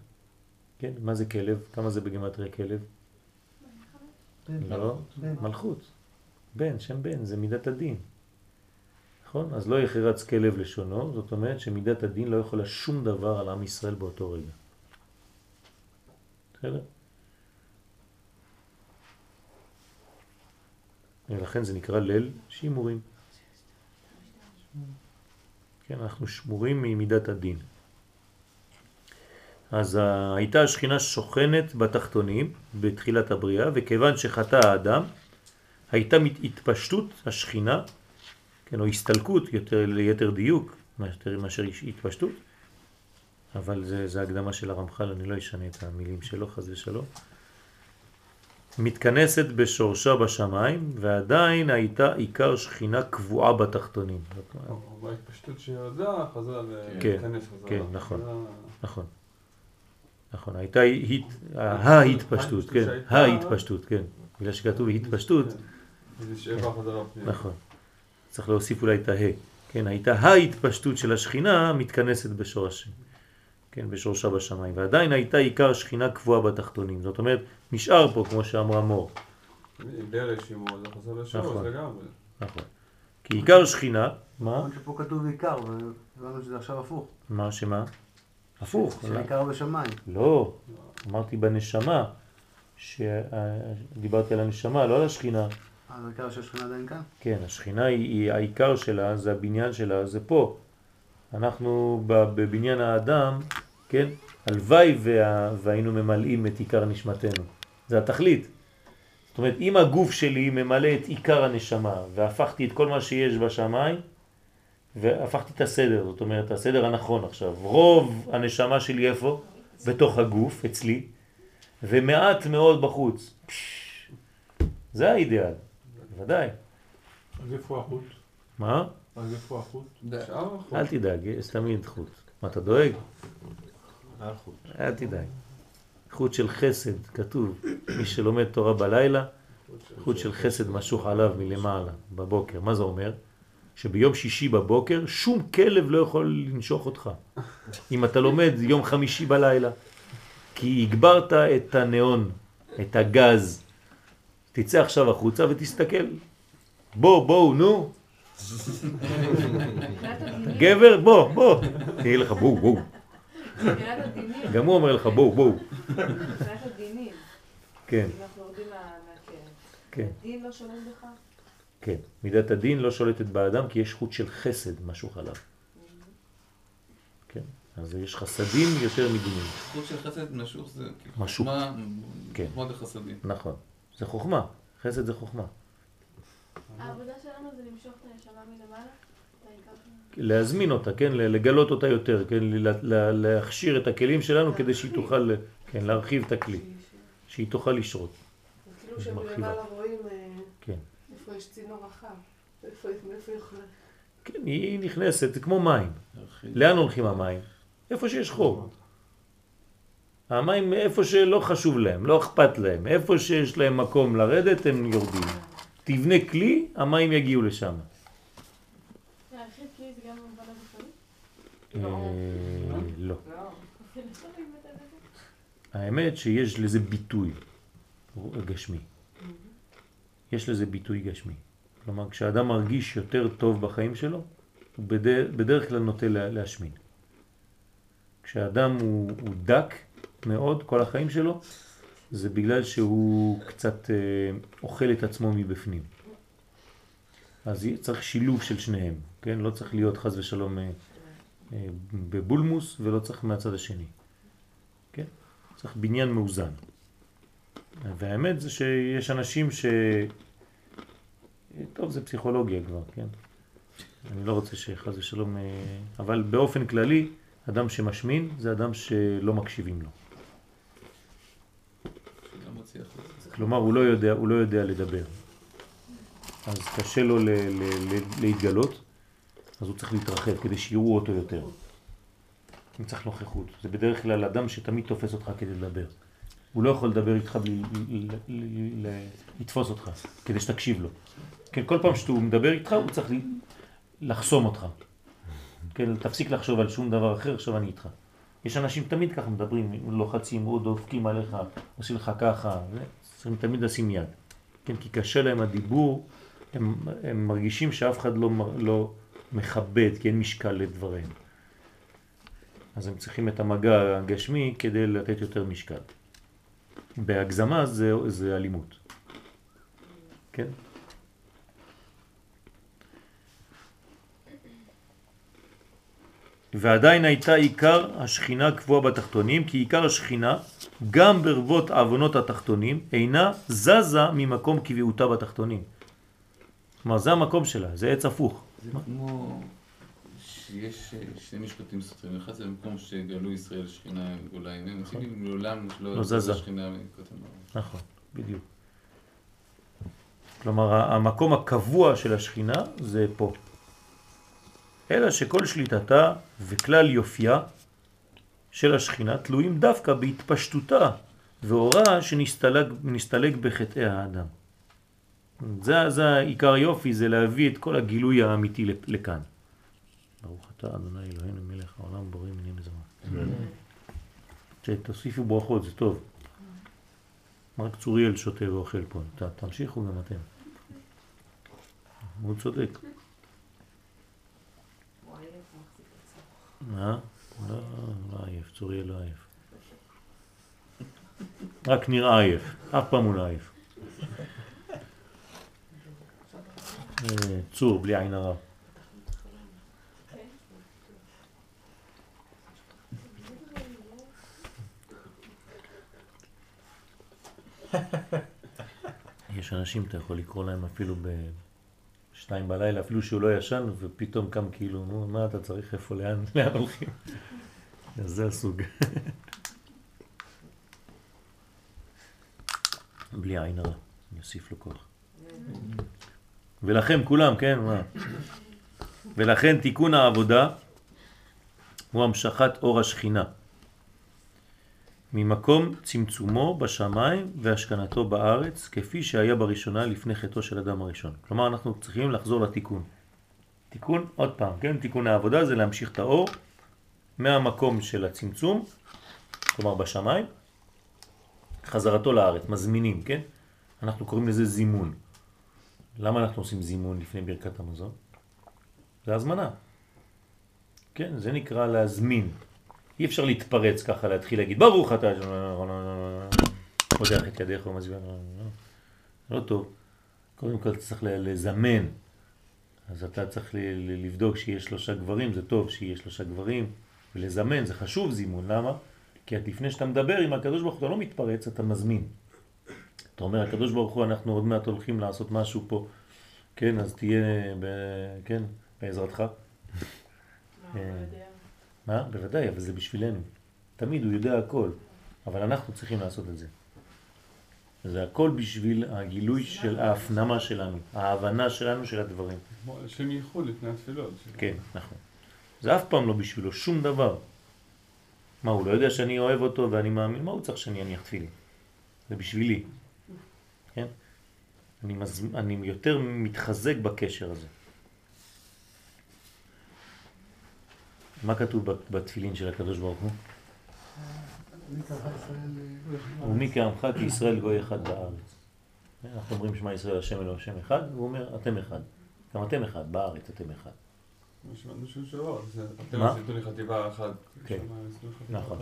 Speaker 1: כן? מה זה כלב? כמה זה בגימטריה כלב? לא? מלכות. בן, שם בן, זה מידת הדין. נכון? אז לא יחרץ כלב לשונו, זאת אומרת שמידת הדין לא יכולה שום דבר על עם ישראל באותו רגע. בסדר? ולכן זה נקרא ליל שימורים. כן, אנחנו שמורים ממידת הדין. אז הייתה השכינה שוכנת בתחתונים בתחילת הבריאה, וכיוון שחטא האדם, הייתה התפשטות השכינה, כן, או הסתלקות יותר ליתר דיוק, מאשר, מאשר התפשטות, אבל זה, זה הקדמה של הרמח"ל, אני לא אשנה את המילים שלו, חס ושלום. מתכנסת בשורשה בשמיים, ועדיין הייתה עיקר שכינה קבועה בתחתונים.
Speaker 7: בהתפשטות שירדה, חזרה
Speaker 1: כן,
Speaker 7: להיכנס חזרה.
Speaker 1: כן, נכון. נכון. נכון, הייתה הת... ההתפשטות, כן, ההתפשטות, כן. בגלל שכתוב התפשטות,
Speaker 7: כן. חזרה פנימה.
Speaker 1: נכון. צריך להוסיף אולי את הה. כן, הייתה ההתפשטות של השכינה מתכנסת בשורשים. כן, בשורשה בשמיים. ועדיין הייתה עיקר שכינה קבועה בתחתונים. זאת אומרת, נשאר פה, כמו שאמרה מור.
Speaker 7: דרך שימור, זה חזר לשורש
Speaker 1: נכון.
Speaker 7: לגמרי.
Speaker 1: נכון. כי עיקר שכינה, מה?
Speaker 5: למרות שפה כתוב עיקר, והבנו שזה עכשיו הפוך.
Speaker 1: מה, שמה? הפוך.
Speaker 5: שעיקר בשמיים.
Speaker 1: לא, אמרתי בנשמה, שדיברתי על הנשמה, לא על השכינה.
Speaker 5: אז העיקר שהשכינה עדיין כאן?
Speaker 1: כן, השכינה היא העיקר שלה, זה הבניין שלה, זה פה. אנחנו בבניין האדם, כן, הלוואי וה, והיינו ממלאים את עיקר נשמתנו. זה התכלית. זאת אומרת, אם הגוף שלי ממלא את עיקר הנשמה, והפכתי את כל מה שיש בשמיים, והפכתי את הסדר, זאת אומרת, הסדר הנכון עכשיו. רוב הנשמה שלי איפה? בתוך הגוף, אצלי, ומעט מאוד בחוץ. זה האידאל, ודאי.
Speaker 7: אז איפה החוט?
Speaker 1: מה?
Speaker 7: אז איפה החוט?
Speaker 1: אל תדאג, יש תמיד חוט. מה, אתה דואג? אל תדאג. חוט של חסד, כתוב. מי שלומד תורה בלילה, חוט של חסד משוך עליו מלמעלה, בבוקר. מה זה אומר? שביום שישי בבוקר שום כלב לא יכול לנשוך אותך. אם אתה לומד יום חמישי בלילה. כי הגברת את הנאון, את הגז. תצא עכשיו החוצה ותסתכל. בוא, בואו, נו. גבר, בוא, בוא. תהיה לך בואו, בואו. גם הוא אומר לך בואו, בואו. כן, כן,
Speaker 4: הדין לא שולט בך?
Speaker 1: כן. מידת הדין לא שולטת באדם כי יש חוט של חסד משוך עליו. כן, אז יש חסדים יותר מדינים.
Speaker 6: חוט של חסד משוך זה כאילו
Speaker 1: משוך.
Speaker 6: חוכמה,
Speaker 1: כן.
Speaker 6: חוכמה וחסדים.
Speaker 1: נכון. זה חוכמה. חסד זה חוכמה.
Speaker 4: העבודה שלנו זה למשוך את הנשמה מלמעלה? את העיקר שלנו?
Speaker 1: להזמין אותה, כן, לגלות אותה יותר, כן, להכשיר את הכלים שלנו כדי שהיא תוכל, כן, להרחיב את הכלי, שהיא תוכל לשרות.
Speaker 3: זה כאילו שמלמעלה רואים אה,
Speaker 1: כן.
Speaker 3: איפה יש צינור רחב, איפה איפה יכולה.
Speaker 1: כן, היא נכנסת, זה כמו מים. לאן הולכים המים? איפה שיש חור. המים איפה שלא חשוב להם, לא אכפת להם. איפה שיש להם מקום לרדת, הם יורדים. תבנה כלי, המים יגיעו לשם. אה, לא.
Speaker 4: לא זה?
Speaker 1: האמת שיש לזה ביטוי גשמי. יש לזה ביטוי גשמי. כלומר, כשאדם מרגיש יותר טוב בחיים שלו, הוא בדרך, כלל נוטה לה- להשמין. כשאדם הוא, הוא דק מאוד כל החיים שלו, זה בגלל שהוא קצת אה, אוכל את עצמו מבפנים. אז צריך שילוב של שניהם, כן? לא צריך להיות חז ושלום אה, אה, בבולמוס ולא צריך מהצד השני. כן? צריך בניין מאוזן. והאמת זה שיש אנשים ש... טוב, זה פסיכולוגיה כבר, כן? אני לא רוצה שחז ושלום... אבל באופן כללי, אדם שמשמין זה אדם שלא מקשיבים לו.
Speaker 6: לא מצליח לזה.
Speaker 1: כלומר, הוא לא יודע, הוא לא יודע לדבר. אז קשה לו להתגלות, אז הוא צריך להתרחב כדי שיראו אותו יותר. הוא צריך נוכחות. זה בדרך כלל אדם שתמיד תופס אותך כדי לדבר. הוא לא יכול לדבר איתך בלי לתפוס אותך, כדי שתקשיב לו. כן, כל פעם שהוא מדבר איתך הוא צריך לחסום אותך. כן, תפסיק לחשוב על שום דבר אחר, עכשיו אני איתך. יש אנשים תמיד ככה מדברים, לוחצים או דופקים עליך, עושים לך ככה, זה, צריכים תמיד לשים יד. כן, כי קשה להם הדיבור, הם, הם מרגישים שאף אחד לא, לא מכבד, כי אין משקל לדבריהם. אז הם צריכים את המגע הגשמי כדי לתת יותר משקל. בהגזמה זה, זה אלימות. כן? ועדיין הייתה עיקר השכינה קבועה בתחתונים, כי עיקר השכינה, גם ברבות עוונות התחתונים, אינה זזה ממקום קביעותה בתחתונים. כלומר, זה המקום שלה, זה עץ הפוך.
Speaker 6: זה כמו שיש אה, שני משפטים סותרים. אחד זה במקום שגלו ישראל שכינה גאולה עיניהם. השני לעולם
Speaker 1: לא
Speaker 6: לא
Speaker 1: זזה.
Speaker 6: שכינה.
Speaker 1: נכון, בדיוק. כלומר, המקום הקבוע של השכינה זה פה. אלא שכל שליטתה וכלל יופייה של השכינה תלויים דווקא בהתפשטותה ואורה שנסתלק בחטאי האדם. זה, זה עיקר היופי, זה להביא את כל הגילוי האמיתי לכאן. ברוך אתה אדוני אלוהינו מלך העולם בורא מיני מזרח. שתוסיפו ברכות, זה טוב. רק צוריאל שותה ואוכל פה, ת, תמשיכו גם אתם. הוא צודק.
Speaker 3: הוא עייף, הוא מחזיק
Speaker 1: אה? לא, לא עייף, צוריאל לא עייף. רק נראה עייף, אף פעם הוא לא עייף. אה, צור, בלי עין הרע. יש אנשים, אתה יכול לקרוא להם אפילו בשתיים בלילה, אפילו שהוא לא ישן, ופתאום קם כאילו, נו, מה אתה צריך, איפה, לאן, *laughs* לאן הולכים? *laughs* אז זה הסוג. *laughs* בלי עין הרע, אני אוסיף לו כוח. ולכם כולם, כן, מה? ולכן תיקון העבודה הוא המשכת אור השכינה. ממקום צמצומו בשמיים והשכנתו בארץ, כפי שהיה בראשונה לפני חטאו של אדם הראשון. כלומר, אנחנו צריכים לחזור לתיקון. תיקון, עוד פעם, כן? תיקון העבודה זה להמשיך את האור מהמקום של הצמצום, כלומר בשמיים, חזרתו לארץ, מזמינים, כן? אנחנו קוראים לזה זימון. למה אנחנו עושים זימון לפני ברכת המזון? זה הזמנה. כן, זה נקרא להזמין. אי אפשר להתפרץ ככה, להתחיל להגיד ברוך אתה, פותח את ידיך ומזמין, לא טוב. קודם כל צריך לזמן. אז אתה צריך לבדוק שיש שלושה גברים, זה טוב שיהיה שלושה גברים, ולזמן, זה חשוב זימון, למה? כי לפני שאתה מדבר עם הקדוש ברוך הוא, אתה לא מתפרץ, אתה מזמין. אתה אומר, הקדוש ברוך הוא, אנחנו עוד מעט הולכים לעשות משהו פה, כן, אז תהיה, ב... כן, בעזרתך.
Speaker 3: מה,
Speaker 1: מה? בוודאי, אבל זה בשבילנו. תמיד הוא יודע הכל, אבל אנחנו צריכים לעשות את זה. זה הכל בשביל הגילוי של ההפנמה שלנו, ההבנה שלנו של הדברים.
Speaker 7: שהם ייחוד לפני התפילות.
Speaker 1: כן, נכון. זה אף פעם לא בשבילו, שום דבר. מה, הוא לא יודע שאני אוהב אותו ואני מאמין? מה הוא צריך שאני אניח תפילין? זה בשבילי. כן? אני, מז... אני יותר מתחזק בקשר הזה. מה כתוב בת- בתפילין של הקדוש ברוך הוא? ומי כעמך כי ישראל גוי אחד בארץ. אנחנו אומרים שמע ישראל השם אלוהים השם אחד, והוא אומר אתם אחד. גם אתם אחד, בארץ אתם אחד.
Speaker 7: אתם
Speaker 1: מה?
Speaker 7: עשיתו לי חטיבה אחת.
Speaker 1: כן. נכון.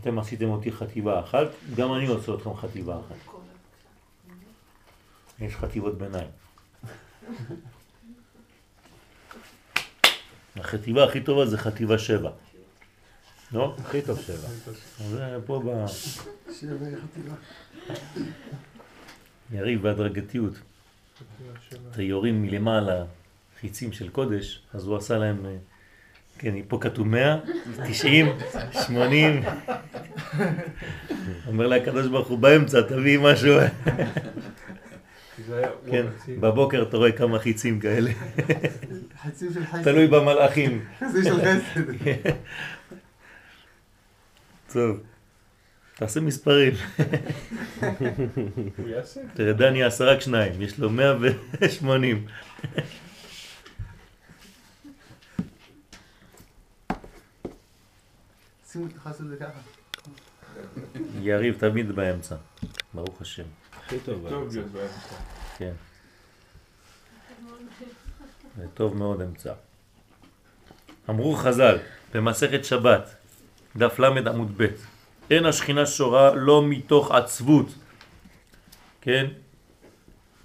Speaker 1: אתם עשיתם אותי חטיבה אחת, גם אני עושה אתכם חטיבה אחת. יש חטיבות ביניים. החטיבה הכי טובה זה חטיבה שבע. לא?
Speaker 2: הכי טוב שבע.
Speaker 1: זה פה ב...
Speaker 8: שבע חטיבה.
Speaker 1: יריב בהדרגתיות. אתה יורים מלמעלה חיצים של קודש, אז הוא עשה להם, אה, כן, פה כתוב 100, 90, 80. אומר לה הקדוש ברוך הוא באמצע, תביא משהו. כן. בבוקר אתה רואה כמה חיצים כאלה, *laughs*
Speaker 5: חצים של חסד.
Speaker 1: תלוי במלאכים. *laughs*
Speaker 5: חצים של חסד. *laughs*
Speaker 1: טוב, תעשה מספרים. תראה, דני עשה רק שניים, יש לו 180.
Speaker 5: שימו את החסד זה ככה.
Speaker 1: יריב תמיד באמצע, ברוך השם.
Speaker 2: הכי טוב. באמצע.
Speaker 1: כן. *laughs* זה טוב מאוד אמצע. אמרו חז"ל במסכת שבת, דף ל' עמוד ב', אין השכינה שורה לא מתוך עצבות, כן?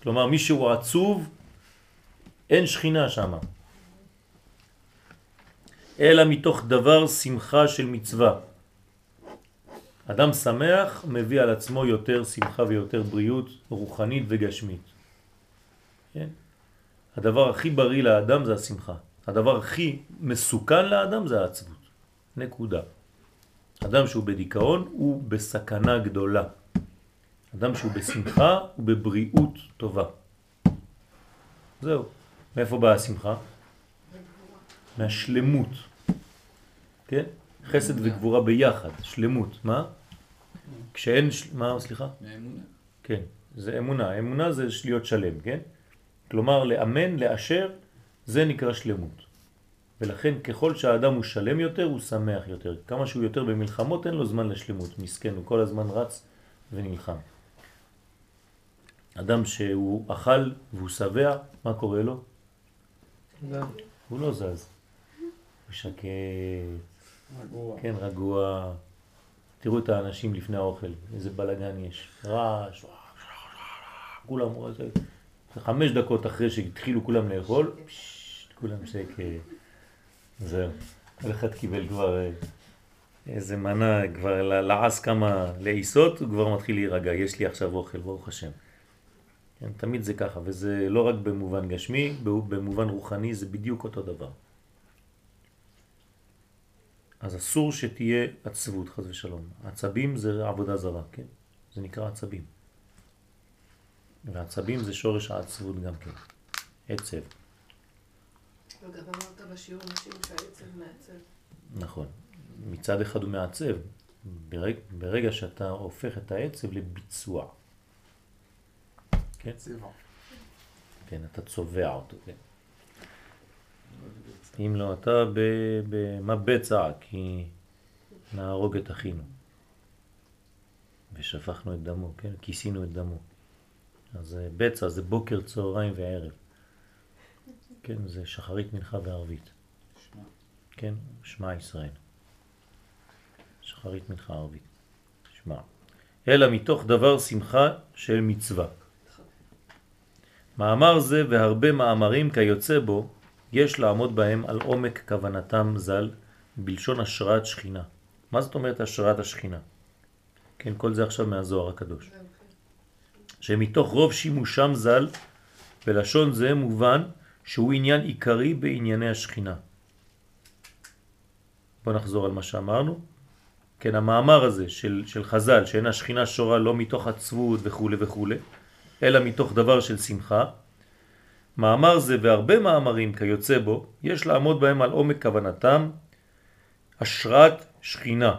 Speaker 1: כלומר מי שהוא עצוב, אין שכינה שם. אלא מתוך דבר שמחה של מצווה. אדם שמח מביא על עצמו יותר שמחה ויותר בריאות רוחנית וגשמית. כן? הדבר הכי בריא לאדם זה השמחה. הדבר הכי מסוכן לאדם זה העצבות. נקודה. אדם שהוא בדיכאון הוא בסכנה גדולה. אדם שהוא בשמחה הוא בבריאות טובה. זהו. מאיפה באה השמחה? מהשלמות. כן? חסד וגבורה ביחד, שלמות. מה? כשאין, מה, סליחה?
Speaker 6: מהאמונה.
Speaker 1: כן, זה אמונה. אמונה זה להיות שלם, כן? כלומר, לאמן, לאשר, זה נקרא שלמות. ולכן ככל שהאדם הוא שלם יותר, הוא שמח יותר. כמה שהוא יותר במלחמות, אין לו זמן לשלמות. מסכן, הוא כל הזמן רץ ונלחם. אדם שהוא אכל והוא שבע, מה קורה לו? הוא לא זז. הוא שקט,
Speaker 7: רגוע.
Speaker 1: כן, רגוע. תראו את האנשים לפני האוכל, איזה בלגן יש. רעש, כולם, זה חמש דקות אחרי שהתחילו כולם לאכול, כולם שקט. זהו. כל אחד קיבל כבר אה, איזה מנה, כבר לעס כמה לעיסות, הוא כבר מתחיל להירגע. יש לי עכשיו אוכל, ברוך השם. כן, תמיד זה ככה, וזה לא רק במובן גשמי, במובן רוחני זה בדיוק אותו דבר. אז אסור שתהיה עצבות, חס ושלום. עצבים זה עבודה זרה, כן? זה נקרא עצבים. ועצבים זה שורש העצבות גם כן. עצב,
Speaker 3: וגם אמרת בשיעור נשים שהעצב מעצב.
Speaker 1: נכון. מצד אחד הוא מעצב, ברגע, ברגע שאתה הופך את העצב לביצוע. כן?
Speaker 5: צבע.
Speaker 1: כן, אתה צובע אותו, כן. אם לא, אתה ב- במה בצע, כי נהרוג את אחינו. ושפכנו את דמו, כן? כיסינו את דמו. אז אה, בצע זה בוקר, צהריים וערב. כן, זה שחרית מנחה וערבית.
Speaker 6: שמע.
Speaker 1: כן, שמע ישראל. שחרית מנחה ערבית. שמע. אלא מתוך דבר שמחה של מצווה. מאמר זה והרבה מאמרים כיוצא בו יש לעמוד בהם על עומק כוונתם ז"ל בלשון השראת שכינה. מה זאת אומרת השראת השכינה? כן, כל זה עכשיו מהזוהר הקדוש. שמתוך רוב שימושם ז"ל בלשון זה מובן שהוא עניין עיקרי בענייני השכינה. בוא נחזור על מה שאמרנו. כן, המאמר הזה של, של חז"ל, שאין השכינה שורה לא מתוך עצבות וכו' וכו', אלא מתוך דבר של שמחה. מאמר זה והרבה מאמרים כיוצא בו, יש לעמוד בהם על עומק כוונתם, השראת שכינה.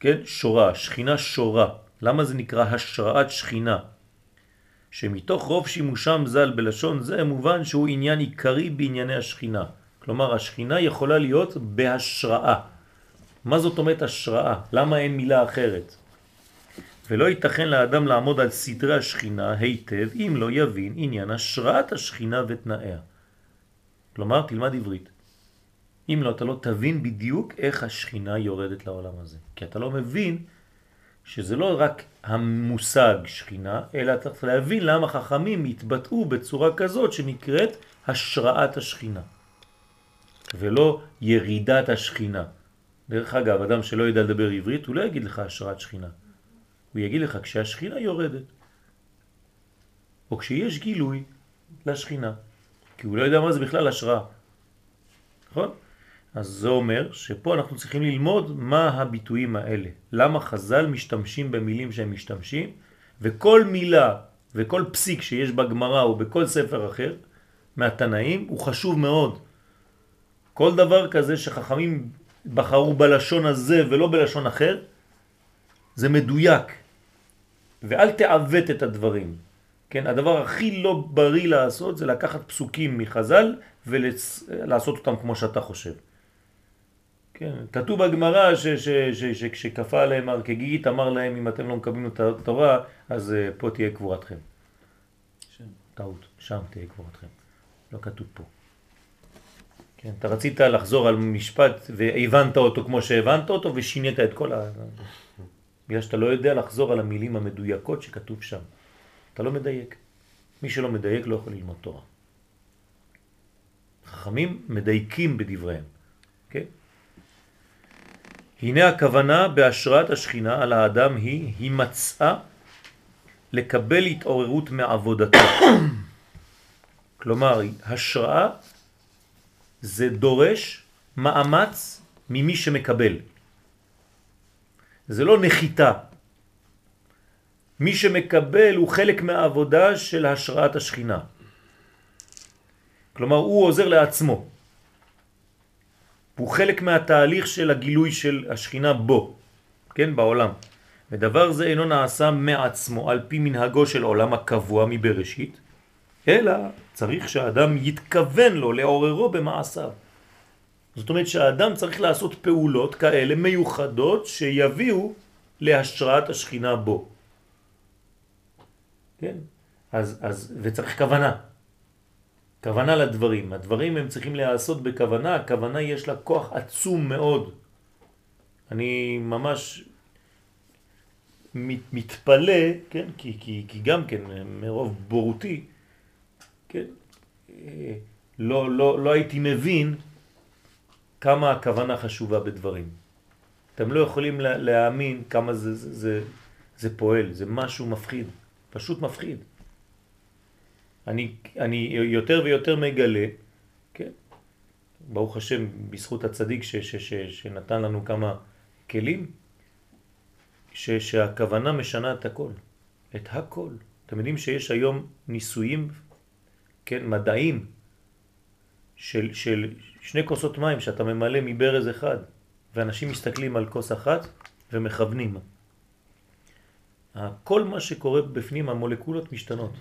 Speaker 1: כן, שורה, שכינה שורה. למה זה נקרא השראת שכינה? שמתוך רוב שימושם ז"ל בלשון זה מובן שהוא עניין עיקרי בענייני השכינה. כלומר, השכינה יכולה להיות בהשראה. מה זאת אומרת השראה? למה אין מילה אחרת? ולא ייתכן לאדם לעמוד על סדרי השכינה היטב אם לא יבין עניין השראת השכינה ותנאיה. כלומר, תלמד עברית. אם לא, אתה לא תבין בדיוק איך השכינה יורדת לעולם הזה. כי אתה לא מבין שזה לא רק המושג שכינה, אלא אתה צריך להבין למה חכמים התבטאו בצורה כזאת שנקראת השראת השכינה. ולא ירידת השכינה. דרך אגב, אדם שלא ידע לדבר עברית, הוא לא יגיד לך השראת שכינה. הוא יגיד לך כשהשכינה יורדת. או כשיש גילוי לשכינה. כי הוא לא יודע מה זה בכלל השראה. נכון? אז זה אומר שפה אנחנו צריכים ללמוד מה הביטויים האלה. למה חז"ל משתמשים במילים שהם משתמשים, וכל מילה וכל פסיק שיש בגמרא או בכל ספר אחר מהתנאים הוא חשוב מאוד. כל דבר כזה שחכמים בחרו בלשון הזה ולא בלשון אחר, זה מדויק. ואל תעוות את הדברים. כן, הדבר הכי לא בריא לעשות זה לקחת פסוקים מחז"ל ולעשות אותם כמו שאתה חושב. כן, כתוב בגמרא שכשקפא עליהם הר כגיגית אמר להם אם אתם לא מקבלים את התורה אז אה, פה תהיה קבורתכם.
Speaker 6: שם.
Speaker 1: טעות, שם תהיה קבורתכם. לא כתוב פה. כן, אתה רצית לחזור על משפט והבנת אותו כמו שהבנת אותו ושינית את כל ה... בגלל שאתה לא יודע לחזור על המילים המדויקות שכתוב שם. אתה לא מדייק. מי שלא מדייק לא יכול ללמוד תורה. חכמים מדייקים בדבריהם, כן? הנה הכוונה בהשראת השכינה על האדם היא, היא מצאה לקבל התעוררות מעבודתו. כלומר, השראה זה דורש מאמץ ממי שמקבל. זה לא נחיתה. מי שמקבל הוא חלק מהעבודה של השראת השכינה. כלומר, הוא עוזר לעצמו. הוא חלק מהתהליך של הגילוי של השכינה בו, כן, בעולם. ודבר זה אינו נעשה מעצמו על פי מנהגו של עולם הקבוע מבראשית, אלא צריך שהאדם יתכוון לו, לעוררו במעשיו. זאת אומרת שהאדם צריך לעשות פעולות כאלה מיוחדות שיביאו להשראת השכינה בו. כן? אז, אז, וצריך כוונה. כוונה לדברים. הדברים הם צריכים להיעשות בכוונה, הכוונה יש לה כוח עצום מאוד. אני ממש מת, מתפלא, כן? כי, כי, כי גם כן מרוב בורותי, כן? אה, לא, לא, לא הייתי מבין כמה הכוונה חשובה בדברים. אתם לא יכולים להאמין כמה זה, זה, זה, זה פועל, זה משהו מפחיד, פשוט מפחיד. אני, אני יותר ויותר מגלה, כן, ברוך השם, בזכות הצדיק ש, ש, ש, שנתן לנו כמה כלים, ש, שהכוונה משנה את הכל, את הכל. אתם יודעים שיש היום ניסויים, כן, מדעים, של, של שני כוסות מים שאתה ממלא מברז אחד, ואנשים מסתכלים על כוס אחת ומכוונים. כל מה שקורה בפנים, המולקולות משתנות.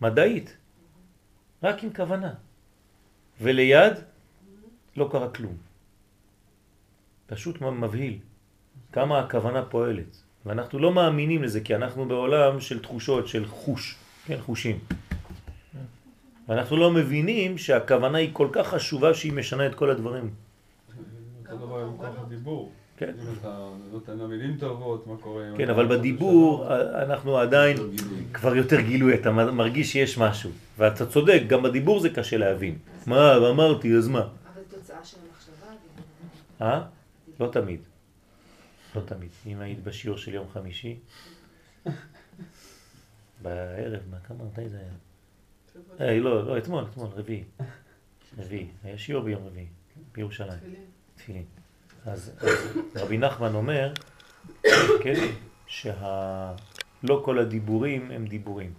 Speaker 1: מדעית, רק עם כוונה. וליד לא קרה כלום. פשוט מבהיל כמה הכוונה פועלת. ואנחנו לא מאמינים לזה כי אנחנו בעולם של תחושות, של חוש, כן, חושים. ואנחנו לא מבינים שהכוונה היא כל כך חשובה שהיא משנה את כל הדברים. כן. כן, אבל בדיבור? אנחנו עדיין כבר יותר גילוי, אתה מרגיש שיש משהו. ואתה צודק, גם בדיבור זה קשה להבין. מה, אמרתי, אז מה?
Speaker 4: אבל תוצאה של המחשבה, הדיבור.
Speaker 1: אה? לא תמיד. לא תמיד. אם היית בשיעור של יום חמישי, *laughs* בערב, מה, כמה, מתי זה היה? לא, לא, אתמול, אתמול, רביעי. רביעי. היה שיעור ביום רביעי, בירושלים.
Speaker 3: תפילין.
Speaker 1: אז רבי נחמן אומר, כן, שלא כל הדיבורים הם דיבורים.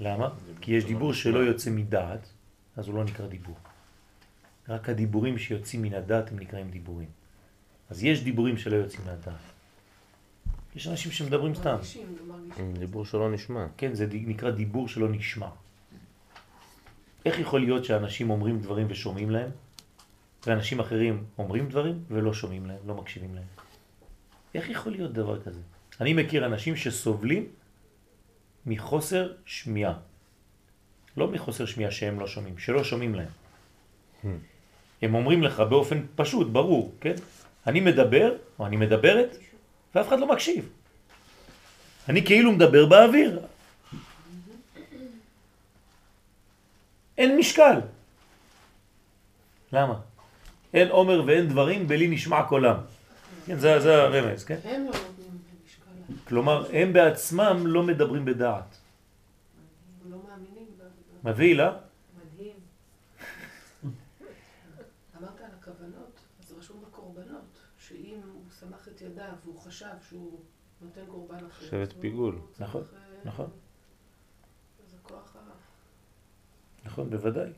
Speaker 1: למה? כי יש דיבור שלא יוצא מדעת, אז הוא לא נקרא דיבור. רק הדיבורים שיוצאים מן הדעת הם נקראים דיבורים. אז יש דיבורים שלא יוצאים מהדעת. יש אנשים שמדברים סתם.
Speaker 3: מרגישים.
Speaker 2: דיבור שלא נשמע.
Speaker 1: כן, זה נקרא דיבור שלא נשמע. איך יכול להיות שאנשים אומרים דברים ושומעים להם, ואנשים אחרים אומרים דברים ולא שומעים להם, לא מקשיבים להם? איך יכול להיות דבר כזה? אני מכיר אנשים שסובלים מחוסר שמיעה. לא מחוסר שמיעה שהם לא שומעים, שלא שומעים להם. הם אומרים לך באופן פשוט, ברור, כן? אני מדבר, או אני מדברת, ואף אחד לא מקשיב. אני כאילו מדבר באוויר. אין משקל. למה? אין עומר ואין דברים בלי נשמע קולם. כן, זה, זה הרמז, כן?
Speaker 3: הם לא נותנים משקל,
Speaker 1: כלומר, הם בעצמם לא מדברים בדעת.
Speaker 3: לא מאמינים. ב- ב-
Speaker 1: מבהיל, אה?
Speaker 4: מדהים.
Speaker 3: אמרת על הכוונות, אז רשום בקורבנות, שאם הוא סמך את ידיו והוא חשב שהוא נותן קורבן אחר.
Speaker 2: שבט פיגול.
Speaker 1: נכון,
Speaker 3: אה,
Speaker 1: נכון.
Speaker 3: זה כוח ה...
Speaker 1: נכון, בוודאי.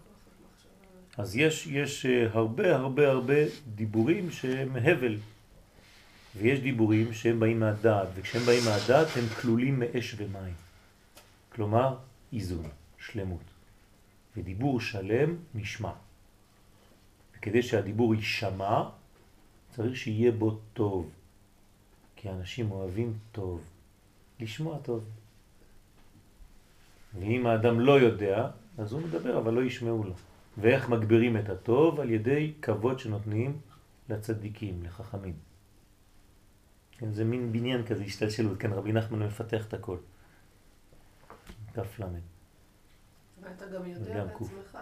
Speaker 1: אז יש, יש אה, הרבה הרבה הרבה דיבורים שהם הבל, ויש דיבורים שהם באים מהדעת, וכשהם באים מהדעת הם כלולים מאש ומים. כלומר, איזון, שלמות. ודיבור שלם נשמע. וכדי שהדיבור יישמע, צריך שיהיה בו טוב. כי אנשים אוהבים טוב. לשמוע טוב. ואם האדם לא יודע, אז הוא מדבר, אבל לא ישמעו לו. ואיך מגבירים את הטוב? על ידי כבוד שנותנים לצדיקים, לחכמים. כן, זה מין בניין כזה, השתלשלות, כן, רבי נחמן מפתח את הכל. כף למד.
Speaker 3: ואתה גם יודע. בעצמך.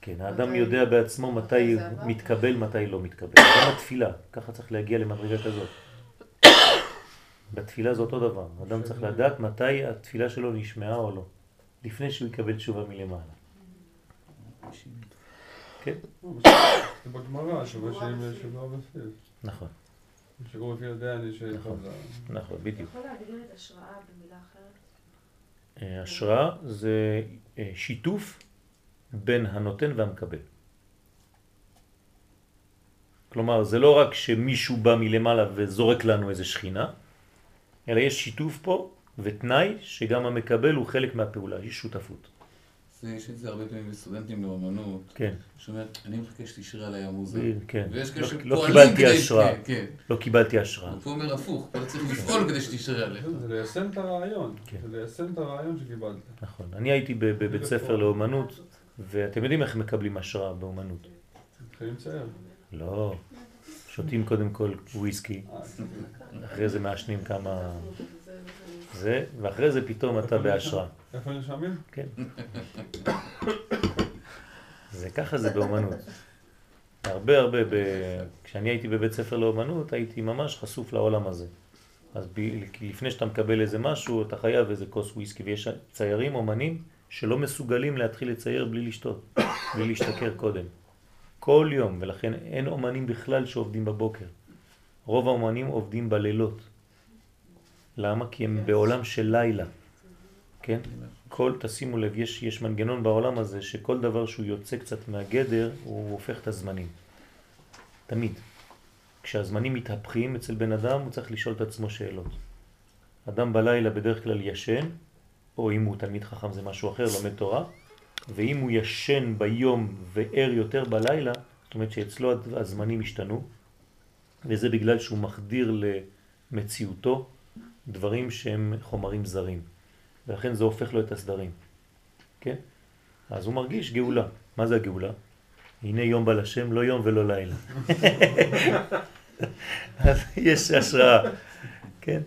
Speaker 1: כן, האדם יודע בעצמו מתי? מתקבל, מתי לא מתקבל. גם התפילה, ככה צריך להגיע למדרגה כזאת. בתפילה זה אותו דבר, האדם צריך לדעת מתי התפילה שלו נשמעה או לא, לפני שהוא יקבל תשובה מלמעלה. כן,
Speaker 8: זה בגמרא.
Speaker 1: נכון,
Speaker 8: שקוראים לפי יודע אני
Speaker 1: נכון.
Speaker 8: שחזר.
Speaker 1: נכון, בדיוק.
Speaker 4: יכול להגדיר את השראה במילה אחרת?
Speaker 1: אה, השראה זה אה, שיתוף בין הנותן והמקבל. כלומר, זה לא רק שמישהו בא מלמעלה וזורק לנו איזה שכינה, אלא יש שיתוף פה ותנאי שגם המקבל הוא חלק מהפעולה, יש שותפות.
Speaker 6: זה, יש את זה הרבה פעמים בסטודנטים לאמנות,
Speaker 1: כן,
Speaker 6: שאומרת, אני מחכה שתשרה עליי המוזה.
Speaker 1: כן.
Speaker 6: ויש
Speaker 1: לא-
Speaker 6: כאלה
Speaker 1: לא
Speaker 6: שפועלים
Speaker 1: קיבלתי
Speaker 6: כדי...
Speaker 1: השראה.
Speaker 6: כן, כן.
Speaker 1: לא קיבלתי השראה.
Speaker 6: פה אומר הפוך, אתה צריך לפעול כדי שתשרה עליך.
Speaker 8: זה ליישם את הרעיון.
Speaker 1: כן.
Speaker 8: זה ליישם את הרעיון שקיבלת.
Speaker 1: נכון. אני הייתי ב- בבית ספר לאומנות, ואתם יודעים איך מקבלים השראה באומנות.
Speaker 8: מתחילים לצייר.
Speaker 1: לא, שותים קודם כל וויסקי,
Speaker 8: אה,
Speaker 1: אחרי זה מעשנים כמה...
Speaker 3: זה-
Speaker 1: ואחרי זה פתאום אתה בהשראה.
Speaker 8: איפה נרשמים?
Speaker 1: כן. זה ככה זה באומנות. הרבה הרבה, ב... כשאני הייתי בבית ספר לאומנות, הייתי ממש חשוף לעולם הזה. אז ב... לפני שאתה מקבל איזה משהו, אתה חייב איזה כוס וויסקי, ויש ציירים, אומנים, שלא מסוגלים להתחיל לצייר בלי לשתות, בלי להשתכר קודם. כל יום, ולכן אין אומנים בכלל שעובדים בבוקר. רוב האומנים עובדים בלילות. למה? כי הם בעולם של לילה. כן? כל, תשימו לב, יש, יש מנגנון בעולם הזה שכל דבר שהוא יוצא קצת מהגדר, הוא הופך את הזמנים. תמיד. כשהזמנים מתהפכים אצל בן אדם, הוא צריך לשאול את עצמו שאלות. אדם בלילה בדרך כלל ישן, או אם הוא תלמיד חכם זה משהו אחר, לומד תורה, ואם הוא ישן ביום וער יותר בלילה, זאת אומרת שאצלו הזמנים השתנו, וזה בגלל שהוא מחדיר למציאותו דברים שהם חומרים זרים. ולכן זה הופך לו את הסדרים. כן? אז הוא מרגיש גאולה. מה זה הגאולה? הנה יום בא לשם, לא יום ולא לילה. *laughs* אז יש השראה, כן?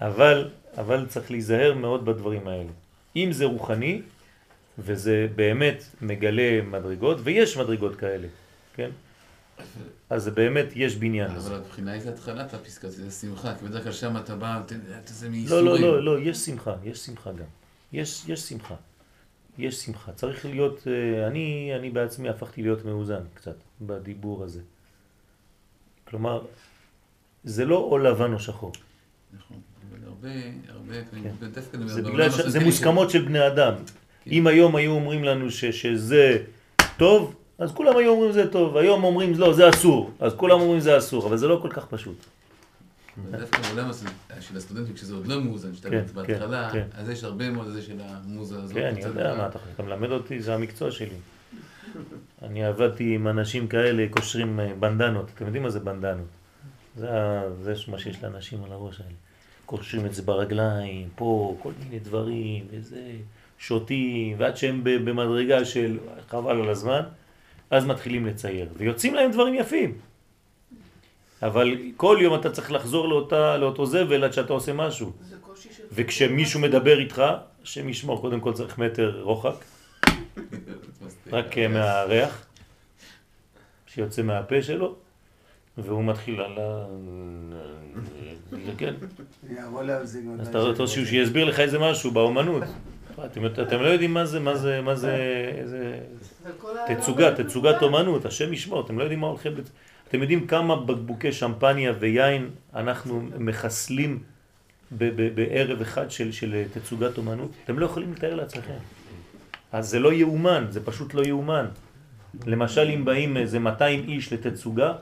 Speaker 1: אבל, אבל צריך להיזהר מאוד בדברים האלה. אם זה רוחני, וזה באמת מגלה מדרגות, ויש מדרגות כאלה, כן? אז זה באמת יש בניין.
Speaker 6: אבל הבחינה היא זה התחלת הפסקה, זה שמחה, כי בדרך כלל שם אתה בא, אתה יודע, זה
Speaker 1: לא,
Speaker 6: מייסורים.
Speaker 1: לא, לא, לא, יש שמחה, יש שמחה גם. יש, יש שמחה. יש שמחה. צריך להיות, אה, אני, אני בעצמי הפכתי להיות מאוזן קצת בדיבור הזה. כלומר, זה לא או לבן או שחור.
Speaker 6: נכון, אבל הרבה, הרבה,
Speaker 1: כן.
Speaker 6: דווקא
Speaker 1: זה בגלל שזה
Speaker 6: כאלה
Speaker 1: מוסכמות של בני אדם.
Speaker 6: כן.
Speaker 1: אם היום היו אומרים לנו ש, שזה טוב, אז כולם היו אומרים זה טוב. היום אומרים לא, זה אסור. אז כולם אומרים זה אסור, אבל זה לא כל כך פשוט.
Speaker 6: דווקא בעולם הזה של הסטודנטים, כשזה עוד לא מאוזן, שאתה
Speaker 1: כן,
Speaker 6: בהתחלה,
Speaker 1: כן,
Speaker 6: אז יש הרבה מאוד הזה של המוזה הזאת.
Speaker 1: כן, אני יודע. מה, אתה מלמד אותי, זה המקצוע שלי. אני עבדתי עם אנשים כאלה, קושרים אה, בנדנות. אתם יודעים מה זה בנדנות? זה, מה שיש לאנשים על הראש האלה. קושרים את זה ברגליים, פה, כל מיני דברים, וזה, שותים, ועד שהם במדרגה של חבל על הזמן, אז מתחילים לצייר. ויוצאים להם דברים יפים. אבל כל יום אתה צריך לחזור לאותה, לאותו זבל עד שאתה עושה משהו.
Speaker 3: זה קושי של...
Speaker 1: וכשמישהו מדבר איתך, השם ישמור, קודם כל צריך מטר רוחק, *laughs* רק אה, מהריח שיוצא מהפה שלו, והוא מתחיל על ה... זה כן. אז אתה רוצה שהוא שיסביר לך איזה משהו באומנות. אתם, אתם לא יודעים מה זה, מה זה, מה זה, תצוגה, תצוגת אומנות, השם ישמור, אתם לא יודעים מה הולכים... אתם יודעים כמה בקבוקי שמפניה ויין אנחנו מחסלים ב- ב- בערב אחד של, של תצוגת אומנות, אתם לא יכולים לתאר לעצמכם. אז זה לא יאומן, זה פשוט לא יאומן. למשל אם באים איזה 200 איש לתצוגה,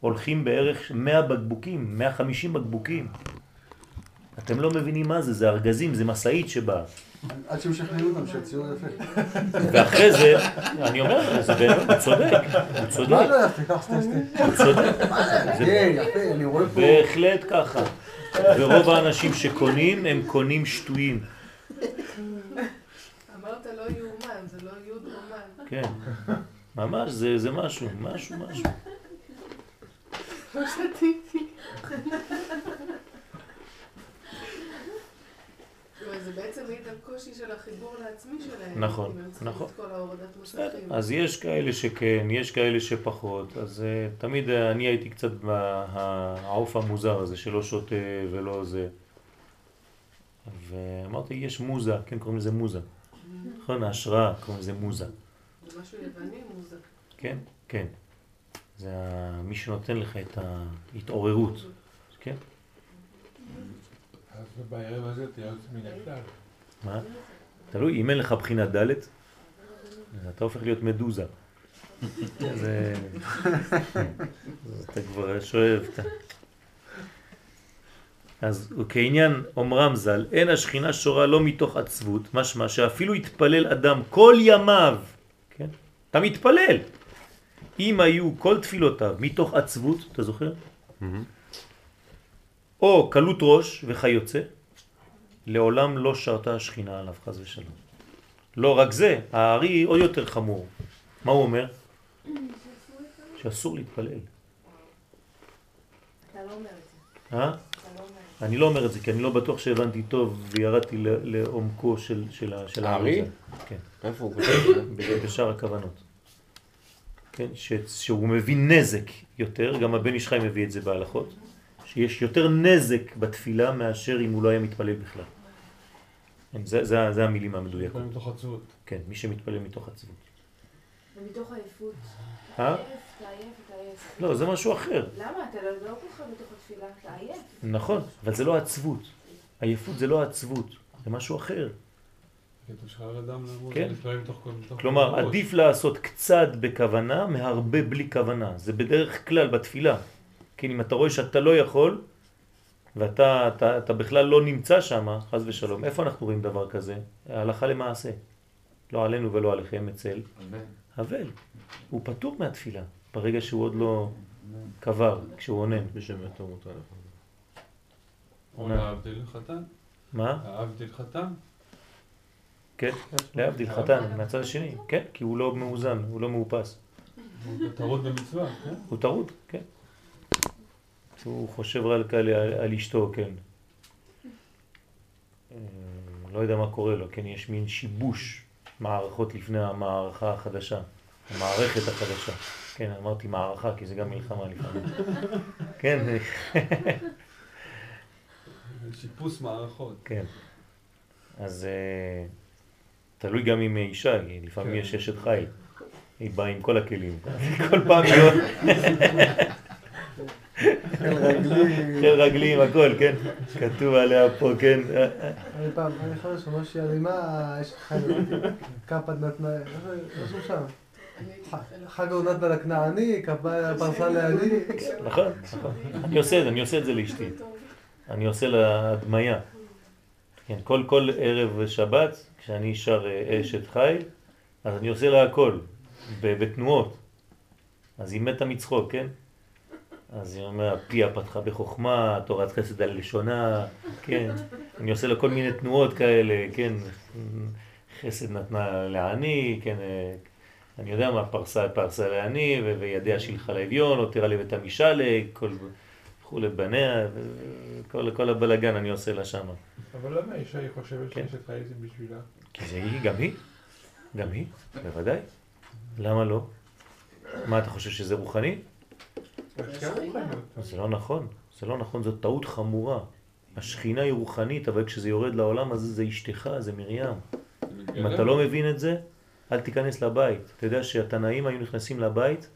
Speaker 1: הולכים בערך 100 בקבוקים, 150 בקבוקים. אתם לא מבינים מה זה, זה ארגזים, זה מסעית שבאה.
Speaker 5: עד שמשכנעים אותם שהציור יפה.
Speaker 1: ואחרי זה, אני אומר, זה באמת, הוא צודק, הוא
Speaker 8: מה
Speaker 1: צודק,
Speaker 8: לא יפה? קח סטי סטי.
Speaker 1: הוא צודק.
Speaker 5: כן, יפה, אני רואה פה...
Speaker 1: בהחלט ככה. ורוב האנשים שקונים, הם קונים שטויים.
Speaker 3: אמרת לא יאומן, זה לא יוד אומן.
Speaker 1: כן. ממש, זה, זה משהו, משהו, משהו.
Speaker 3: לא שתיתי. אבל זה בעצם מעיד על קושי של החיבור לעצמי שלהם.
Speaker 1: נכון, נכון. אז יש כאלה שכן, יש כאלה שפחות, אז uh, תמיד uh, אני הייתי קצת מהעוף המוזר הזה שלא שותה ולא זה. ואמרתי, יש מוזה, כן קוראים לזה מוזה. נכון, ההשראה קוראים לזה מוזה.
Speaker 3: זה משהו יווני מוזק.
Speaker 1: כן, כן. זה מי שנותן לך את ההתעוררות, כן?
Speaker 7: אז בערב הזה תהיה יוצא מן הכלל.
Speaker 1: מה? תלוי, אם אין לך בחינת ד', אז אתה הופך להיות מדוזה. זה... אז אתה כבר שואב. אז כעניין אומרם ז"ל, אין השכינה שורה לא מתוך עצבות, משמע שאפילו יתפלל אדם כל ימיו, כן? אתה מתפלל. אם היו כל תפילותיו מתוך עצבות, אתה זוכר? או קלות ראש וכיוצא, לעולם לא שרתה השכינה עליו, חז ושלום. לא רק זה, הארי עוד יותר חמור. מה הוא אומר? שאסור להתפלל.
Speaker 4: אתה לא אומר את זה.
Speaker 1: אה?
Speaker 4: לא.
Speaker 1: אני לא אומר את זה, כי אני לא בטוח שהבנתי טוב וירדתי ל- לעומקו של, של, של
Speaker 2: הארי?
Speaker 1: כן,
Speaker 2: איפה הוא כותב *coughs*
Speaker 1: בשאר הכוונות. כן, ש, שהוא מבין נזק יותר, גם הבן איש חי מביא את זה בהלכות, שיש יותר נזק בתפילה מאשר אם הוא לא היה מתפלל בכלל. כן, זה, זה, זה המילים המדויקות.
Speaker 7: הכל מתוך עצבות.
Speaker 1: כן, מי שמתפלל מתוך עצבות.
Speaker 4: ומתוך עייפות.
Speaker 1: אה? לא, זה משהו אחר.
Speaker 4: למה? אתה לא לא ככה בתוך התפילה, אתה עייף.
Speaker 1: נכון, אבל זה לא עצבות. עייפות זה לא עצבות, זה משהו אחר. כן.
Speaker 7: מתוך
Speaker 1: כלומר. עדיף לעשות קצת בכוונה מהרבה בלי כוונה. זה בדרך כלל בתפילה. כן, אם אתה רואה שאתה לא יכול, ואתה אתה, אתה בכלל לא נמצא שם, חז ושלום, איפה אנחנו רואים דבר כזה? הלכה למעשה. לא עלינו ולא עליכם אצל אבל. הוא פטור מהתפילה, ברגע שהוא עוד לא קבר, כשהוא אונן.
Speaker 2: בשם יתום מותר לך.
Speaker 7: או להבדיל חתן.
Speaker 1: מה?
Speaker 7: להבדיל חתן.
Speaker 1: כן, להבדיל חתן, מהצד השני, כן, כי הוא לא מאוזן, הוא לא מאופס.
Speaker 7: הוא טרוד במצווה, כן?
Speaker 1: הוא טרוד, כן. הוא חושב רק על, על, על אשתו, כן. אה, לא יודע מה קורה לו, כן, יש מין שיבוש מערכות לפני המערכה החדשה, המערכת החדשה. כן, אמרתי מערכה, כי זה גם מלחמה לפעמים. *laughs* כן,
Speaker 7: שיפוס מערכות.
Speaker 1: כן. אז אה, תלוי גם עם אישה, כי לפעמים
Speaker 7: כן.
Speaker 1: יש אשת חיל. היא באה עם כל הכלים. *laughs* כל פעם היא... *laughs*
Speaker 8: חיל רגלי.
Speaker 1: חיל רגלים, הכל, כן? כתוב עליה פה, כן?
Speaker 8: אני פעם, אני חושב שמשה אלימה, יש חג, קפת נתנה, משהו שם. חג הוא נתנה לכנעני, קפה פרסה לעני.
Speaker 1: נכון, נכון. אני עושה את זה, אני עושה את זה לאשתי. אני עושה לה הדמיה. כן, כל, כל ערב שבת, כשאני שר אה, אשת חיל, אז אני עושה לה הכל, בתנועות. אז היא מתה מצחוק, כן? אז היא אומרת, פיה פתחה בחוכמה, תורת חסד על לשונה, כן? אני עושה לה כל מיני תנועות כאלה, כן? חסד נתנה לעני, כן? אני יודע מה, פרסה פרסה לעני, וידיה שילחה לאביון, או תראה לבית המשאלה, כל... וכולי בניה, וכל כל הבלגן אני עושה לה שמה.
Speaker 7: אבל למה האישה היא חושבת
Speaker 1: כן.
Speaker 7: שאשת חיל זה בשבילה?
Speaker 1: כי זה היא, גם היא, גם היא, בוודאי. למה לא? מה, אתה חושב שזה רוחני?
Speaker 7: רוחניות.
Speaker 1: זה לא נכון, זה לא נכון, זאת טעות חמורה. השכינה היא רוחנית, אבל כשזה יורד לעולם הזה זה אשתך, זה מרים. אם אתה לא מבין את זה, אל תיכנס לבית. אתה יודע שהתנאים היו נכנסים לבית,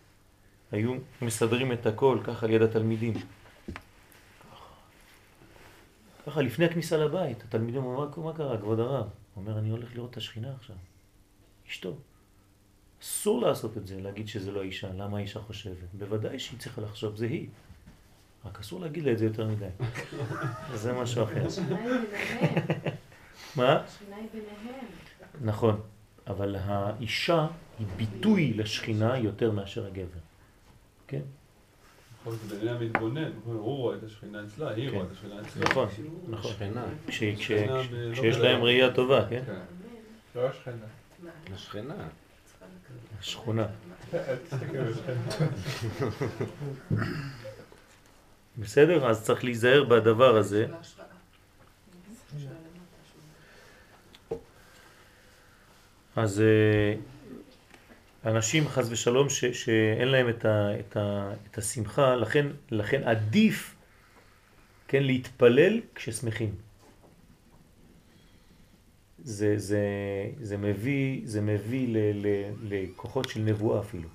Speaker 1: היו מסדרים את הכל ככה על יד התלמידים. ככה לפני הכניסה לבית, התלמידים אומרים, מה קרה, כבוד הרב? הוא אומר, אני הולך לראות את השכינה עכשיו. אשתו. אסור לעשות את זה, להגיד שזה לא האישה. למה האישה חושבת? בוודאי שהיא צריכה לחשוב, זה היא. רק אסור להגיד לה את זה יותר מדי. זה משהו אחר.
Speaker 4: השכינה.
Speaker 1: מה?
Speaker 4: השכינה.
Speaker 1: נכון, אבל האישה היא ביטוי לשכינה יותר מאשר הגבר. כן?
Speaker 7: יכול להיות הוא רואה את השכינה אצלה, היא
Speaker 1: כן.
Speaker 7: רואה את השכינה אצלה.
Speaker 1: נכון, נכון.
Speaker 7: ב-
Speaker 1: כשיש
Speaker 7: לא
Speaker 1: להם. ראייה טובה, כן?
Speaker 7: כן. לא השכנה.
Speaker 3: מה?
Speaker 1: שכונה. בסדר? אז צריך להיזהר בדבר הזה. אז אה, אנשים חס ושלום ש, שאין להם את, ה, את, ה, את השמחה, לכן, לכן עדיף כן להתפלל כששמחים. זה, זה, זה מביא, זה מביא ל, ל, לכוחות של נבואה אפילו.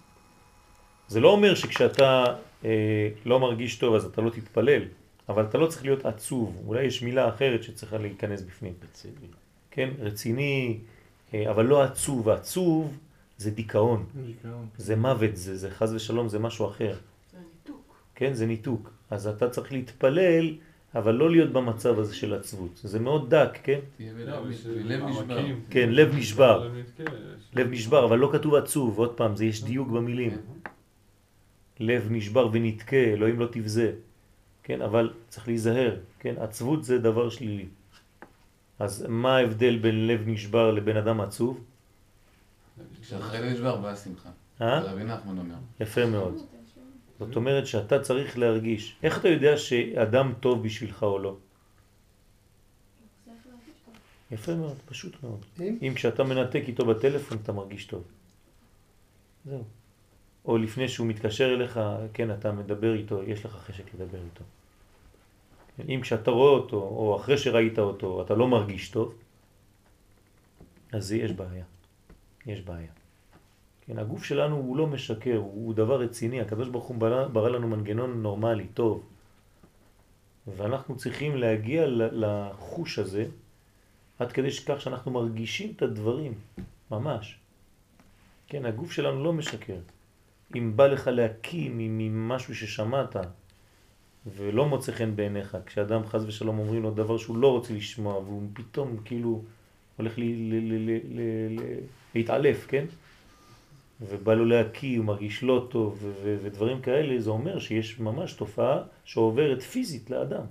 Speaker 1: זה לא אומר שכשאתה אה, לא מרגיש טוב אז אתה לא תתפלל, אבל אתה לא צריך להיות עצוב. אולי יש מילה אחרת שצריכה להיכנס בפנים.
Speaker 2: רציני.
Speaker 1: כן, רציני, אה, אבל לא עצוב. עצוב זה דיכאון, זה מוות, זה, זה חז ושלום, זה משהו אחר.
Speaker 3: זה ניתוק.
Speaker 1: כן, זה ניתוק. אז אתה צריך להתפלל, אבל לא להיות במצב הזה של עצבות. זה מאוד דק, כן?
Speaker 7: לא. מעמקים.
Speaker 1: כן, לב נשבר.
Speaker 7: לב נתקה, יש-
Speaker 1: לב נשבר, אבל לא כתוב עצוב, עוד פעם, זה יש דיוק במילים. לב נשבר ונתקה, אלוהים לא תבזה. כן, אבל צריך להיזהר, כן? עצבות זה דבר שלילי. אז מה ההבדל בין לב נשבר לבין אדם עצוב?
Speaker 6: כשאחרי לב נשבר באה שמחה.
Speaker 1: אה?
Speaker 6: זה רבי נחמן אומר.
Speaker 1: יפה מאוד. זאת אומרת שאתה צריך להרגיש. איך אתה יודע שאדם טוב בשבילך או לא? יפה מאוד, פשוט מאוד.
Speaker 8: אם?
Speaker 1: אם כשאתה מנתק איתו בטלפון אתה מרגיש טוב. זהו. או לפני שהוא מתקשר אליך, כן, אתה מדבר איתו, יש לך חשק לדבר איתו. כן, אם כשאתה רואה אותו, או אחרי שראית אותו, אתה לא מרגיש טוב, אז יש בעיה. יש בעיה. כן, הגוף שלנו הוא לא משקר, הוא, דבר רציני. הקדוש ברוך הוא ברא, ברא לנו מנגנון נורמלי, טוב. ואנחנו צריכים להגיע לחוש הזה עד כדי כך שאנחנו מרגישים את הדברים, ממש. כן, הגוף שלנו לא משקר. אם בא לך להקים ממשהו ששמעת ולא מוצא חן בעיניך, כשאדם חז ושלום אומרים לו דבר שהוא לא רוצה לשמוע והוא פתאום כאילו הולך לי, ל, ל, ל, ל, ל, להתעלף, כן? ובא לו להקיא, הוא מרגיש לא טוב ודברים כאלה, זה אומר שיש ממש תופעה שעוברת פיזית לאדם.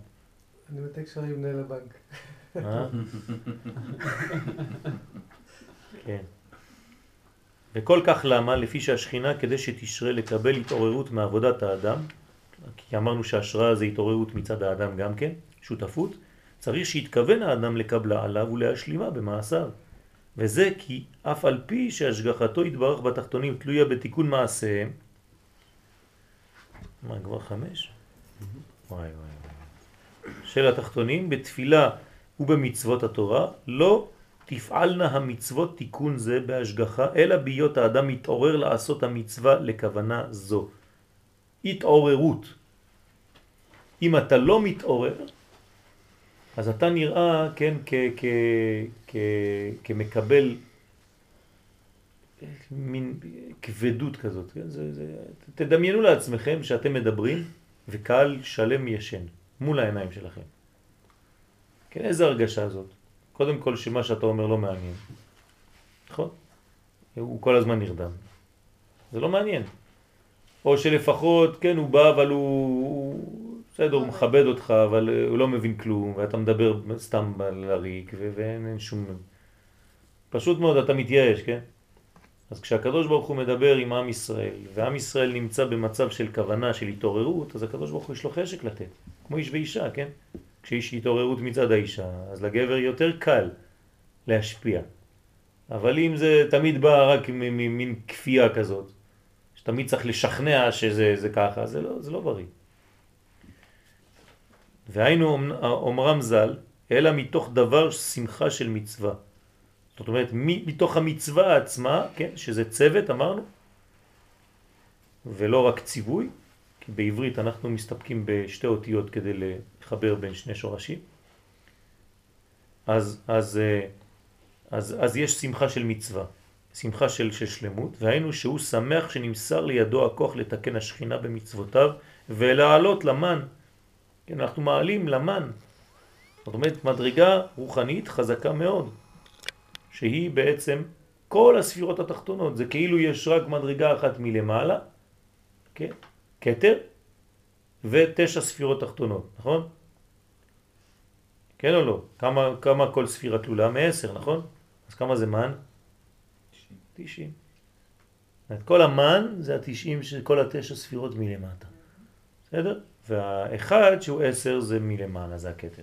Speaker 8: אני מנתק קשרים עם מנהל הבנק.
Speaker 1: אה? *laughs* כן. וכל כך למה? לפי שהשכינה כדי שתשרה לקבל התעוררות מעבודת האדם, כי אמרנו שהשראה זה התעוררות מצד האדם גם כן, שותפות, צריך שיתכוון האדם לקבלה עליו ולהשלימה במעשיו. וזה כי אף על פי שהשגחתו יתברך בתחתונים תלויה בתיקון מעשיהם, מה כבר חמש? וואי וואי. של התחתונים בתפילה ובמצוות התורה לא תפעלנה המצוות תיקון זה בהשגחה אלא בהיות האדם מתעורר לעשות המצווה לכוונה זו. התעוררות. אם אתה לא מתעורר, אז אתה נראה, כן, כ, כ, כ, כמקבל מין כבדות כזאת. כן? זה, זה, תדמיינו לעצמכם שאתם מדברים וקהל שלם ישן מול העיניים שלכם. כן, איזה הרגשה זאת? קודם כל שמה שאתה אומר לא מעניין, נכון? הוא כל הזמן נרדם. זה לא מעניין. או שלפחות, כן, הוא בא אבל הוא, בסדר, הוא מכבד אותך, אבל אה, הוא לא מבין כלום, ואתה מדבר סתם לריק, ואין אין שום... פשוט מאוד, אתה מתייאש, כן? אז כשהקדוש ברוך הוא מדבר עם עם ישראל, ועם ישראל נמצא במצב של כוונה, של התעוררות, אז הקדוש ברוך הוא יש לו חשק לתת, כמו איש ואישה, כן? כשיש התעוררות מצד האישה, אז לגבר יותר קל להשפיע. אבל אם זה תמיד בא רק ממין כפייה כזאת, שתמיד צריך לשכנע שזה זה ככה, זה לא, זה לא בריא. והיינו אומרם ז"ל, אלא מתוך דבר שמחה של מצווה. זאת אומרת, מתוך המצווה עצמה, כן, שזה צוות, אמרנו, ולא רק ציווי, כי בעברית אנחנו מסתפקים בשתי אותיות כדי לחבר בין שני שורשים. אז, אז, אה, אז, אז יש שמחה של מצווה, שמחה של, של שלמות, והיינו שהוא שמח שנמסר לידו הכוח לתקן השכינה במצוותיו ולעלות למן. כן, אנחנו מעלים למן. זאת אומרת, מדרגה רוחנית חזקה מאוד, שהיא בעצם כל הספירות התחתונות. זה כאילו יש רק מדרגה אחת מלמעלה, כן? כתר, ותשע ספירות תחתונות, נכון? כן או לא? כמה, כמה כל ספירה תלולה? מעשר, נכון? אז כמה זה מן? 90. זאת כל המן זה התשעים של כל התשע ספירות מלמטה. בסדר? והאחד שהוא עשר זה מלמעלה, זה הכתר.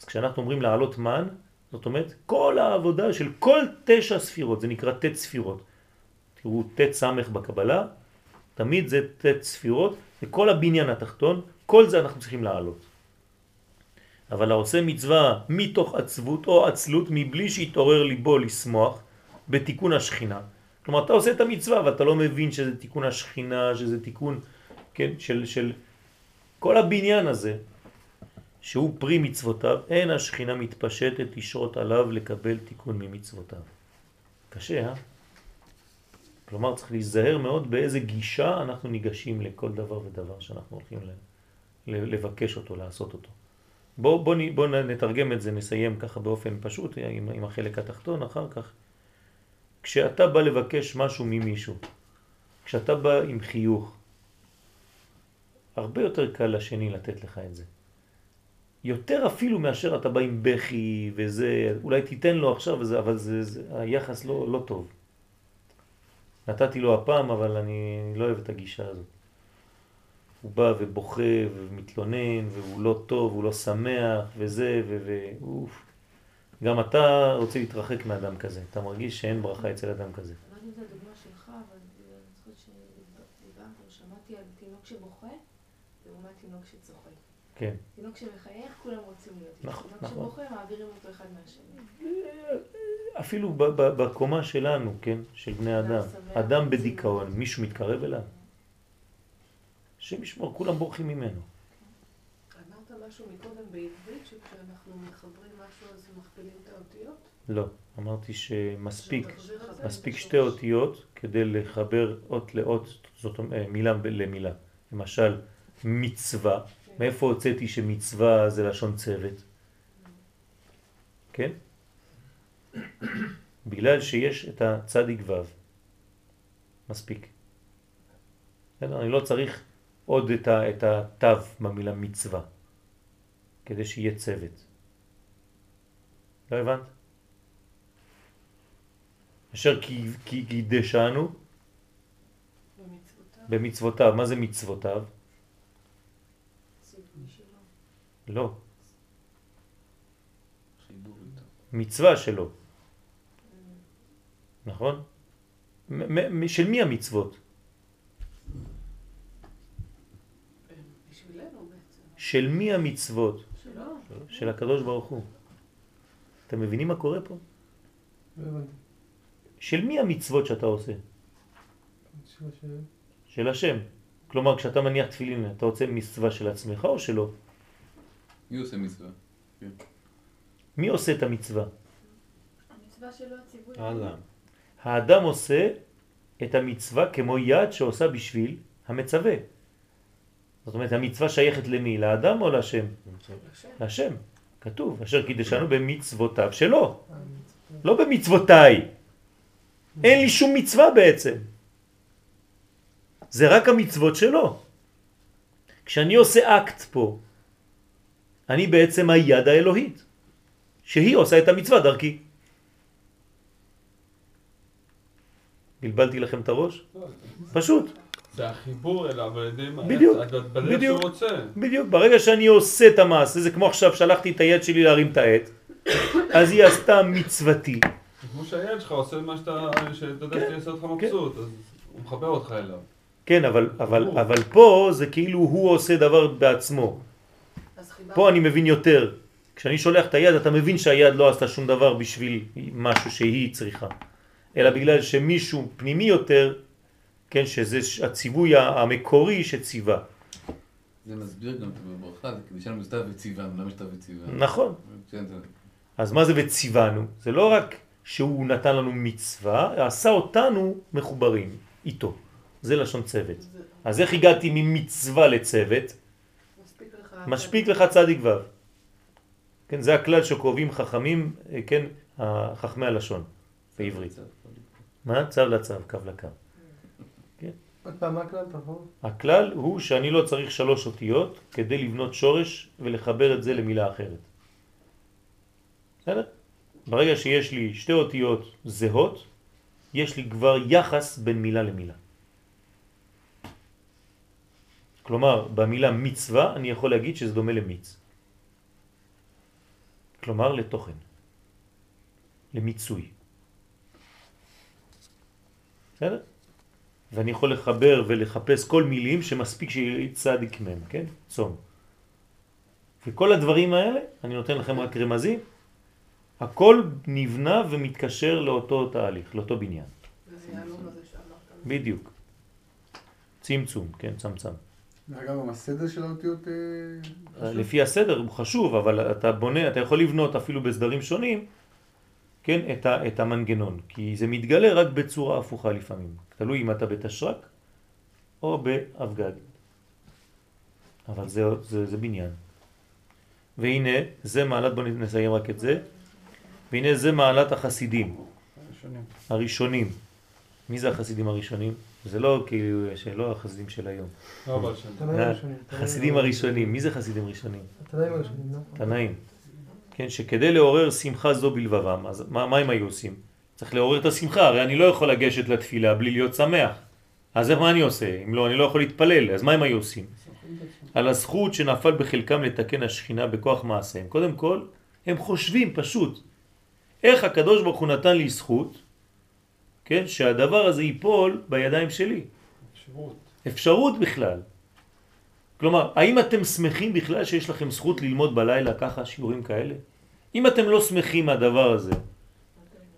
Speaker 1: אז כשאנחנו אומרים לעלות מן, זאת אומרת כל העבודה של כל תשע ספירות, זה נקרא תת ספירות. תראו תת סמך בקבלה, תמיד זה תת ספירות, וכל הבניין התחתון, כל זה אנחנו צריכים לעלות. אבל העושה מצווה מתוך עצבות או עצלות מבלי שיתעורר ליבו לשמוח בתיקון השכינה. כלומר, אתה עושה את המצווה ואתה לא מבין שזה תיקון השכינה, שזה תיקון כן, של, של כל הבניין הזה, שהוא פרי מצוותיו, אין השכינה מתפשטת לשרות עליו לקבל תיקון ממצוותיו. קשה, אה? כלומר, צריך להיזהר מאוד באיזה גישה אנחנו ניגשים לכל דבר ודבר שאנחנו הולכים לבקש אותו, לעשות אותו. בואו בוא, בוא נתרגם את זה, נסיים ככה באופן פשוט עם, עם החלק התחתון אחר כך. כשאתה בא לבקש משהו ממישהו, כשאתה בא עם חיוך, הרבה יותר קל לשני לתת לך את זה. יותר אפילו מאשר אתה בא עם בכי וזה, אולי תיתן לו עכשיו וזה, אבל זה, זה, היחס לא, לא טוב. נתתי לו הפעם, אבל אני לא אוהב את הגישה הזאת. הוא בא ובוכה ומתלונן, והוא לא טוב, הוא לא שמח, וזה, ואוף. גם אתה רוצה להתרחק מאדם כזה, אתה מרגיש שאין ברכה אצל אדם כזה.
Speaker 4: אני לא יודעת אם זו הדוגמה שלך, אבל אני זוכרת שדיברת או שמעתי על תינוק שבוכה, לעומת תינוק שצוחק.
Speaker 1: כן.
Speaker 4: תינוק שמחייך, כולם רוצים להיות.
Speaker 1: נכון,
Speaker 4: תינוק
Speaker 1: נכון.
Speaker 4: שבוכה, מעבירים אותו אחד מהשני.
Speaker 1: אפילו בקומה שלנו, כן, של בני אדם. אדם בדיכאון, מישהו מתקרב אליו? השם ישמור, כולם בורחים ממנו.
Speaker 3: אמרת משהו מקודם בעברית, שכשאנחנו מתחברים משהו אז מכפילים את האותיות?
Speaker 1: לא, אמרתי שמספיק, מספיק שתי. אותיות כדי לחבר אות לאות, זאת אומרת, מילה למילה. למשל, מצווה, מאיפה הוצאתי שמצווה זה לשון צוות? כן? בגלל שיש את הצדיק ו', מספיק. אני לא צריך עוד את, ה, את התו במילה מצווה, כדי שיהיה צוות. לא הבנת? אשר כי- כי קידשנו
Speaker 3: במצוותיו.
Speaker 1: במצוותיו. מה זה מצוותיו?
Speaker 3: ציווי שלו.
Speaker 1: לא. מצווה שלו. נכון? מ- מ- של מי המצוות? של מי המצוות?
Speaker 3: שלו.
Speaker 1: של הקדוש ברוך הוא. אתם מבינים מה קורה פה? של מי המצוות שאתה עושה?
Speaker 8: של השם.
Speaker 1: של השם. כלומר, כשאתה מניח תפילין, אתה רוצה מצווה של עצמך או שלא?
Speaker 6: מי עושה מצווה?
Speaker 1: מי עושה את המצווה?
Speaker 4: המצווה שלו הציווי.
Speaker 2: האדם.
Speaker 1: האדם עושה את המצווה כמו יד שעושה בשביל המצווה. זאת אומרת, המצווה שייכת למי? לאדם או לשם?
Speaker 3: לשם.
Speaker 1: לשם. כתוב, אשר קידשנו במצוותיו שלו, לא במצוותיי. אין לי שום מצווה בעצם. זה רק המצוות שלו. כשאני עושה אקט פה, אני בעצם היד האלוהית, שהיא עושה את המצווה דרכי. בלבלתי לכם את הראש? פשוט.
Speaker 7: זה החיבור אליו על ידי מה?
Speaker 1: בדיוק, בדיוק.
Speaker 7: שהוא רוצה.
Speaker 1: בדיוק, ברגע שאני עושה את המעשה, זה כמו עכשיו שלחתי את היד שלי להרים את העט, אז היא עשתה מצוותי.
Speaker 7: כמו שהילד שלך עושה מה שאתה, שאתה יודע
Speaker 1: כן,
Speaker 7: שיעשה אותך
Speaker 1: כן.
Speaker 7: מבסוט, אז הוא מחבר אותך אליו.
Speaker 1: כן, אבל, אבל, אבל פה זה כאילו הוא עושה דבר בעצמו. פה אני מבין יותר. כשאני שולח את היד, אתה מבין שהיד לא עשתה שום דבר בשביל משהו שהיא צריכה. אלא בגלל שמישהו פנימי יותר, כן, שזה הציווי המקורי שציווה.
Speaker 6: זה מסביר גם את הברכה, זה כדי שיהיה לנו סתיו וציווה, למה יש סתיו וציווה?
Speaker 1: נכון.
Speaker 6: כן,
Speaker 1: אז מה זה וציוונו? זה לא רק שהוא נתן לנו מצווה, עשה אותנו מחוברים איתו. זה לשון צוות. אז איך הגעתי ממצווה לצוות?
Speaker 3: מספיק לך...
Speaker 1: משפיק לך צדיק ו'. כן, זה הכלל שקובעים חכמים, אה, כן, חכמי הלשון בעברית. מה? צו לצו, קו לקו.
Speaker 8: עוד פעם, מה הכלל תבוא?
Speaker 1: הכלל הוא שאני לא צריך שלוש אותיות כדי לבנות שורש ולחבר את זה למילה אחרת. בסדר? ברגע שיש לי שתי אותיות זהות, יש לי כבר יחס בין מילה למילה. כלומר, במילה מצווה אני יכול להגיד שזה דומה למיץ. כלומר, לתוכן, למיצוי. בסדר? ואני יכול לחבר ולחפש כל מילים שמספיק שיהיה צדיק מהם, כן? צום. וכל הדברים האלה, אני נותן לכם רק רמזים, הכל נבנה ומתקשר לאותו תהליך, לאותו בניין.
Speaker 3: שאמרת.
Speaker 1: בדיוק. צמצום, כן, צמצם.
Speaker 5: אגב, גם הסדר של האותיות... אה, חשוב?
Speaker 1: לפי הסדר הוא חשוב, אבל אתה בונה, אתה יכול לבנות אפילו בסדרים שונים, כן, את, ה, את המנגנון, כי זה מתגלה רק בצורה הפוכה לפעמים. תלוי אם אתה בתשרק או באבגד. אבל זה, זה, זה בניין. והנה, זה מעלת, בוא נסיים רק את זה, והנה זה מעלת החסידים,
Speaker 5: ראשונים.
Speaker 1: הראשונים. מי זה החסידים הראשונים? זה לא כאילו, שלא החסידים של היום.
Speaker 7: לא
Speaker 1: אה, החסידים הראשונים, מי זה חסידים ראשונים?
Speaker 8: התנאים הראשונים, לא?
Speaker 1: תנאים. כן, שכדי לעורר שמחה זו בלבבם, אז מה, מה הם היו עושים? צריך לעורר את השמחה, הרי אני לא יכול לגשת לתפילה בלי להיות שמח. אז מה אני עושה? אם לא, אני לא יכול להתפלל, אז מה הם היו עושים? על הזכות שנפל בחלקם לתקן השכינה בכוח מעשיהם. קודם כל, הם חושבים פשוט, איך הקדוש ברוך הוא נתן לי זכות, כן, שהדבר הזה ייפול בידיים שלי.
Speaker 7: אפשרות.
Speaker 1: אפשרות בכלל. כלומר, האם אתם שמחים בכלל שיש לכם זכות ללמוד בלילה ככה שיעורים כאלה? אם אתם לא שמחים מהדבר הזה,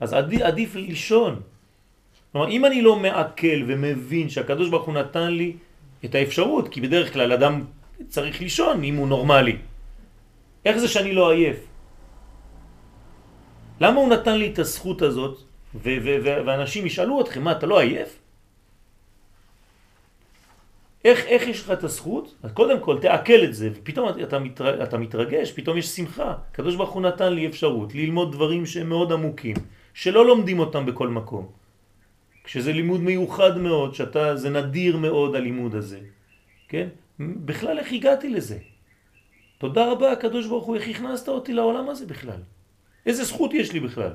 Speaker 1: אז עדיף, עדיף לישון. כלומר, אם אני לא מעכל ומבין שהקדוש ברוך הוא נתן לי את האפשרות, כי בדרך כלל אדם צריך לישון אם הוא נורמלי. איך זה שאני לא עייף? למה הוא נתן לי את הזכות הזאת, ואנשים ישאלו אתכם, מה, אתה לא עייף? איך, איך יש לך את הזכות? אז קודם כל תעכל את זה, ופתאום אתה, מתר, אתה מתרגש, פתאום יש שמחה. הקדוש ברוך הוא נתן לי אפשרות ללמוד דברים שהם מאוד עמוקים, שלא לומדים אותם בכל מקום. כשזה לימוד מיוחד מאוד, שאתה, זה נדיר מאוד הלימוד הזה, כן? בכלל איך הגעתי לזה? תודה רבה הקדוש ברוך הוא, איך הכנסת אותי לעולם הזה בכלל? איזה זכות יש לי בכלל?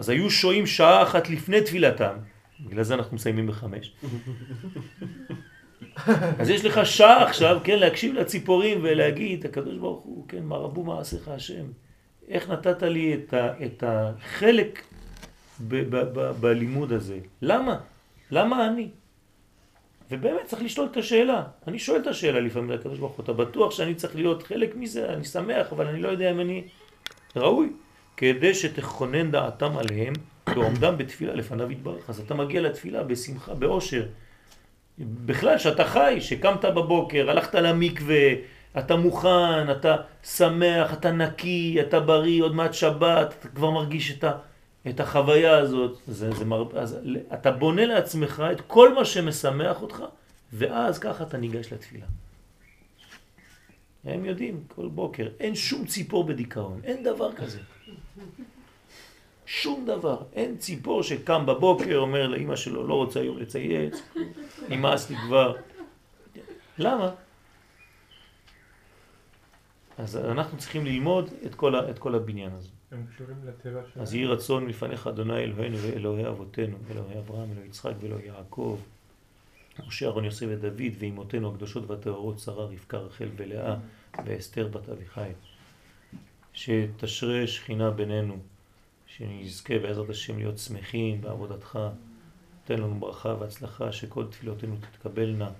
Speaker 1: אז היו שוהים שעה אחת לפני תפילתם, בגלל זה אנחנו מסיימים בחמש. אז יש לך שעה עכשיו, כן, להקשיב לציפורים ולהגיד, הקדוש ברוך הוא, כן, מה רבו מעשיך השם. איך נתת לי את, ה, את החלק ב, ב, ב, בלימוד הזה? למה? למה אני? ובאמת צריך לשאול את השאלה. אני שואל את השאלה לפעמים לקדוש ברוך הוא, אתה בטוח שאני צריך להיות חלק מזה? אני שמח, אבל אני לא יודע אם אני ראוי. כדי שתכונן דעתם עליהם בעומדם בתפילה לפניו יתברך. אז אתה מגיע לתפילה בשמחה, באושר. בכלל, שאתה חי, שקמת בבוקר, הלכת למקווה, אתה מוכן, אתה שמח, אתה נקי, אתה בריא, עוד מעט שבת, אתה כבר מרגיש את, ה, את החוויה הזאת. זה, זה מר... אז אתה בונה לעצמך את כל מה שמשמח אותך, ואז ככה אתה ניגש לתפילה. הם יודעים, כל בוקר, אין שום ציפור בדיכאון, אין דבר כזה. שום דבר. אין ציפור שקם בבוקר, אומר לאמא שלו, לא רוצה היום לצייץ, נמאס לי כבר. למה? אז אנחנו צריכים ללמוד את כל, ה, את כל הבניין הזה.
Speaker 7: הם קשורים לטבע שלהם.
Speaker 1: אז יהי רצון מלפניך אדוני אלוהינו ואלוהי אבותינו, אלוהי אברהם, אלוהי יצחק ואלוהי יעקב, משה, אהרון, יוסף ודוד, ואימותינו הקדושות והטהורות, שרה, רבקה, רחל ולאה, ואסתר בת אביחיל. שתשרה שכינה בינינו, שנזכה בעזרת השם להיות שמחים בעבודתך. תן לנו ברכה והצלחה, שכל תפילותינו תתקבלנה,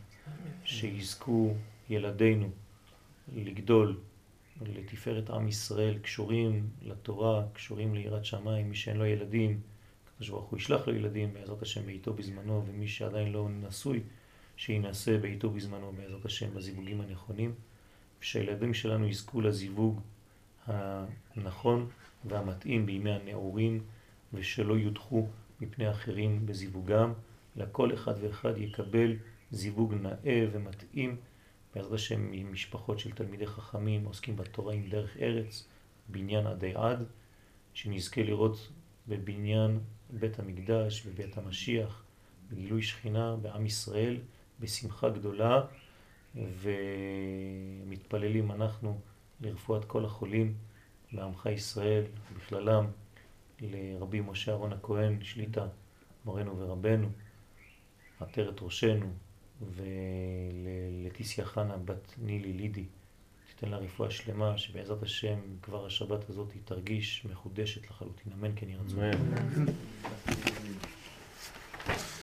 Speaker 1: שיזכו ילדינו לגדול לתפארת עם ישראל, קשורים לתורה, קשורים ליראת שמיים, מי שאין לו ילדים, הקדוש ברוך הוא ישלח לו ילדים בעזרת השם בעיתו בזמנו, ומי שעדיין לא נשוי, שינסה בעיתו בזמנו בעזרת השם בזיווגים הנכונים, ושהילדים שלנו יזכו לזיווג הנכון והמתאים בימי הנעורים ושלא יודחו מפני אחרים בזיווגם, אלא כל אחד ואחד יקבל זיווג נאה ומתאים בעזרת השם ממשפחות של תלמידי חכמים עוסקים בתורה עם דרך ארץ, בניין עדי עד, שנזכה לראות בבניין בית המקדש ובית המשיח, בגילוי שכינה בעם ישראל, בשמחה גדולה, ומתפללים אנחנו לרפואת כל החולים בעמך ישראל, בכללם לרבי משה אהרון הכהן, שליטה, מורנו ורבנו, עטרת ראשנו, וללטיסיה חנה בת נילי לידי, תיתן לה רפואה שלמה, שבעזרת השם כבר השבת הזאת היא תרגיש מחודשת לחלוטין. אמן כן ירצו.